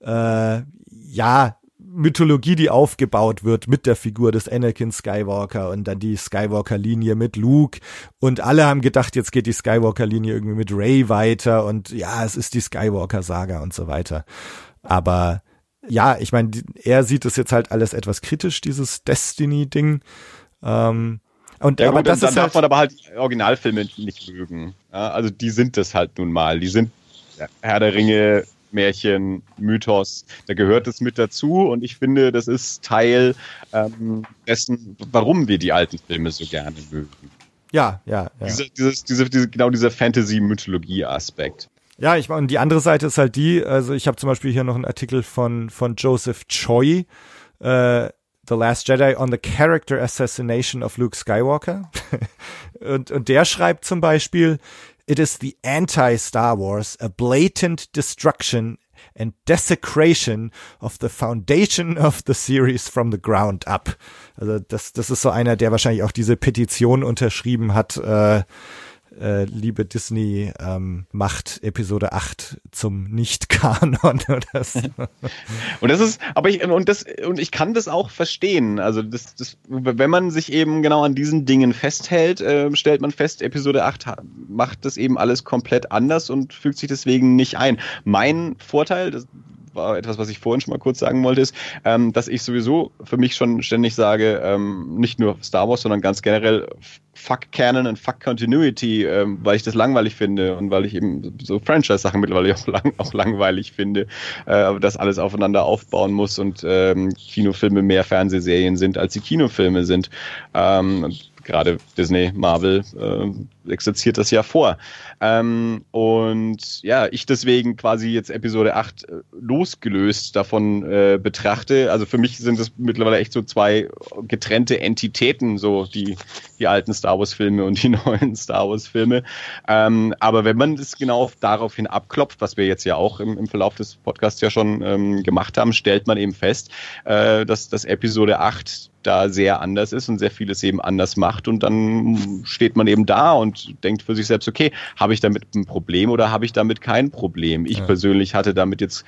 äh, ja, Mythologie, die aufgebaut wird mit der Figur des Anakin Skywalker und dann die Skywalker-Linie mit Luke und alle haben gedacht, jetzt geht die Skywalker-Linie irgendwie mit Ray weiter und ja, es ist die Skywalker-Saga und so weiter. Aber ja, ich meine, er sieht es jetzt halt alles etwas kritisch, dieses Destiny-Ding. Ähm, und ja, aber gut, das dann, ist dann halt, darf man aber halt Originalfilme nicht mögen. Ja, also die sind das halt nun mal. Die sind Herr der Ringe, Märchen, Mythos, da gehört es mit dazu und ich finde, das ist Teil ähm, dessen, warum wir die alten Filme so gerne mögen. Ja, ja. ja. Diese, dieses, diese, diese, genau dieser Fantasy-Mythologie-Aspekt. Ja, ich meine, die andere Seite ist halt die, also ich habe zum Beispiel hier noch einen Artikel von, von Joseph Choi, äh, The Last Jedi on the Character Assassination of Luke Skywalker. und, und der schreibt zum Beispiel, It is the anti-Star Wars, a blatant destruction and desecration of the foundation of the series from the ground up. Also das, das ist so einer, der wahrscheinlich auch diese Petition unterschrieben hat, äh, äh, liebe Disney, ähm, macht Episode 8 zum Nicht-Kanon oder so. und das ist, aber ich, und das, und ich kann das auch verstehen. Also das, das, wenn man sich eben genau an diesen Dingen festhält, äh, stellt man fest, Episode 8 macht das eben alles komplett anders und fügt sich deswegen nicht ein. Mein Vorteil, das war etwas, was ich vorhin schon mal kurz sagen wollte, ist, ähm, dass ich sowieso für mich schon ständig sage, ähm, nicht nur Star Wars, sondern ganz generell Fuck Canon und Fuck Continuity, ähm, weil ich das langweilig finde und weil ich eben so Franchise-Sachen mittlerweile auch, lang, auch langweilig finde, äh, dass alles aufeinander aufbauen muss und ähm, Kinofilme mehr Fernsehserien sind, als die Kinofilme sind. Ähm, gerade Disney, Marvel äh, exerziert das ja vor. Ähm, und ja, ich deswegen quasi jetzt Episode 8 äh, losgelöst davon äh, betrachte. Also für mich sind das mittlerweile echt so zwei getrennte Entitäten, so die, die alten Star Wars-Filme und die neuen Star Wars-Filme. Ähm, aber wenn man es genau daraufhin abklopft, was wir jetzt ja auch im, im Verlauf des Podcasts ja schon ähm, gemacht haben, stellt man eben fest, äh, dass das Episode 8 da sehr anders ist und sehr vieles eben anders macht und dann steht man eben da und denkt für sich selbst, okay, habe ich damit ein Problem oder habe ich damit kein Problem? Ich ja. persönlich hatte damit jetzt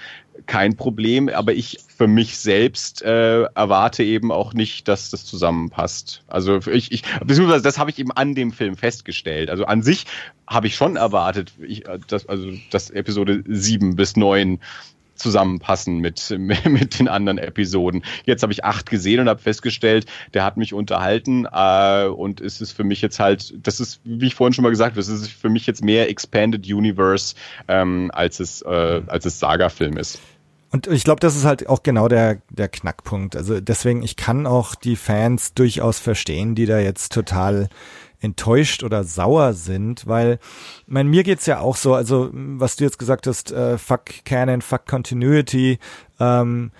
kein Problem, aber ich für mich selbst äh, erwarte eben auch nicht, dass das zusammenpasst. Also ich, ich beziehungsweise das habe ich eben an dem Film festgestellt. Also an sich habe ich schon erwartet, ich, dass, also dass Episode 7 bis 9 zusammenpassen mit, mit den anderen Episoden. Jetzt habe ich acht gesehen und habe festgestellt, der hat mich unterhalten äh, und es ist für mich jetzt halt, das ist, wie ich vorhin schon mal gesagt habe, das ist für mich jetzt mehr Expanded Universe, ähm, als es, äh, als es Saga-Film ist. Und ich glaube, das ist halt auch genau der, der Knackpunkt. Also deswegen, ich kann auch die Fans durchaus verstehen, die da jetzt total enttäuscht oder sauer sind, weil mein, mir geht's ja auch so, also was du jetzt gesagt hast, äh, fuck Canon, fuck Continuity, ähm,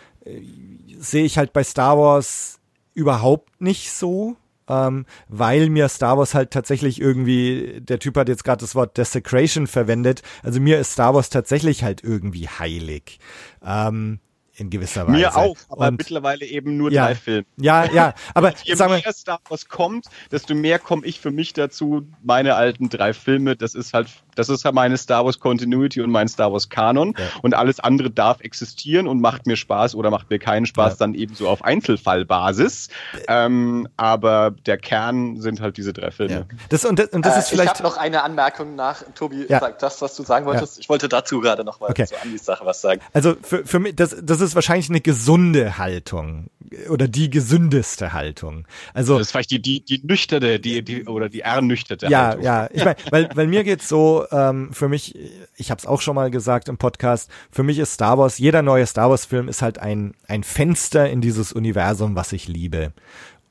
sehe ich halt bei Star Wars überhaupt nicht so, ähm, weil mir Star Wars halt tatsächlich irgendwie, der Typ hat jetzt gerade das Wort Desecration verwendet, also mir ist Star Wars tatsächlich halt irgendwie heilig. Ähm, in gewisser Weise. Mir auch, aber und, mittlerweile eben nur ja, drei Filme. Ja, ja, aber je sagen mehr Star Wars kommt, desto mehr komme ich für mich dazu, meine alten drei Filme, das ist halt, das ist halt meine Star Wars Continuity und mein Star Wars Kanon ja. und alles andere darf existieren und macht mir Spaß oder macht mir keinen Spaß, ja. dann eben so auf Einzelfallbasis. Ähm, aber der Kern sind halt diese drei Filme. Ja. Das, und das, und das äh, ist vielleicht. Ich habe noch eine Anmerkung nach, Tobi, sag das, was du sagen wolltest. Ich wollte dazu gerade noch mal okay. so an die Sache was sagen. Also für, für mich, das, das ist wahrscheinlich eine gesunde Haltung oder die gesündeste Haltung. Also das ist vielleicht die die die nüchterne, die die oder die ernüchterte ja, Haltung. Ja, ich meine, weil weil mir geht's so ähm, für mich, ich habe es auch schon mal gesagt im Podcast, für mich ist Star Wars, jeder neue Star Wars Film ist halt ein ein Fenster in dieses Universum, was ich liebe.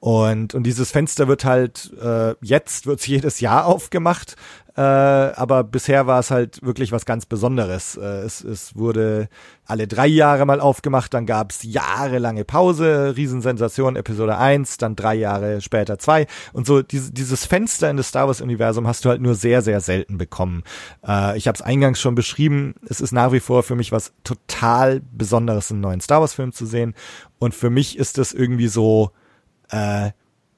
Und, und dieses Fenster wird halt, äh, jetzt wird's jedes Jahr aufgemacht, äh, aber bisher war es halt wirklich was ganz Besonderes. Äh, es, es wurde alle drei Jahre mal aufgemacht, dann gab's jahrelange Pause, Riesensensation, Episode 1, dann drei Jahre später zwei und so diese, dieses Fenster in das Star Wars-Universum hast du halt nur sehr, sehr selten bekommen. Äh, ich habe es eingangs schon beschrieben, es ist nach wie vor für mich was total Besonderes, einen neuen Star Wars-Film zu sehen und für mich ist das irgendwie so äh,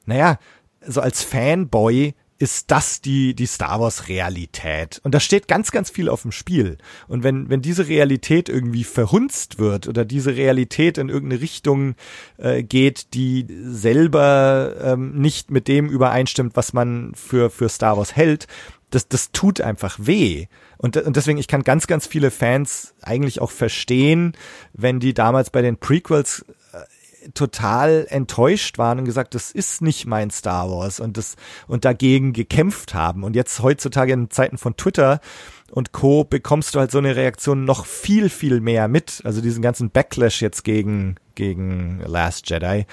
naja, so als Fanboy ist das die, die Star Wars Realität. Und da steht ganz, ganz viel auf dem Spiel. Und wenn, wenn diese Realität irgendwie verhunzt wird oder diese Realität in irgendeine Richtung äh, geht, die selber ähm, nicht mit dem übereinstimmt, was man für, für Star Wars hält, das, das tut einfach weh. Und, und deswegen, ich kann ganz, ganz viele Fans eigentlich auch verstehen, wenn die damals bei den Prequels total enttäuscht waren und gesagt, das ist nicht mein Star Wars und das und dagegen gekämpft haben. Und jetzt heutzutage in Zeiten von Twitter und Co. bekommst du halt so eine Reaktion noch viel, viel mehr mit. Also diesen ganzen Backlash jetzt gegen, gegen Last Jedi.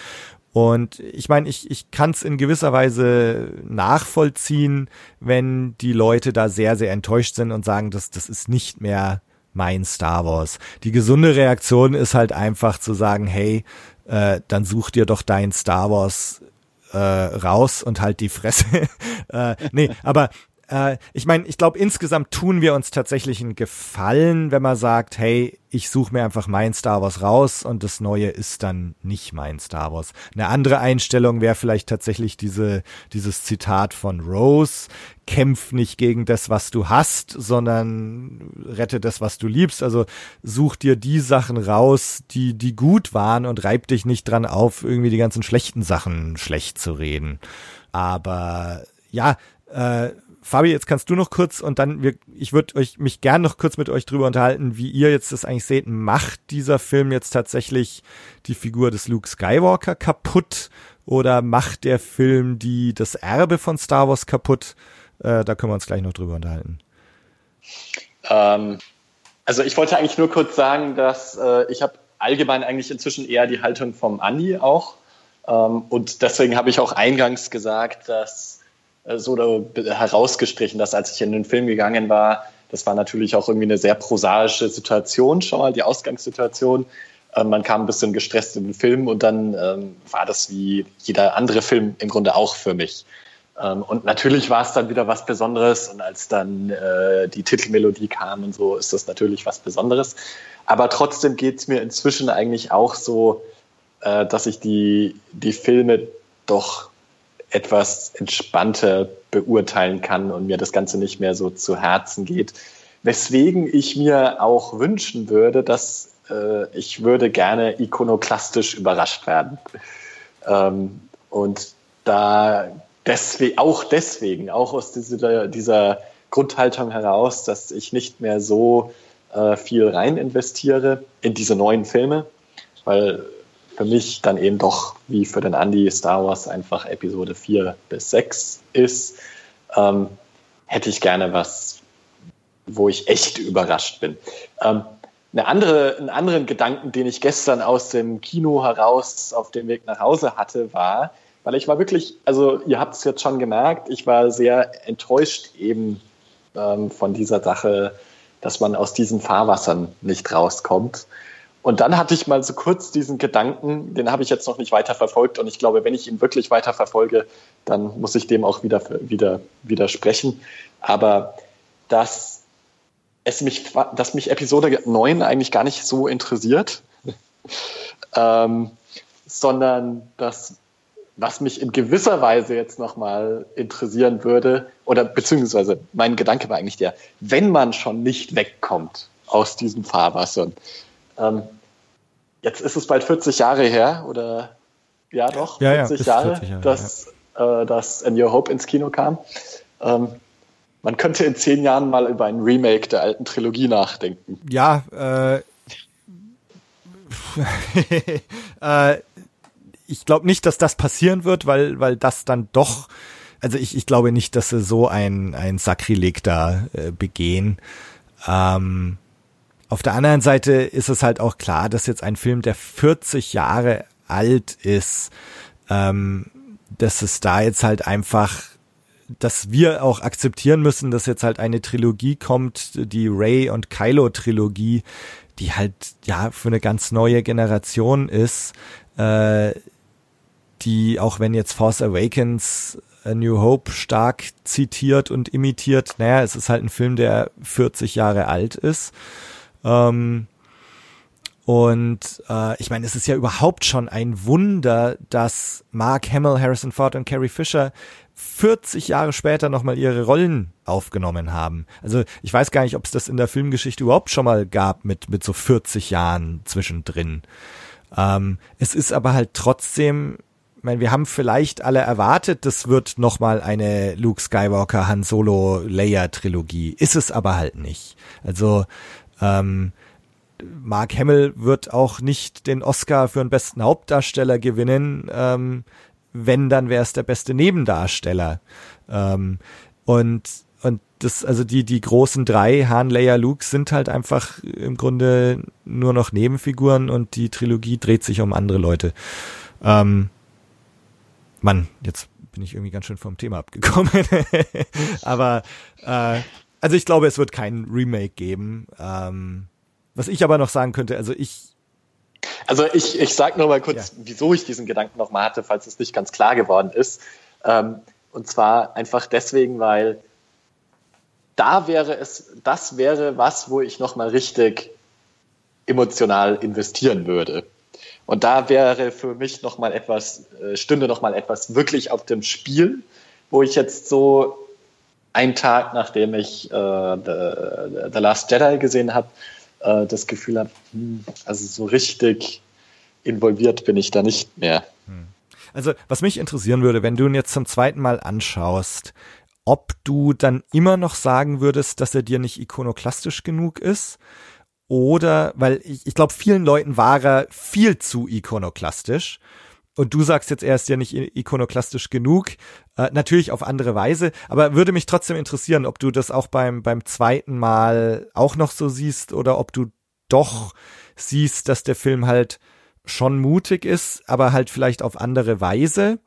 Und ich meine, ich, ich kann es in gewisser Weise nachvollziehen, wenn die Leute da sehr, sehr enttäuscht sind und sagen, das, das ist nicht mehr mein Star Wars. Die gesunde Reaktion ist halt einfach zu sagen, hey, äh, dann such dir doch dein Star Wars äh, raus und halt die Fresse. äh, nee, aber äh, ich meine, ich glaube, insgesamt tun wir uns tatsächlich einen Gefallen, wenn man sagt, hey, ich suche mir einfach mein Star Wars raus und das Neue ist dann nicht mein Star Wars. Eine andere Einstellung wäre vielleicht tatsächlich diese, dieses Zitat von Rose, kämpf nicht gegen das, was du hast, sondern rette das, was du liebst. Also such dir die Sachen raus, die, die gut waren und reib dich nicht dran auf, irgendwie die ganzen schlechten Sachen schlecht zu reden. Aber ja, äh, Fabi, jetzt kannst du noch kurz und dann, wir, ich würde euch mich gern noch kurz mit euch drüber unterhalten, wie ihr jetzt das eigentlich seht. Macht dieser Film jetzt tatsächlich die Figur des Luke Skywalker kaputt oder macht der Film die das Erbe von Star Wars kaputt? Äh, da können wir uns gleich noch drüber unterhalten. Ähm, also ich wollte eigentlich nur kurz sagen, dass äh, ich habe allgemein eigentlich inzwischen eher die Haltung vom Andi auch. Ähm, und deswegen habe ich auch eingangs gesagt, dass so herausgestrichen, dass als ich in den Film gegangen war, das war natürlich auch irgendwie eine sehr prosaische Situation schon mal, die Ausgangssituation. Ähm, man kam ein bisschen gestresst in den Film und dann ähm, war das wie jeder andere Film im Grunde auch für mich. Ähm, und natürlich war es dann wieder was Besonderes und als dann äh, die Titelmelodie kam und so, ist das natürlich was Besonderes. Aber trotzdem geht es mir inzwischen eigentlich auch so, äh, dass ich die, die Filme doch etwas entspannter beurteilen kann und mir das Ganze nicht mehr so zu Herzen geht. Weswegen ich mir auch wünschen würde, dass äh, ich würde gerne ikonoklastisch überrascht werden. Ähm, und da deswegen, auch deswegen, auch aus dieser, dieser Grundhaltung heraus, dass ich nicht mehr so äh, viel rein investiere in diese neuen Filme, weil für mich dann eben doch, wie für den Andy, Star Wars einfach Episode 4 bis 6 ist, ähm, hätte ich gerne was, wo ich echt überrascht bin. Ähm, eine andere, einen anderen Gedanken, den ich gestern aus dem Kino heraus auf dem Weg nach Hause hatte, war, weil ich war wirklich, also ihr habt es jetzt schon gemerkt, ich war sehr enttäuscht eben ähm, von dieser Sache, dass man aus diesen Fahrwassern nicht rauskommt. Und dann hatte ich mal so kurz diesen Gedanken, den habe ich jetzt noch nicht weiter verfolgt. Und ich glaube, wenn ich ihn wirklich weiter verfolge, dann muss ich dem auch wieder, wieder widersprechen. Aber dass es mich, dass mich Episode 9 eigentlich gar nicht so interessiert. ähm, sondern das, was mich in gewisser Weise jetzt nochmal interessieren würde, oder beziehungsweise mein Gedanke war eigentlich der, wenn man schon nicht wegkommt aus diesem Fahrwasser, ähm, jetzt ist es bald 40 Jahre her, oder ja doch, ja, 40, ja, Jahre, 40 Jahre, dass, ja. äh, dass A New Hope ins Kino kam. Ähm, man könnte in zehn Jahren mal über ein Remake der alten Trilogie nachdenken. Ja, äh, äh, ich glaube nicht, dass das passieren wird, weil, weil das dann doch, also ich, ich glaube nicht, dass sie so ein, ein Sakrileg da äh, begehen. Ähm, auf der anderen Seite ist es halt auch klar, dass jetzt ein Film, der 40 Jahre alt ist, ähm, dass es da jetzt halt einfach dass wir auch akzeptieren müssen, dass jetzt halt eine Trilogie kommt, die Ray und Kylo Trilogie, die halt ja für eine ganz neue Generation ist, äh, die auch wenn jetzt Force Awakens A New Hope stark zitiert und imitiert, naja, es ist halt ein Film, der 40 Jahre alt ist. Ähm, und äh, ich meine, es ist ja überhaupt schon ein Wunder, dass Mark Hamill, Harrison Ford und Carrie Fisher 40 Jahre später nochmal ihre Rollen aufgenommen haben. Also ich weiß gar nicht, ob es das in der Filmgeschichte überhaupt schon mal gab mit, mit so 40 Jahren zwischendrin. Ähm, es ist aber halt trotzdem, ich meine, wir haben vielleicht alle erwartet, das wird nochmal eine Luke Skywalker, Han Solo, Leia Trilogie. Ist es aber halt nicht. Also ähm, Mark Hamill wird auch nicht den Oscar für den besten Hauptdarsteller gewinnen. Ähm, wenn, dann wäre es der beste Nebendarsteller. Ähm, und und das, also die, die großen drei, Han, Leia, Luke, sind halt einfach im Grunde nur noch Nebenfiguren und die Trilogie dreht sich um andere Leute. Ähm, Mann, jetzt bin ich irgendwie ganz schön vom Thema abgekommen. aber äh, also ich glaube, es wird kein Remake geben. Ähm, was ich aber noch sagen könnte, also ich also ich, ich sage nur mal kurz, ja. wieso ich diesen Gedanken nochmal hatte, falls es nicht ganz klar geworden ist. Ähm, und zwar einfach deswegen, weil da wäre es, das wäre was, wo ich nochmal richtig emotional investieren würde. Und da wäre für mich nochmal etwas, äh, stünde nochmal etwas wirklich auf dem Spiel, wo ich jetzt so einen Tag, nachdem ich äh, The, The Last Jedi gesehen habe, äh, das Gefühl habe, hm, also so richtig involviert bin ich da nicht mehr. Hm. Also was mich interessieren würde, wenn du ihn jetzt zum zweiten Mal anschaust, ob du dann immer noch sagen würdest, dass er dir nicht ikonoklastisch genug ist oder, weil ich, ich glaube, vielen Leuten war er viel zu ikonoklastisch und du sagst jetzt, er ist ja nicht ikonoklastisch genug, äh, natürlich auf andere Weise, aber würde mich trotzdem interessieren, ob du das auch beim, beim zweiten Mal auch noch so siehst oder ob du doch siehst, dass der Film halt schon mutig ist, aber halt vielleicht auf andere Weise.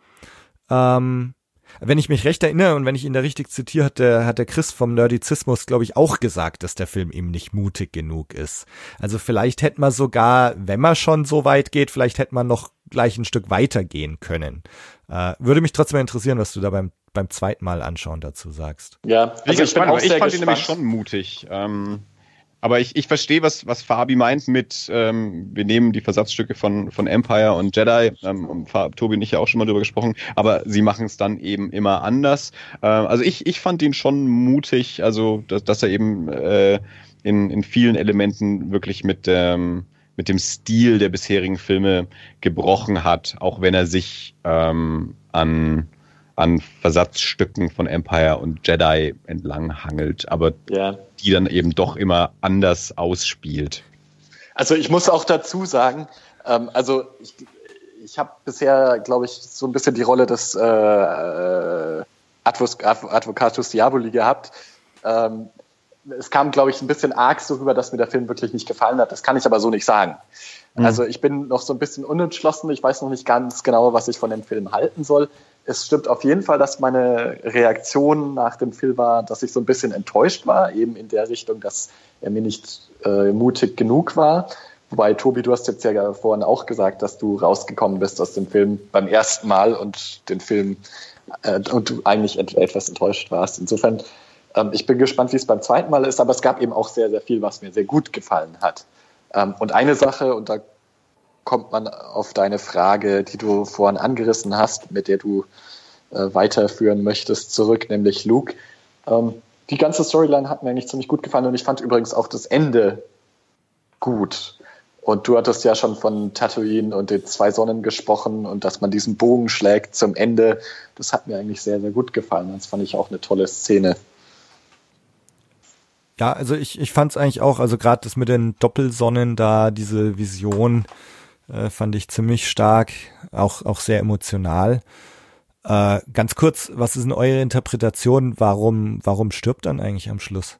Ähm, wenn ich mich recht erinnere und wenn ich ihn da richtig zitiere, hat der, hat der Chris vom Nerdizismus, glaube ich, auch gesagt, dass der Film ihm nicht mutig genug ist. Also vielleicht hätte man sogar, wenn man schon so weit geht, vielleicht hätte man noch gleich ein Stück weiter gehen können. Äh, würde mich trotzdem interessieren, was du da beim, beim zweiten Mal anschauen dazu sagst. Ja, also ich, ich, bin auch ich fand gespannt. ihn nämlich schon mutig. Ähm, aber ich, ich verstehe, was, was Fabi meint mit, ähm, wir nehmen die Versatzstücke von, von Empire und Jedi, ähm, und Tobi und ich ja auch schon mal drüber gesprochen, aber sie machen es dann eben immer anders. Äh, also ich, ich fand ihn schon mutig, also dass, dass er eben äh, in, in vielen Elementen wirklich mit, ähm, mit dem Stil der bisherigen Filme gebrochen hat, auch wenn er sich ähm, an an Versatzstücken von Empire und Jedi entlang hangelt, aber ja. die dann eben doch immer anders ausspielt. Also ich muss auch dazu sagen, ähm, also ich, ich habe bisher, glaube ich, so ein bisschen die Rolle des äh, äh Advocatus Diaboli gehabt. Ähm, es kam, glaube ich, ein bisschen arg so rüber, dass mir der Film wirklich nicht gefallen hat. Das kann ich aber so nicht sagen. Mhm. Also ich bin noch so ein bisschen unentschlossen. Ich weiß noch nicht ganz genau, was ich von dem Film halten soll es stimmt auf jeden Fall, dass meine Reaktion nach dem Film war, dass ich so ein bisschen enttäuscht war, eben in der Richtung, dass er mir nicht äh, mutig genug war. Wobei, Tobi, du hast jetzt ja vorhin auch gesagt, dass du rausgekommen bist aus dem Film beim ersten Mal und den Film äh, und du eigentlich etwas enttäuscht warst. Insofern, ähm, ich bin gespannt, wie es beim zweiten Mal ist, aber es gab eben auch sehr, sehr viel, was mir sehr gut gefallen hat. Ähm, und eine Sache, und da kommt man auf deine Frage, die du vorhin angerissen hast, mit der du äh, weiterführen möchtest, zurück, nämlich Luke. Ähm, die ganze Storyline hat mir eigentlich ziemlich gut gefallen und ich fand übrigens auch das Ende gut. Und du hattest ja schon von Tatooine und den zwei Sonnen gesprochen und dass man diesen Bogen schlägt zum Ende. Das hat mir eigentlich sehr, sehr gut gefallen. Das fand ich auch eine tolle Szene. Ja, also ich, ich fand es eigentlich auch, also gerade das mit den Doppelsonnen da, diese Vision, äh, fand ich ziemlich stark, auch, auch sehr emotional. Äh, ganz kurz, was ist denn eure Interpretation? Warum, warum stirbt dann eigentlich am Schluss?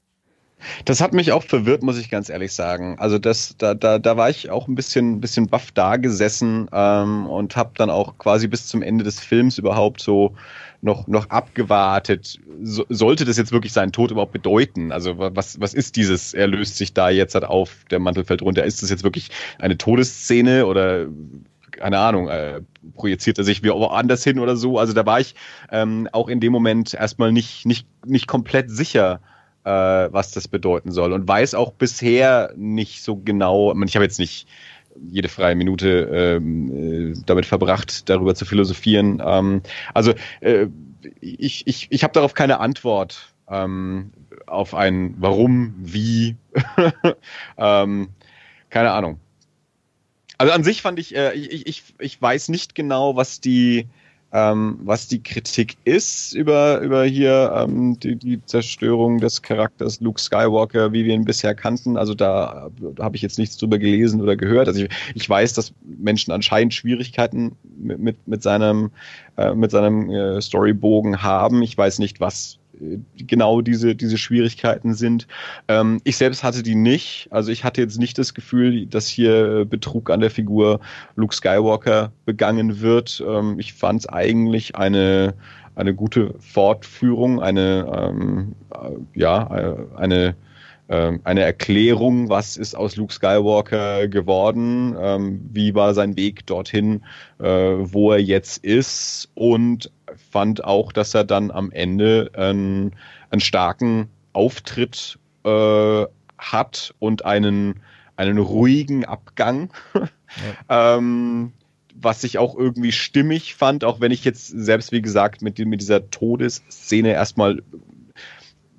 Das hat mich auch verwirrt, muss ich ganz ehrlich sagen. Also das, da, da, da war ich auch ein bisschen, bisschen baff da gesessen ähm, und habe dann auch quasi bis zum Ende des Films überhaupt so noch, noch abgewartet. So, sollte das jetzt wirklich seinen Tod überhaupt bedeuten? Also was, was ist dieses, er löst sich da jetzt halt auf, der Mantel fällt runter. Ist das jetzt wirklich eine Todesszene oder keine Ahnung, äh, projiziert er sich wie woanders hin oder so. Also da war ich ähm, auch in dem Moment erstmal nicht, nicht, nicht komplett sicher, äh, was das bedeuten soll. Und weiß auch bisher nicht so genau, ich habe jetzt nicht jede freie Minute ähm, äh, damit verbracht, darüber zu philosophieren. Ähm, also äh, ich, ich, ich habe darauf keine Antwort ähm, auf ein Warum, wie. ähm, keine Ahnung. Also an sich fand ich, äh, ich, ich, ich weiß nicht genau, was die, ähm, was die Kritik ist über, über hier ähm, die, die Zerstörung des Charakters Luke Skywalker, wie wir ihn bisher kannten. Also da, da habe ich jetzt nichts drüber gelesen oder gehört. Also ich, ich weiß, dass Menschen anscheinend Schwierigkeiten mit, mit, mit seinem, äh, mit seinem äh, Storybogen haben. Ich weiß nicht, was genau diese, diese Schwierigkeiten sind. Ähm, ich selbst hatte die nicht. Also ich hatte jetzt nicht das Gefühl, dass hier Betrug an der Figur Luke Skywalker begangen wird. Ähm, ich fand es eigentlich eine, eine gute Fortführung, eine, ähm, äh, ja, äh, eine, ähm, eine Erklärung, was ist aus Luke Skywalker geworden, ähm, wie war sein Weg dorthin, äh, wo er jetzt ist und fand auch, dass er dann am Ende einen, einen starken Auftritt äh, hat und einen, einen ruhigen Abgang. Ja. ähm, was ich auch irgendwie stimmig fand, auch wenn ich jetzt selbst, wie gesagt, mit, mit dieser Todesszene erstmal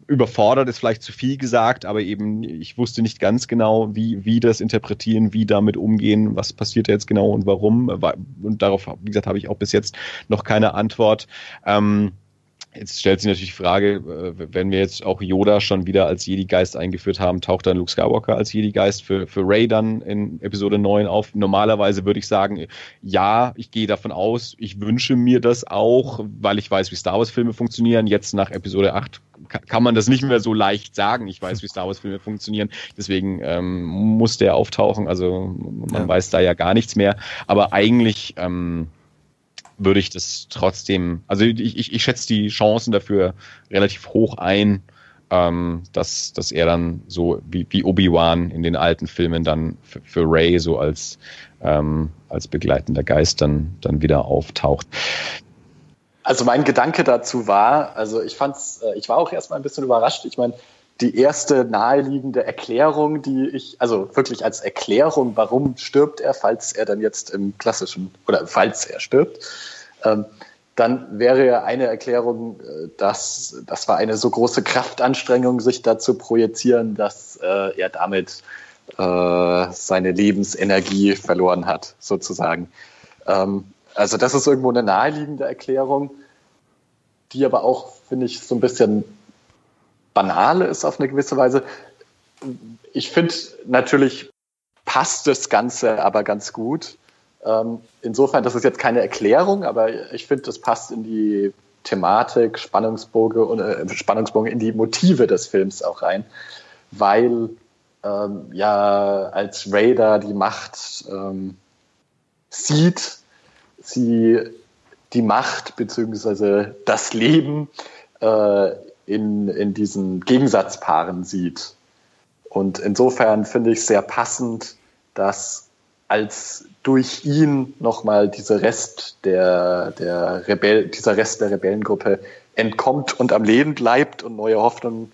überfordert ist vielleicht zu viel gesagt, aber eben ich wusste nicht ganz genau, wie, wie das interpretieren, wie damit umgehen, was passiert jetzt genau und warum. Und darauf, wie gesagt, habe ich auch bis jetzt noch keine Antwort. Ähm, Jetzt stellt sich natürlich die Frage, äh, wenn wir jetzt auch Yoda schon wieder als Jedi-Geist eingeführt haben, taucht dann Luke Skywalker als Jedi-Geist für, für Ray dann in Episode 9 auf? Normalerweise würde ich sagen, ja, ich gehe davon aus, ich wünsche mir das auch, weil ich weiß, wie Star Wars-Filme funktionieren. Jetzt nach Episode 8 kann man das nicht mehr so leicht sagen. Ich weiß, wie Star Wars-Filme funktionieren. Deswegen ähm, muss der auftauchen. Also man ja. weiß da ja gar nichts mehr. Aber eigentlich... Ähm, würde ich das trotzdem, also ich, ich, ich schätze die Chancen dafür relativ hoch ein, ähm, dass, dass er dann so wie, wie Obi-Wan in den alten Filmen dann für, für Ray so als, ähm, als begleitender Geist dann, dann wieder auftaucht. Also mein Gedanke dazu war, also ich fand's, äh, ich war auch erstmal ein bisschen überrascht. Ich meine, die erste naheliegende Erklärung, die ich, also wirklich als Erklärung, warum stirbt er, falls er dann jetzt im klassischen, oder falls er stirbt, ähm, dann wäre ja eine Erklärung, äh, dass das war eine so große Kraftanstrengung, sich da zu projizieren, dass äh, er damit äh, seine Lebensenergie verloren hat, sozusagen. Ähm, also das ist irgendwo eine naheliegende Erklärung, die aber auch, finde ich, so ein bisschen banale ist auf eine gewisse Weise. Ich finde natürlich passt das Ganze aber ganz gut. Ähm, insofern, das ist jetzt keine Erklärung, aber ich finde, das passt in die Thematik, Spannungsbogen äh, Spannungsbogen in die Motive des Films auch rein, weil ähm, ja als Raider die Macht ähm, sieht, sie die Macht beziehungsweise das Leben äh, in, in diesen Gegensatzpaaren sieht. Und insofern finde ich sehr passend, dass als durch ihn nochmal dieser Rest der, der Rebell, dieser Rest der Rebellengruppe entkommt und am Leben bleibt und neue Hoffnung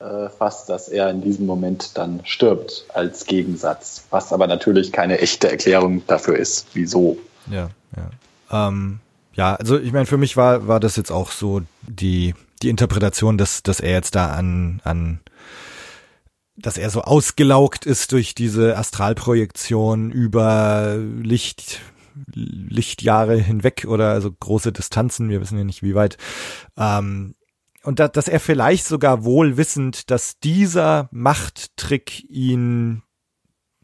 äh, fast, dass er in diesem Moment dann stirbt als Gegensatz, was aber natürlich keine echte Erklärung dafür ist, wieso. Ja, ja. Ähm, ja, also ich meine, für mich war, war das jetzt auch so die, die Interpretation, dass, dass er jetzt da an, an dass er so ausgelaugt ist durch diese Astralprojektion über Licht, Lichtjahre hinweg oder also große Distanzen, wir wissen ja nicht wie weit. Ähm, und da, dass er vielleicht sogar wohl wissend, dass dieser Machttrick ihn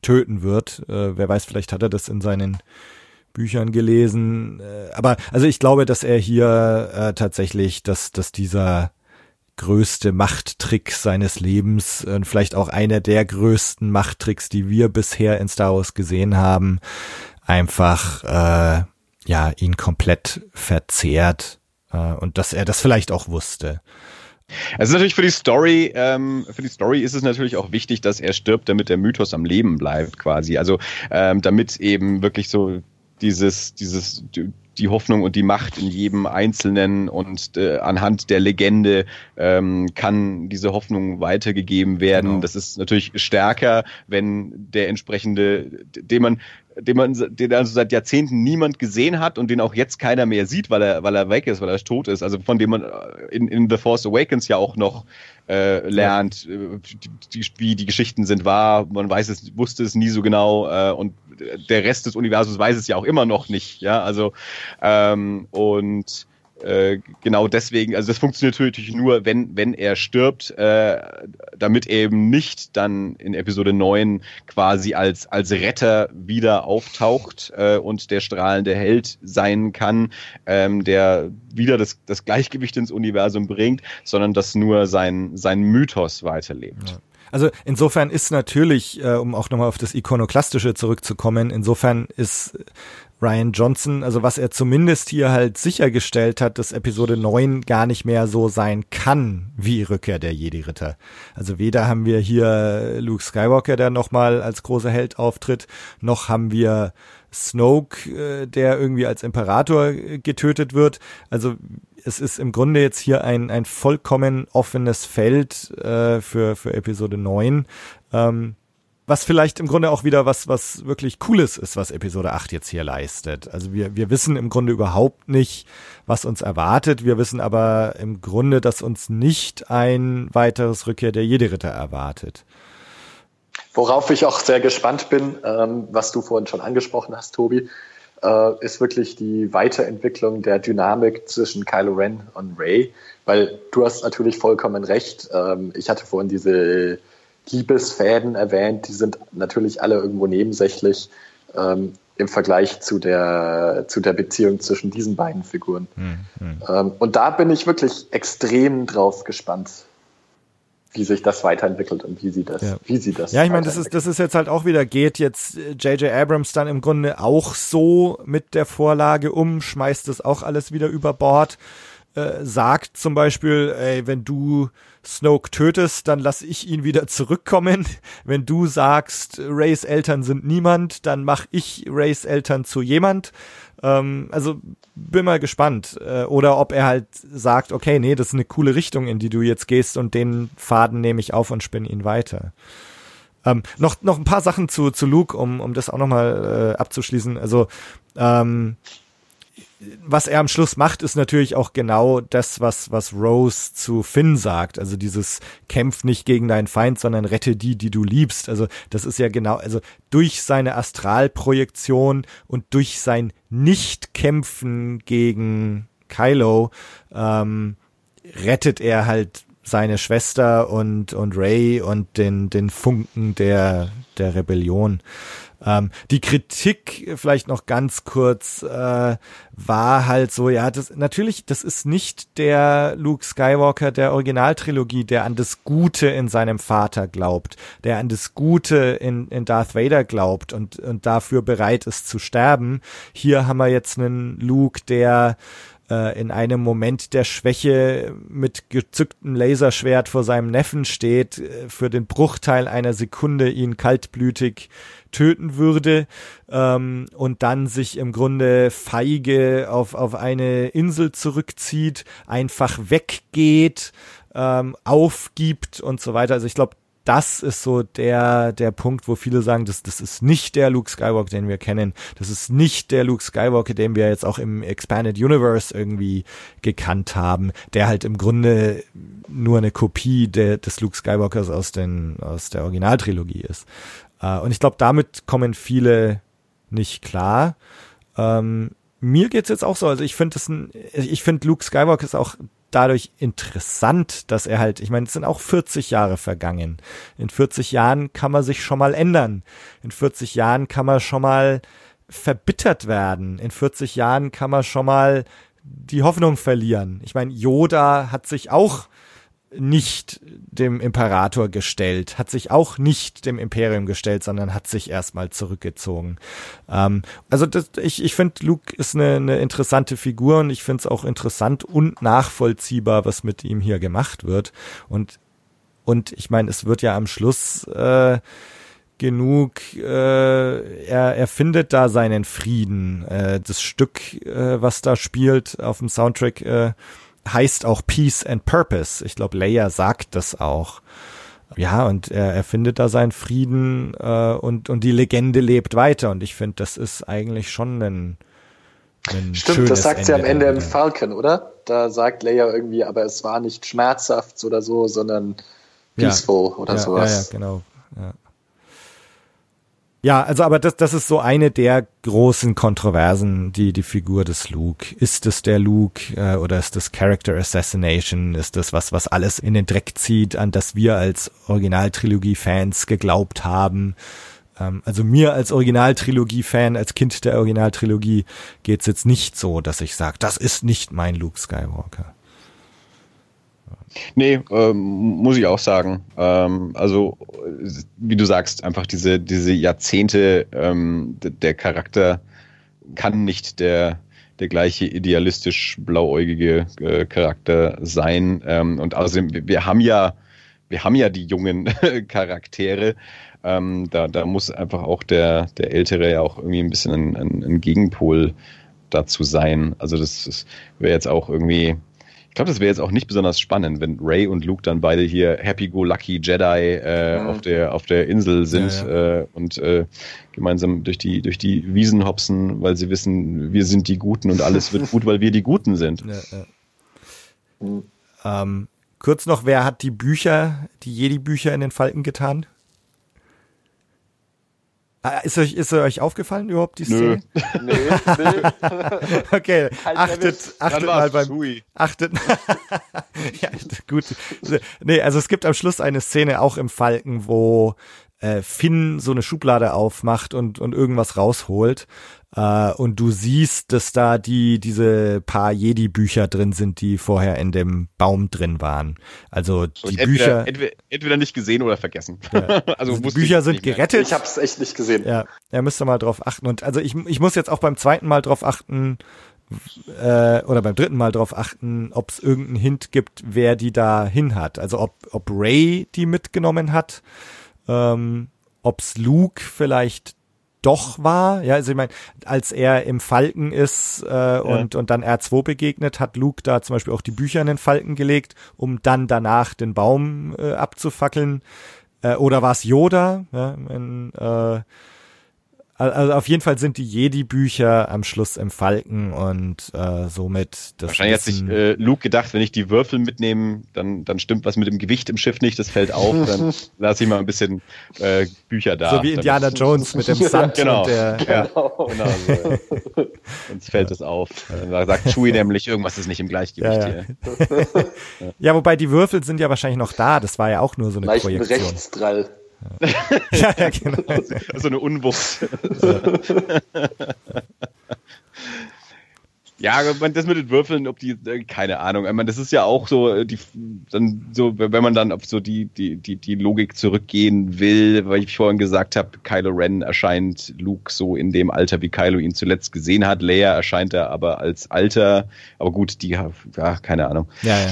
töten wird. Äh, wer weiß, vielleicht hat er das in seinen Büchern gelesen. Äh, aber also ich glaube, dass er hier äh, tatsächlich, dass, dass dieser größte Machttrick seines Lebens, äh, vielleicht auch einer der größten Machttricks, die wir bisher in Star Wars gesehen haben, einfach äh, ja ihn komplett verzehrt äh, und dass er das vielleicht auch wusste. Ist natürlich für die Story, ähm, für die Story ist es natürlich auch wichtig, dass er stirbt, damit der Mythos am Leben bleibt, quasi. Also ähm, damit eben wirklich so dieses, dieses, die Hoffnung und die Macht in jedem Einzelnen und äh, anhand der Legende ähm, kann diese Hoffnung weitergegeben werden. Genau. Das ist natürlich stärker, wenn der entsprechende, den man den man, den also seit Jahrzehnten niemand gesehen hat und den auch jetzt keiner mehr sieht, weil er, weil er weg ist, weil er tot ist. Also von dem man in, in The Force Awakens ja auch noch äh, lernt, ja. Äh, die, die, wie die Geschichten sind wahr. Man weiß es, wusste es nie so genau äh, und der Rest des Universums weiß es ja auch immer noch nicht. Ja, also ähm, und äh, genau deswegen, also das funktioniert natürlich nur, wenn, wenn er stirbt, äh, damit er eben nicht dann in Episode 9 quasi als, als Retter wieder auftaucht äh, und der strahlende Held sein kann, ähm, der wieder das, das Gleichgewicht ins Universum bringt, sondern dass nur sein, sein Mythos weiterlebt. Ja. Also insofern ist natürlich, äh, um auch nochmal auf das Ikonoklastische zurückzukommen, insofern ist Ryan Johnson, also was er zumindest hier halt sichergestellt hat, dass Episode 9 gar nicht mehr so sein kann wie Rückkehr der Jedi-Ritter. Also weder haben wir hier Luke Skywalker, der nochmal als großer Held auftritt, noch haben wir Snoke, äh, der irgendwie als Imperator getötet wird. Also es ist im Grunde jetzt hier ein, ein vollkommen offenes Feld äh, für, für Episode 9. Ähm, was vielleicht im Grunde auch wieder was, was wirklich Cooles ist, was Episode 8 jetzt hier leistet. Also wir, wir wissen im Grunde überhaupt nicht, was uns erwartet. Wir wissen aber im Grunde, dass uns nicht ein weiteres Rückkehr der Jedi-Ritter erwartet. Worauf ich auch sehr gespannt bin, ähm, was du vorhin schon angesprochen hast, Tobi, äh, ist wirklich die Weiterentwicklung der Dynamik zwischen Kylo Ren und Ray. Weil du hast natürlich vollkommen recht. Ähm, ich hatte vorhin diese Liebesfäden erwähnt, die sind natürlich alle irgendwo nebensächlich ähm, im Vergleich zu der, zu der Beziehung zwischen diesen beiden Figuren. Hm, hm. Ähm, und da bin ich wirklich extrem drauf gespannt, wie sich das weiterentwickelt und wie sie das, ja. wie sie das. Ja, ich meine, das ist, das ist jetzt halt auch wieder, geht jetzt J.J. Abrams dann im Grunde auch so mit der Vorlage um, schmeißt das auch alles wieder über Bord, äh, sagt zum Beispiel, ey, wenn du Snoke tötest, dann lass ich ihn wieder zurückkommen. Wenn du sagst, Rays Eltern sind niemand, dann mach ich Rays Eltern zu jemand. Ähm, also bin mal gespannt. Äh, oder ob er halt sagt, okay, nee, das ist eine coole Richtung, in die du jetzt gehst und den Faden nehme ich auf und spinne ihn weiter. Ähm, noch, noch ein paar Sachen zu, zu Luke, um, um das auch nochmal äh, abzuschließen. Also ähm, was er am Schluss macht, ist natürlich auch genau das, was, was Rose zu Finn sagt. Also dieses Kämpf nicht gegen deinen Feind, sondern rette die, die du liebst. Also das ist ja genau, also durch seine Astralprojektion und durch sein Nicht-Kämpfen gegen Kylo ähm, rettet er halt seine Schwester und, und Ray und den, den Funken der, der Rebellion. Ähm, die Kritik vielleicht noch ganz kurz äh, war halt so, ja, das natürlich, das ist nicht der Luke Skywalker der Originaltrilogie, der an das Gute in seinem Vater glaubt, der an das Gute in, in Darth Vader glaubt und, und dafür bereit ist zu sterben. Hier haben wir jetzt einen Luke, der äh, in einem Moment der Schwäche mit gezücktem Laserschwert vor seinem Neffen steht, äh, für den Bruchteil einer Sekunde ihn kaltblütig töten würde ähm, und dann sich im Grunde feige auf, auf eine Insel zurückzieht, einfach weggeht, ähm, aufgibt und so weiter. Also ich glaube, das ist so der, der Punkt, wo viele sagen, das, das ist nicht der Luke Skywalker, den wir kennen. Das ist nicht der Luke Skywalker, den wir jetzt auch im Expanded Universe irgendwie gekannt haben, der halt im Grunde nur eine Kopie der, des Luke Skywalkers aus, den, aus der Originaltrilogie ist. Äh, und ich glaube, damit kommen viele nicht klar. Ähm, mir geht's jetzt auch so, also ich finde ich finde Luke Skywalker ist auch dadurch interessant, dass er halt, ich meine, es sind auch 40 Jahre vergangen. In 40 Jahren kann man sich schon mal ändern. In 40 Jahren kann man schon mal verbittert werden. In 40 Jahren kann man schon mal die Hoffnung verlieren. Ich meine, Yoda hat sich auch nicht dem Imperator gestellt, hat sich auch nicht dem Imperium gestellt, sondern hat sich erstmal zurückgezogen. Ähm, also das, ich, ich finde, Luke ist eine, eine interessante Figur und ich finde es auch interessant und nachvollziehbar, was mit ihm hier gemacht wird. Und, und ich meine, es wird ja am Schluss äh, genug, äh, er, er findet da seinen Frieden. Äh, das Stück, äh, was da spielt auf dem Soundtrack, äh, heißt auch Peace and Purpose. Ich glaube, Leia sagt das auch. Ja, und er, er findet da seinen Frieden äh, und, und die Legende lebt weiter. Und ich finde, das ist eigentlich schon ein, ein Stimmt, das sagt Ende sie am Ende im Falcon, oder? Da sagt Leia irgendwie, aber es war nicht schmerzhaft oder so, sondern peaceful ja, oder ja, sowas. Ja, ja, genau. Ja. Ja, also aber das, das ist so eine der großen Kontroversen, die die Figur des Luke. Ist es der Luke äh, oder ist das Character Assassination? Ist das was, was alles in den Dreck zieht, an das wir als Originaltrilogie-Fans geglaubt haben? Ähm, also mir als Originaltrilogie-Fan, als Kind der Originaltrilogie geht's jetzt nicht so, dass ich sage, das ist nicht mein Luke Skywalker. Nee, ähm, muss ich auch sagen. Ähm, also, wie du sagst, einfach diese, diese Jahrzehnte, ähm, der Charakter kann nicht der, der gleiche idealistisch blauäugige äh, Charakter sein. Ähm, und außerdem, wir, haben ja, wir haben ja die jungen Charaktere. Ähm, da, da muss einfach auch der, der Ältere ja auch irgendwie ein bisschen ein, ein, ein Gegenpol dazu sein. Also das, das wäre jetzt auch irgendwie glaube, das wäre jetzt auch nicht besonders spannend, wenn Ray und Luke dann beide hier Happy-Go-Lucky Jedi äh, mhm. auf der auf der Insel sind ja, ja. Äh, und äh, gemeinsam durch die durch die Wiesen hopsen, weil sie wissen, wir sind die Guten und alles wird gut, weil wir die Guten sind. Ja, mhm. ähm, kurz noch, wer hat die Bücher, die Jedi-Bücher in den Falken getan? Ah, ist euch, ist euch aufgefallen überhaupt die Szene? Nö. nee, nee. okay, halt achtet, achtet mal beim, Sui. achtet, ja, gut. Nee, also es gibt am Schluss eine Szene auch im Falken, wo äh, Finn so eine Schublade aufmacht und, und irgendwas rausholt. Äh, und du siehst, dass da die, diese paar Jedi-Bücher drin sind, die vorher in dem Baum drin waren. Also die entweder, Bücher. Entweder, entweder nicht gesehen oder vergessen. Ja. also, also die Bücher sind gerettet. Ich hab's echt nicht gesehen. Ja, er müsste mal drauf achten. Und also ich, ich muss jetzt auch beim zweiten Mal drauf achten, äh, oder beim dritten Mal drauf achten, ob es irgendeinen Hint gibt, wer die da hin hat. Also ob, ob Ray die mitgenommen hat ähm, ob's Luke vielleicht doch war. Ja, also ich meine, als er im Falken ist äh, ja. und, und dann R2 begegnet, hat Luke da zum Beispiel auch die Bücher in den Falken gelegt, um dann danach den Baum äh, abzufackeln. Äh, oder war es Yoda? Ja, in, äh, also auf jeden Fall sind die Jedi-Bücher am Schluss im Falken und äh, somit das. Wahrscheinlich hat sich äh, Luke gedacht, wenn ich die Würfel mitnehme, dann, dann stimmt was mit dem Gewicht im Schiff nicht, das fällt auf, dann lasse ich mal ein bisschen äh, Bücher da. So wie Indiana Jones mit dem Sand genau. und der. Ja, genau. genau so. Sonst fällt es auf. Da sagt Chewie nämlich, irgendwas ist nicht im Gleichgewicht ja, ja. hier. ja, wobei die Würfel sind ja wahrscheinlich noch da, das war ja auch nur so eine Leichten Projektion. Rechtsdrall. ja, ja, genau. So eine Unwucht. Ja, das mit den Würfeln, ob die, äh, keine Ahnung. Ich meine, das ist ja auch so, äh, die, dann so, wenn man dann auf so die, die, die, die Logik zurückgehen will, weil ich vorhin gesagt habe, Kylo Ren erscheint Luke so in dem Alter, wie Kylo ihn zuletzt gesehen hat. Leia erscheint er aber als Alter. Aber gut, die, ja, keine Ahnung. Ja, ja.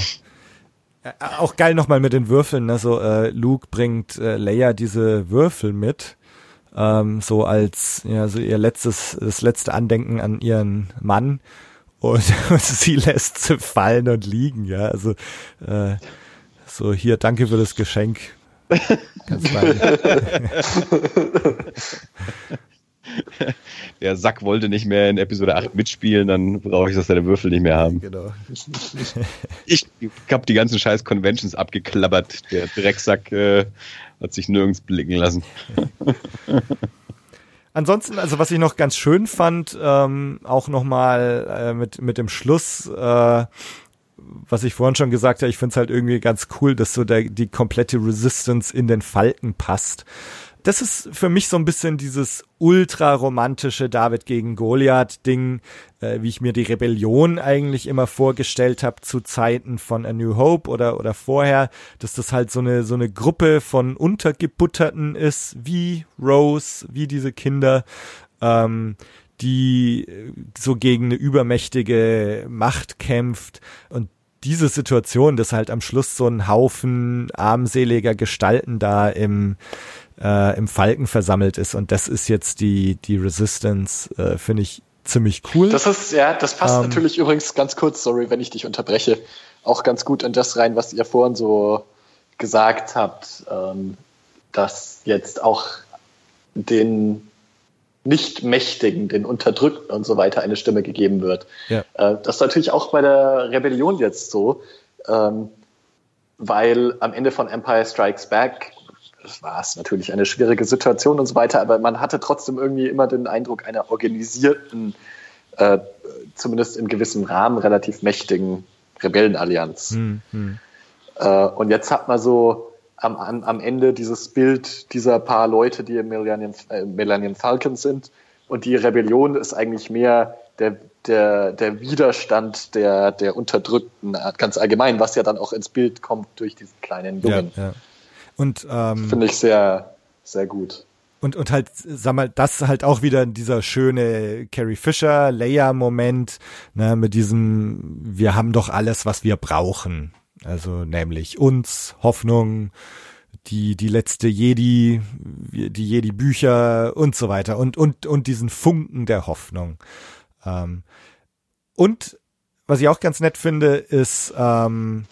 Äh, auch geil nochmal mit den Würfeln, ne? So, äh, Luke bringt äh, Leia diese Würfel mit, ähm, so als ja so ihr letztes, das letzte Andenken an ihren Mann und, und sie lässt sie fallen und liegen, ja. Also äh, So, hier, danke für das Geschenk. Ganz Der Sack wollte nicht mehr in Episode 8 mitspielen, dann brauche ich, dass seine Würfel nicht mehr haben. Genau. Ich habe die ganzen scheiß Conventions abgeklappert. Der Drecksack äh, hat sich nirgends blicken lassen. Ansonsten, also was ich noch ganz schön fand, ähm, auch nochmal äh, mit, mit dem Schluss, äh, was ich vorhin schon gesagt habe, ich finde es halt irgendwie ganz cool, dass so der, die komplette Resistance in den Falken passt das ist für mich so ein bisschen dieses ultra romantische David gegen Goliath Ding, äh, wie ich mir die Rebellion eigentlich immer vorgestellt habe zu Zeiten von A New Hope oder oder vorher, dass das halt so eine so eine Gruppe von Untergebutterten ist, wie Rose, wie diese Kinder, ähm, die so gegen eine übermächtige Macht kämpft. Und diese Situation, dass halt am Schluss so ein Haufen armseliger Gestalten da im äh, im Falken versammelt ist. Und das ist jetzt die, die Resistance, äh, finde ich ziemlich cool. Das ist, ja, das passt ähm, natürlich übrigens ganz kurz, sorry, wenn ich dich unterbreche, auch ganz gut in das rein, was ihr vorhin so gesagt habt, ähm, dass jetzt auch den Nicht-Mächtigen, den Unterdrückten und so weiter eine Stimme gegeben wird. Ja. Äh, das ist natürlich auch bei der Rebellion jetzt so, ähm, weil am Ende von Empire Strikes Back war es natürlich eine schwierige Situation und so weiter, aber man hatte trotzdem irgendwie immer den Eindruck einer organisierten, äh, zumindest in gewissem Rahmen relativ mächtigen Rebellenallianz. Mhm. Äh, und jetzt hat man so am, am Ende dieses Bild dieser paar Leute, die im Millennium, äh, Millennium Falcon sind und die Rebellion ist eigentlich mehr der, der, der Widerstand der, der Unterdrückten ganz allgemein, was ja dann auch ins Bild kommt durch diesen kleinen Jungen. Ja, ja. Und ähm, finde ich sehr, sehr gut. Und, und halt, sag mal, das halt auch wieder dieser schöne Carrie Fisher Leia-Moment, ne, mit diesem, wir haben doch alles, was wir brauchen. Also nämlich uns, Hoffnung, die, die letzte Jedi, die Jedi-Bücher und so weiter und, und, und diesen Funken der Hoffnung. Ähm, und was ich auch ganz nett finde, ist, ähm,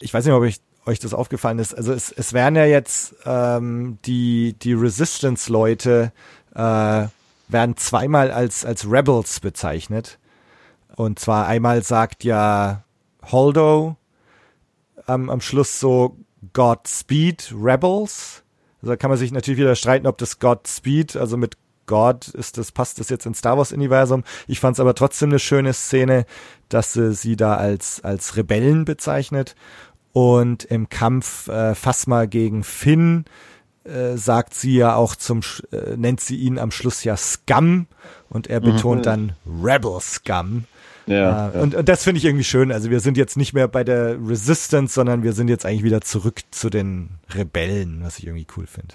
ich weiß nicht, ob ich euch das aufgefallen ist. Also es, es werden ja jetzt ähm, die, die Resistance-Leute äh, werden zweimal als, als Rebels bezeichnet. Und zwar einmal sagt ja Holdo ähm, am Schluss so Godspeed Rebels. Also da kann man sich natürlich wieder streiten, ob das Godspeed, also mit God ist das, passt das jetzt ins Star Wars Universum. Ich fand es aber trotzdem eine schöne Szene, dass sie sie da als, als Rebellen bezeichnet. Und im Kampf äh, Phasma gegen Finn äh, sagt sie ja auch zum, äh, nennt sie ihn am Schluss ja Scum und er betont mhm. dann Rebel Scum. Ja, äh, ja. Und, und das finde ich irgendwie schön. Also wir sind jetzt nicht mehr bei der Resistance, sondern wir sind jetzt eigentlich wieder zurück zu den Rebellen, was ich irgendwie cool finde.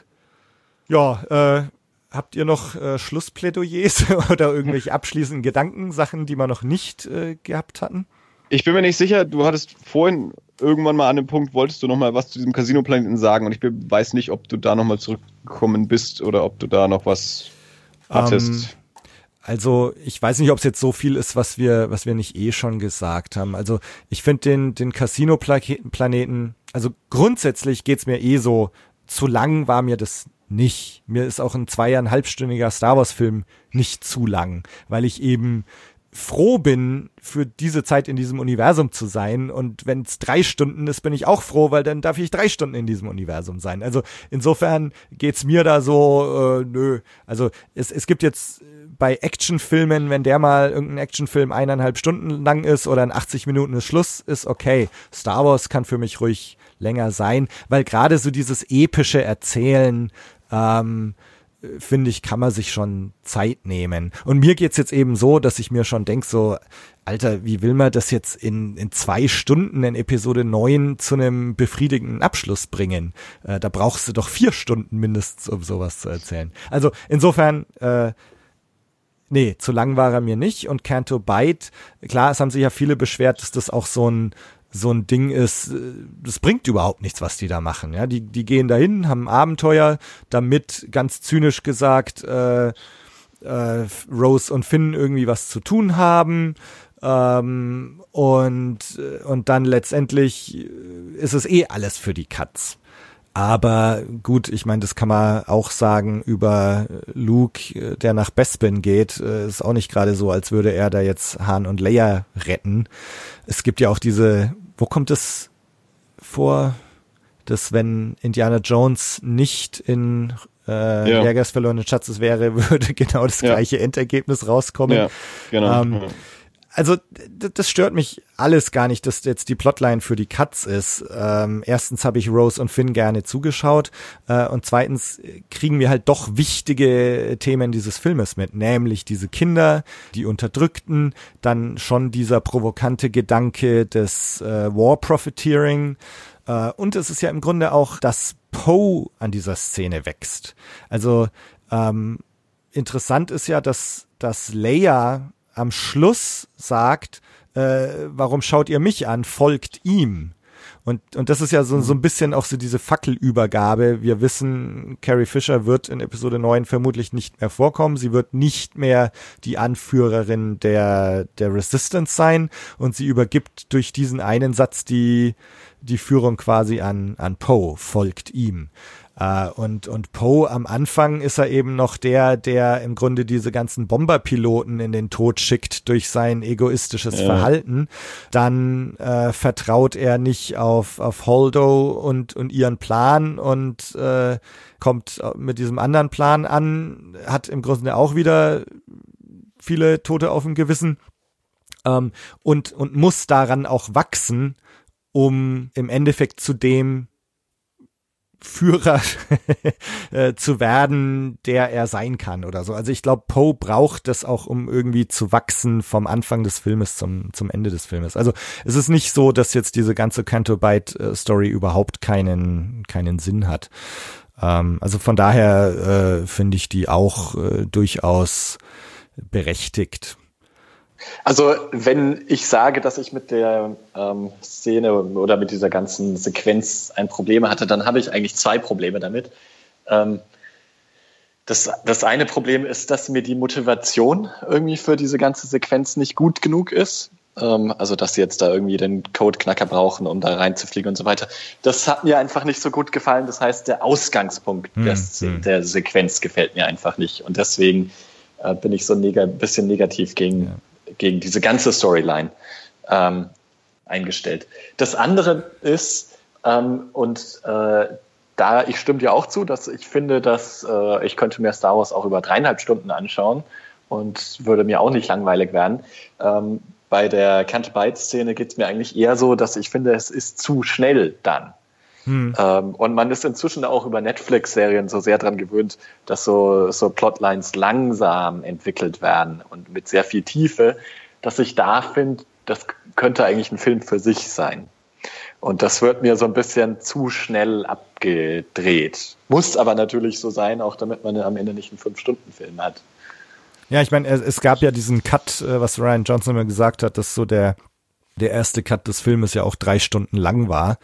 Ja, äh, habt ihr noch äh, Schlussplädoyers oder irgendwelche abschließenden Gedanken, Sachen, die wir noch nicht äh, gehabt hatten? Ich bin mir nicht sicher, du hattest vorhin irgendwann mal an dem Punkt, wolltest du noch mal was zu diesem Casino-Planeten sagen und ich weiß nicht, ob du da noch mal zurückgekommen bist oder ob du da noch was hattest. Um, ähm, also ich weiß nicht, ob es jetzt so viel ist, was wir, was wir nicht eh schon gesagt haben. Also ich finde den, den Casino-Planeten, also grundsätzlich geht's mir eh so, zu lang war mir das nicht. Mir ist auch ein zweieinhalbstündiger Star Wars-Film nicht zu lang, weil ich eben froh bin, für diese Zeit in diesem Universum zu sein. Und wenn es drei Stunden ist, bin ich auch froh, weil dann darf ich drei Stunden in diesem Universum sein. Also insofern geht's mir da so, äh, nö. Also es, es gibt jetzt bei Actionfilmen, wenn der mal irgendein Actionfilm eineinhalb Stunden lang ist oder in 80 Minuten ist Schluss, ist okay. Star Wars kann für mich ruhig länger sein, weil gerade so dieses epische Erzählen, ähm, finde ich, kann man sich schon Zeit nehmen. Und mir geht's jetzt eben so, dass ich mir schon denk so, Alter, wie will man das jetzt in, in zwei Stunden in Episode 9 zu einem befriedigenden Abschluss bringen? Äh, da brauchst du doch vier Stunden mindestens, um sowas zu erzählen. Also insofern, äh, nee, zu lang war er mir nicht. Und Canto Byte, klar, es haben sich ja viele beschwert, dass das auch so ein so ein Ding ist, äh, das bringt überhaupt nichts, was die da machen. Ja, die, die gehen dahin, haben Abenteuer, damit ganz zynisch gesagt äh, äh, Rose und Finn irgendwie was zu tun haben. Ähm, und, und dann letztendlich ist es eh alles für die Katz. Aber gut, ich meine, das kann man auch sagen über Luke, der nach Bespin geht. Ist auch nicht gerade so, als würde er da jetzt Han und Leia retten. Es gibt ja auch diese, wo kommt es vor, dass wenn Indiana Jones nicht in äh, ja. Jägers verlorenen Schatzes wäre, würde genau das gleiche ja. Endergebnis rauskommen. Ja, genau. Ähm, also das stört mich alles gar nicht, dass jetzt die Plotline für die Cuts ist. Ähm, erstens habe ich Rose und Finn gerne zugeschaut äh, und zweitens kriegen wir halt doch wichtige Themen dieses Filmes mit, nämlich diese Kinder, die Unterdrückten, dann schon dieser provokante Gedanke des äh, War Profiteering äh, und es ist ja im Grunde auch, dass Poe an dieser Szene wächst. Also ähm, interessant ist ja, dass, dass Leia am Schluss sagt, äh, warum schaut ihr mich an, folgt ihm. Und, und das ist ja so, so ein bisschen auch so diese Fackelübergabe. Wir wissen, Carrie Fisher wird in Episode 9 vermutlich nicht mehr vorkommen. Sie wird nicht mehr die Anführerin der, der Resistance sein. Und sie übergibt durch diesen einen Satz die, die Führung quasi an, an Poe, folgt ihm. Äh, und, und Poe am Anfang ist er eben noch der, der im Grunde diese ganzen Bomberpiloten in den Tod schickt durch sein egoistisches ja. Verhalten. Dann äh, vertraut er nicht auf, auf Holdo und, und ihren Plan und äh, kommt mit diesem anderen Plan an, hat im Grunde auch wieder viele Tote auf dem Gewissen ähm, und, und muss daran auch wachsen, um im Endeffekt zu dem Führer äh, zu werden, der er sein kann oder so. Also ich glaube, Poe braucht das auch, um irgendwie zu wachsen vom Anfang des Filmes zum, zum Ende des Filmes. Also es ist nicht so, dass jetzt diese ganze Canto Bite Story überhaupt keinen, keinen Sinn hat. Ähm, also von daher äh, finde ich die auch äh, durchaus berechtigt. Also wenn ich sage, dass ich mit der ähm, Szene oder mit dieser ganzen Sequenz ein Problem hatte, dann habe ich eigentlich zwei Probleme damit. Ähm, das, das eine Problem ist, dass mir die Motivation irgendwie für diese ganze Sequenz nicht gut genug ist. Ähm, also dass sie jetzt da irgendwie den Codeknacker brauchen, um da reinzufliegen und so weiter. Das hat mir einfach nicht so gut gefallen. Das heißt, der Ausgangspunkt hm, des, hm. der Sequenz gefällt mir einfach nicht. Und deswegen äh, bin ich so ein neg bisschen negativ gegen, ja gegen diese ganze Storyline ähm, eingestellt. Das andere ist, ähm, und äh, da, ich stimme dir auch zu, dass ich finde, dass äh, ich könnte mir Star Wars auch über dreieinhalb Stunden anschauen und würde mir auch nicht langweilig werden. Ähm, bei der Can't-Bite-Szene geht es mir eigentlich eher so, dass ich finde, es ist zu schnell dann. Hm. Ähm, und man ist inzwischen auch über Netflix-Serien so sehr dran gewöhnt, dass so, so Plotlines langsam entwickelt werden und mit sehr viel Tiefe, dass ich da finde, das könnte eigentlich ein Film für sich sein. Und das wird mir so ein bisschen zu schnell abgedreht. Muss aber natürlich so sein, auch damit man am Ende nicht einen Fünf-Stunden-Film hat. Ja, ich meine, es gab ja diesen Cut, äh, was Ryan Johnson immer gesagt hat, dass so der, der erste Cut des Filmes ja auch drei Stunden lang war.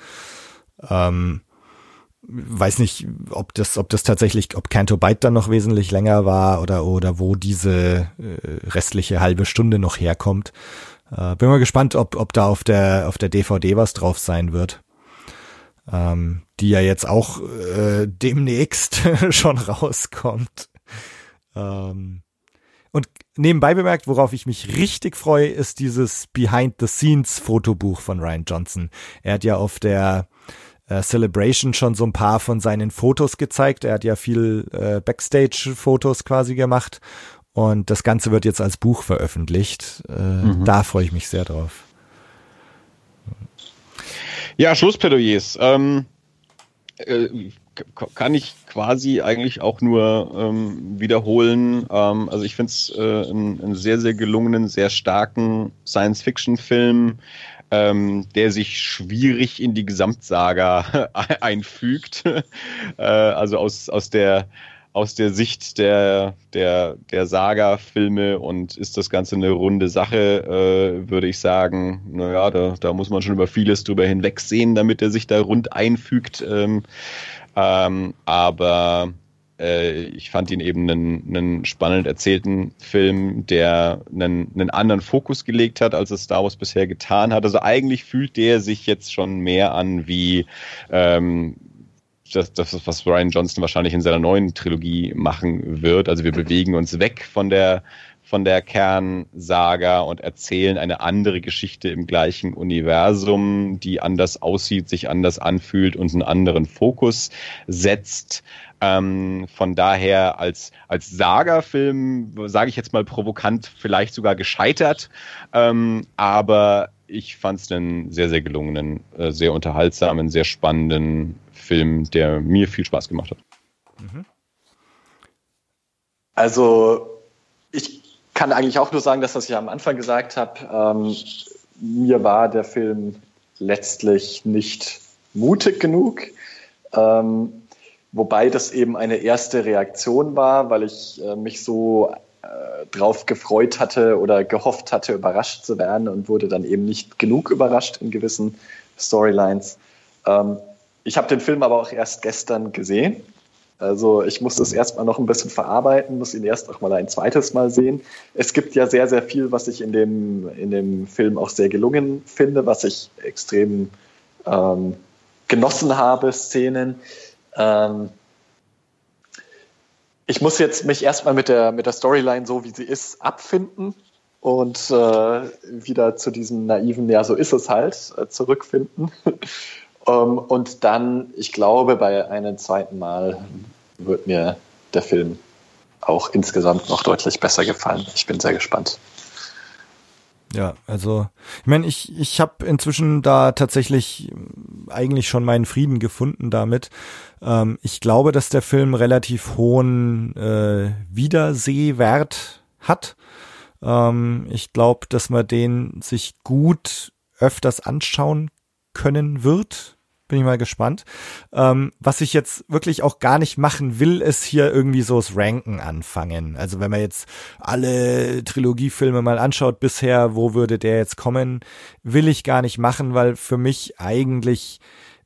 Ähm, weiß nicht, ob das, ob das tatsächlich, ob Canto Byte dann noch wesentlich länger war oder, oder wo diese äh, restliche halbe Stunde noch herkommt. Äh, bin mal gespannt, ob, ob da auf der, auf der DVD was drauf sein wird. Ähm, die ja jetzt auch äh, demnächst schon rauskommt. Ähm, und nebenbei bemerkt, worauf ich mich richtig freue, ist dieses Behind-the-Scenes-Fotobuch von Ryan Johnson. Er hat ja auf der äh, Celebration schon so ein paar von seinen Fotos gezeigt. Er hat ja viel äh, Backstage-Fotos quasi gemacht. Und das Ganze wird jetzt als Buch veröffentlicht. Äh, mhm. Da freue ich mich sehr drauf. Ja, Schlussplädoyers. Ähm, äh, kann ich quasi eigentlich auch nur ähm, wiederholen. Ähm, also ich finde es äh, einen, einen sehr, sehr gelungenen, sehr starken Science-Fiction-Film ähm, der sich schwierig in die Gesamtsaga einfügt. äh, also aus, aus der aus der Sicht der, der, der Saga-Filme und ist das Ganze eine runde Sache, äh, würde ich sagen, naja, da, da muss man schon über vieles drüber hinwegsehen, damit er sich da rund einfügt. Ähm, ähm, aber äh, ich fand ihn eben einen, einen spannend erzählten Film, der einen, einen anderen Fokus gelegt hat, als es Star Wars bisher getan hat. Also eigentlich fühlt der sich jetzt schon mehr an wie ähm, das, das, was Ryan Johnson wahrscheinlich in seiner neuen Trilogie machen wird. Also wir bewegen uns weg von der von der Kernsaga und erzählen eine andere Geschichte im gleichen Universum, die anders aussieht, sich anders anfühlt und einen anderen Fokus setzt. Ähm, von daher als, als Saga-Film, sage ich jetzt mal provokant, vielleicht sogar gescheitert. Ähm, aber ich fand es einen sehr, sehr gelungenen, äh, sehr unterhaltsamen, sehr spannenden Film, der mir viel Spaß gemacht hat. Mhm. Also ich kann eigentlich auch nur sagen, dass was ich am Anfang gesagt habe. Ähm, mir war der Film letztlich nicht mutig genug. Ähm, wobei das eben eine erste Reaktion war, weil ich äh, mich so äh, drauf gefreut hatte oder gehofft hatte, überrascht zu werden und wurde dann eben nicht genug überrascht in gewissen Storylines. Ähm, ich habe den Film aber auch erst gestern gesehen also ich muss das erstmal noch ein bisschen verarbeiten, muss ihn erst noch mal ein zweites Mal sehen. Es gibt ja sehr, sehr viel, was ich in dem, in dem Film auch sehr gelungen finde, was ich extrem ähm, genossen habe, Szenen. Ähm, ich muss jetzt mich erstmal mit der, mit der Storyline, so wie sie ist, abfinden und äh, wieder zu diesem naiven, ja, so ist es halt, äh, zurückfinden. Um, ähm, und dann, ich glaube, bei einem zweiten Mal wird mir der Film auch insgesamt noch deutlich besser gefallen. Ich bin sehr gespannt. Ja, also ich meine, ich ich habe inzwischen da tatsächlich eigentlich schon meinen Frieden gefunden damit. Ähm, ich glaube, dass der Film relativ hohen äh, Wiedersehwert hat. Ähm, ich glaube, dass man den sich gut öfters anschauen können wird bin ich mal gespannt. Ähm, was ich jetzt wirklich auch gar nicht machen will, ist hier irgendwie so das Ranken anfangen. Also wenn man jetzt alle Trilogiefilme mal anschaut bisher, wo würde der jetzt kommen, will ich gar nicht machen, weil für mich eigentlich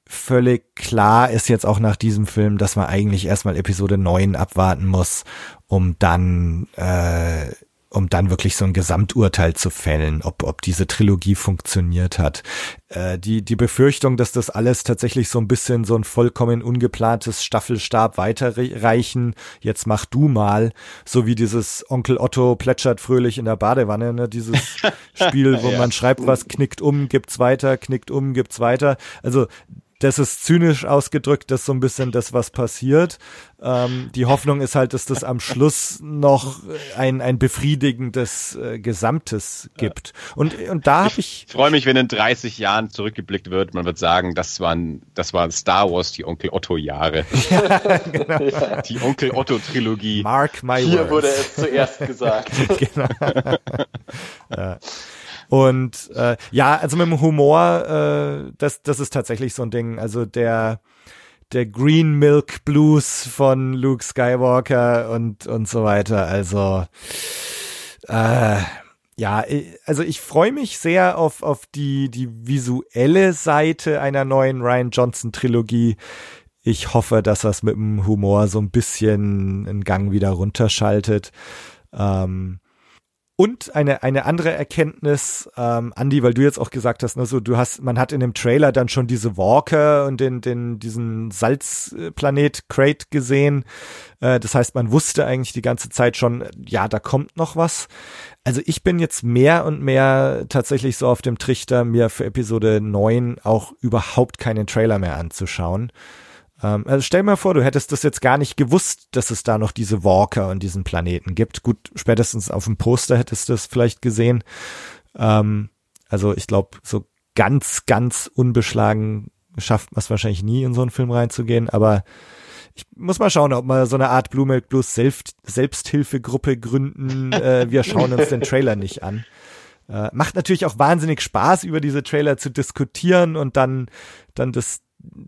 völlig klar ist jetzt auch nach diesem Film, dass man eigentlich erstmal Episode 9 abwarten muss, um dann äh, um dann wirklich so ein Gesamturteil zu fällen, ob, ob diese Trilogie funktioniert hat. Äh, die, die Befürchtung, dass das alles tatsächlich so ein bisschen so ein vollkommen ungeplantes Staffelstab weiterreichen, jetzt mach du mal, so wie dieses Onkel Otto plätschert fröhlich in der Badewanne, ne? dieses Spiel, wo ja. man schreibt was, knickt um, gibt's weiter, knickt um, gibt's weiter. Also das ist zynisch ausgedrückt, das ist so ein bisschen das, was passiert. Ähm, die Hoffnung ist halt, dass das am Schluss noch ein, ein befriedigendes äh, Gesamtes gibt. Und, und da habe ich. Ich freue mich, wenn in 30 Jahren zurückgeblickt wird. Man wird sagen, das waren, das waren Star Wars, die Onkel Otto-Jahre. Ja, genau. Die Onkel Otto-Trilogie. Mark my Hier words. wurde es zuerst gesagt. genau. ja. Und äh, ja, also mit dem Humor, äh, das, das ist tatsächlich so ein Ding. Also der, der Green Milk Blues von Luke Skywalker und, und so weiter. Also äh, ja, also ich freue mich sehr auf, auf die, die visuelle Seite einer neuen Ryan Johnson Trilogie. Ich hoffe, dass das mit dem Humor so ein bisschen einen Gang wieder runterschaltet. Ähm, und eine, eine andere Erkenntnis, ähm, Andy, weil du jetzt auch gesagt hast, ne, so du hast, man hat in dem Trailer dann schon diese Walker und den, den, diesen Salzplanet Crate gesehen. Äh, das heißt, man wusste eigentlich die ganze Zeit schon, ja, da kommt noch was. Also ich bin jetzt mehr und mehr tatsächlich so auf dem Trichter, mir für Episode 9 auch überhaupt keinen Trailer mehr anzuschauen. Ähm, also stell mir vor, du hättest das jetzt gar nicht gewusst, dass es da noch diese Walker und diesen Planeten gibt. Gut, spätestens auf dem Poster hättest du es vielleicht gesehen. Ähm, also ich glaube, so ganz, ganz unbeschlagen schafft man es wahrscheinlich nie, in so einen Film reinzugehen, aber ich muss mal schauen, ob wir so eine Art Blue Milk Blues Selbst Selbsthilfegruppe gründen. Äh, wir schauen uns den Trailer nicht an. Äh, macht natürlich auch wahnsinnig Spaß, über diese Trailer zu diskutieren und dann, dann das,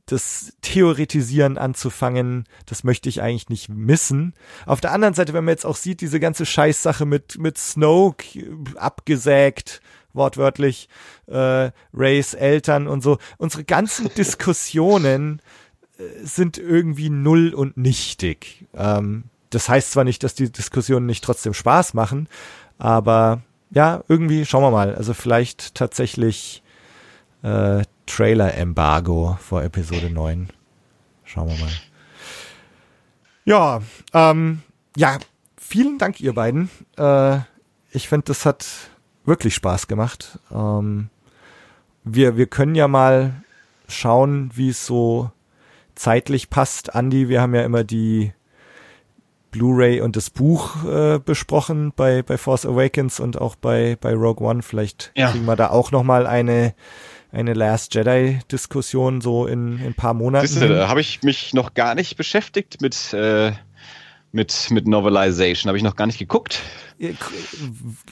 das Theoretisieren anzufangen, das möchte ich eigentlich nicht missen. Auf der anderen Seite, wenn man jetzt auch sieht, diese ganze Scheißsache mit, mit Snoke abgesägt, wortwörtlich, äh, Rays Eltern und so, unsere ganzen Diskussionen sind irgendwie null und nichtig. Ähm, das heißt zwar nicht, dass die Diskussionen nicht trotzdem Spaß machen, aber ja, irgendwie schauen wir mal. Also vielleicht tatsächlich äh, Trailer-Embargo vor Episode 9. Schauen wir mal. Ja, ähm, ja, vielen Dank, ihr beiden. Äh, ich finde, das hat wirklich Spaß gemacht. Ähm, wir, wir können ja mal schauen, wie es so zeitlich passt. Andi, wir haben ja immer die Blu-ray und das Buch äh, besprochen bei, bei Force Awakens und auch bei, bei Rogue One. Vielleicht ja. kriegen wir da auch noch mal eine eine Last Jedi Diskussion so in, in ein paar Monaten. Siehste, da habe ich mich noch gar nicht beschäftigt mit äh, mit, mit Novelization. Habe ich noch gar nicht geguckt.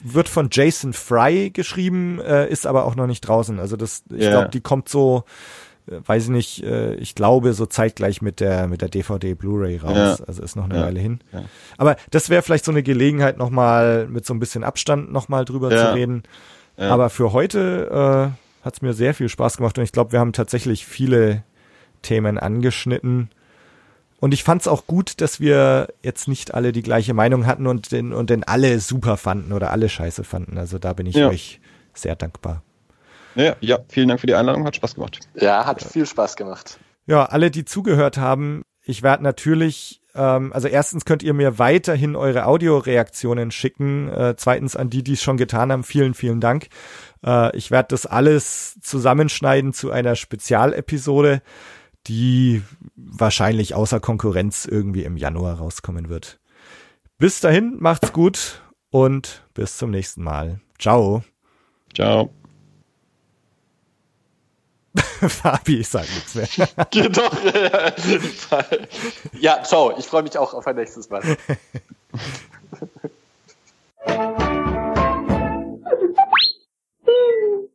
Wird von Jason Fry geschrieben, äh, ist aber auch noch nicht draußen. Also das, ich yeah. glaube, die kommt so, äh, weiß ich nicht, äh, ich glaube so zeitgleich mit der mit der DVD Blu-ray raus. Ja. Also ist noch eine ja. Weile hin. Ja. Aber das wäre vielleicht so eine Gelegenheit, nochmal mit so ein bisschen Abstand nochmal drüber zu reden. Aber für heute äh, hat es mir sehr viel Spaß gemacht und ich glaube, wir haben tatsächlich viele Themen angeschnitten und ich fand es auch gut, dass wir jetzt nicht alle die gleiche Meinung hatten und den, und den alle super fanden oder alle scheiße fanden. Also da bin ich ja. euch sehr dankbar. Ja, ja, vielen Dank für die Einladung, hat Spaß gemacht. Ja, hat viel Spaß gemacht. Ja, alle, die zugehört haben, ich werde natürlich, ähm, also erstens könnt ihr mir weiterhin eure Audioreaktionen schicken. Äh, zweitens an die, die es schon getan haben, vielen, vielen Dank. Äh, ich werde das alles zusammenschneiden zu einer Spezialepisode die wahrscheinlich außer Konkurrenz irgendwie im Januar rauskommen wird. Bis dahin, macht's gut und bis zum nächsten Mal. Ciao. Ciao. Fabi, ich sag nichts mehr. Geht doch. ja, ciao. Ich freue mich auch auf ein nächstes Mal. Woo!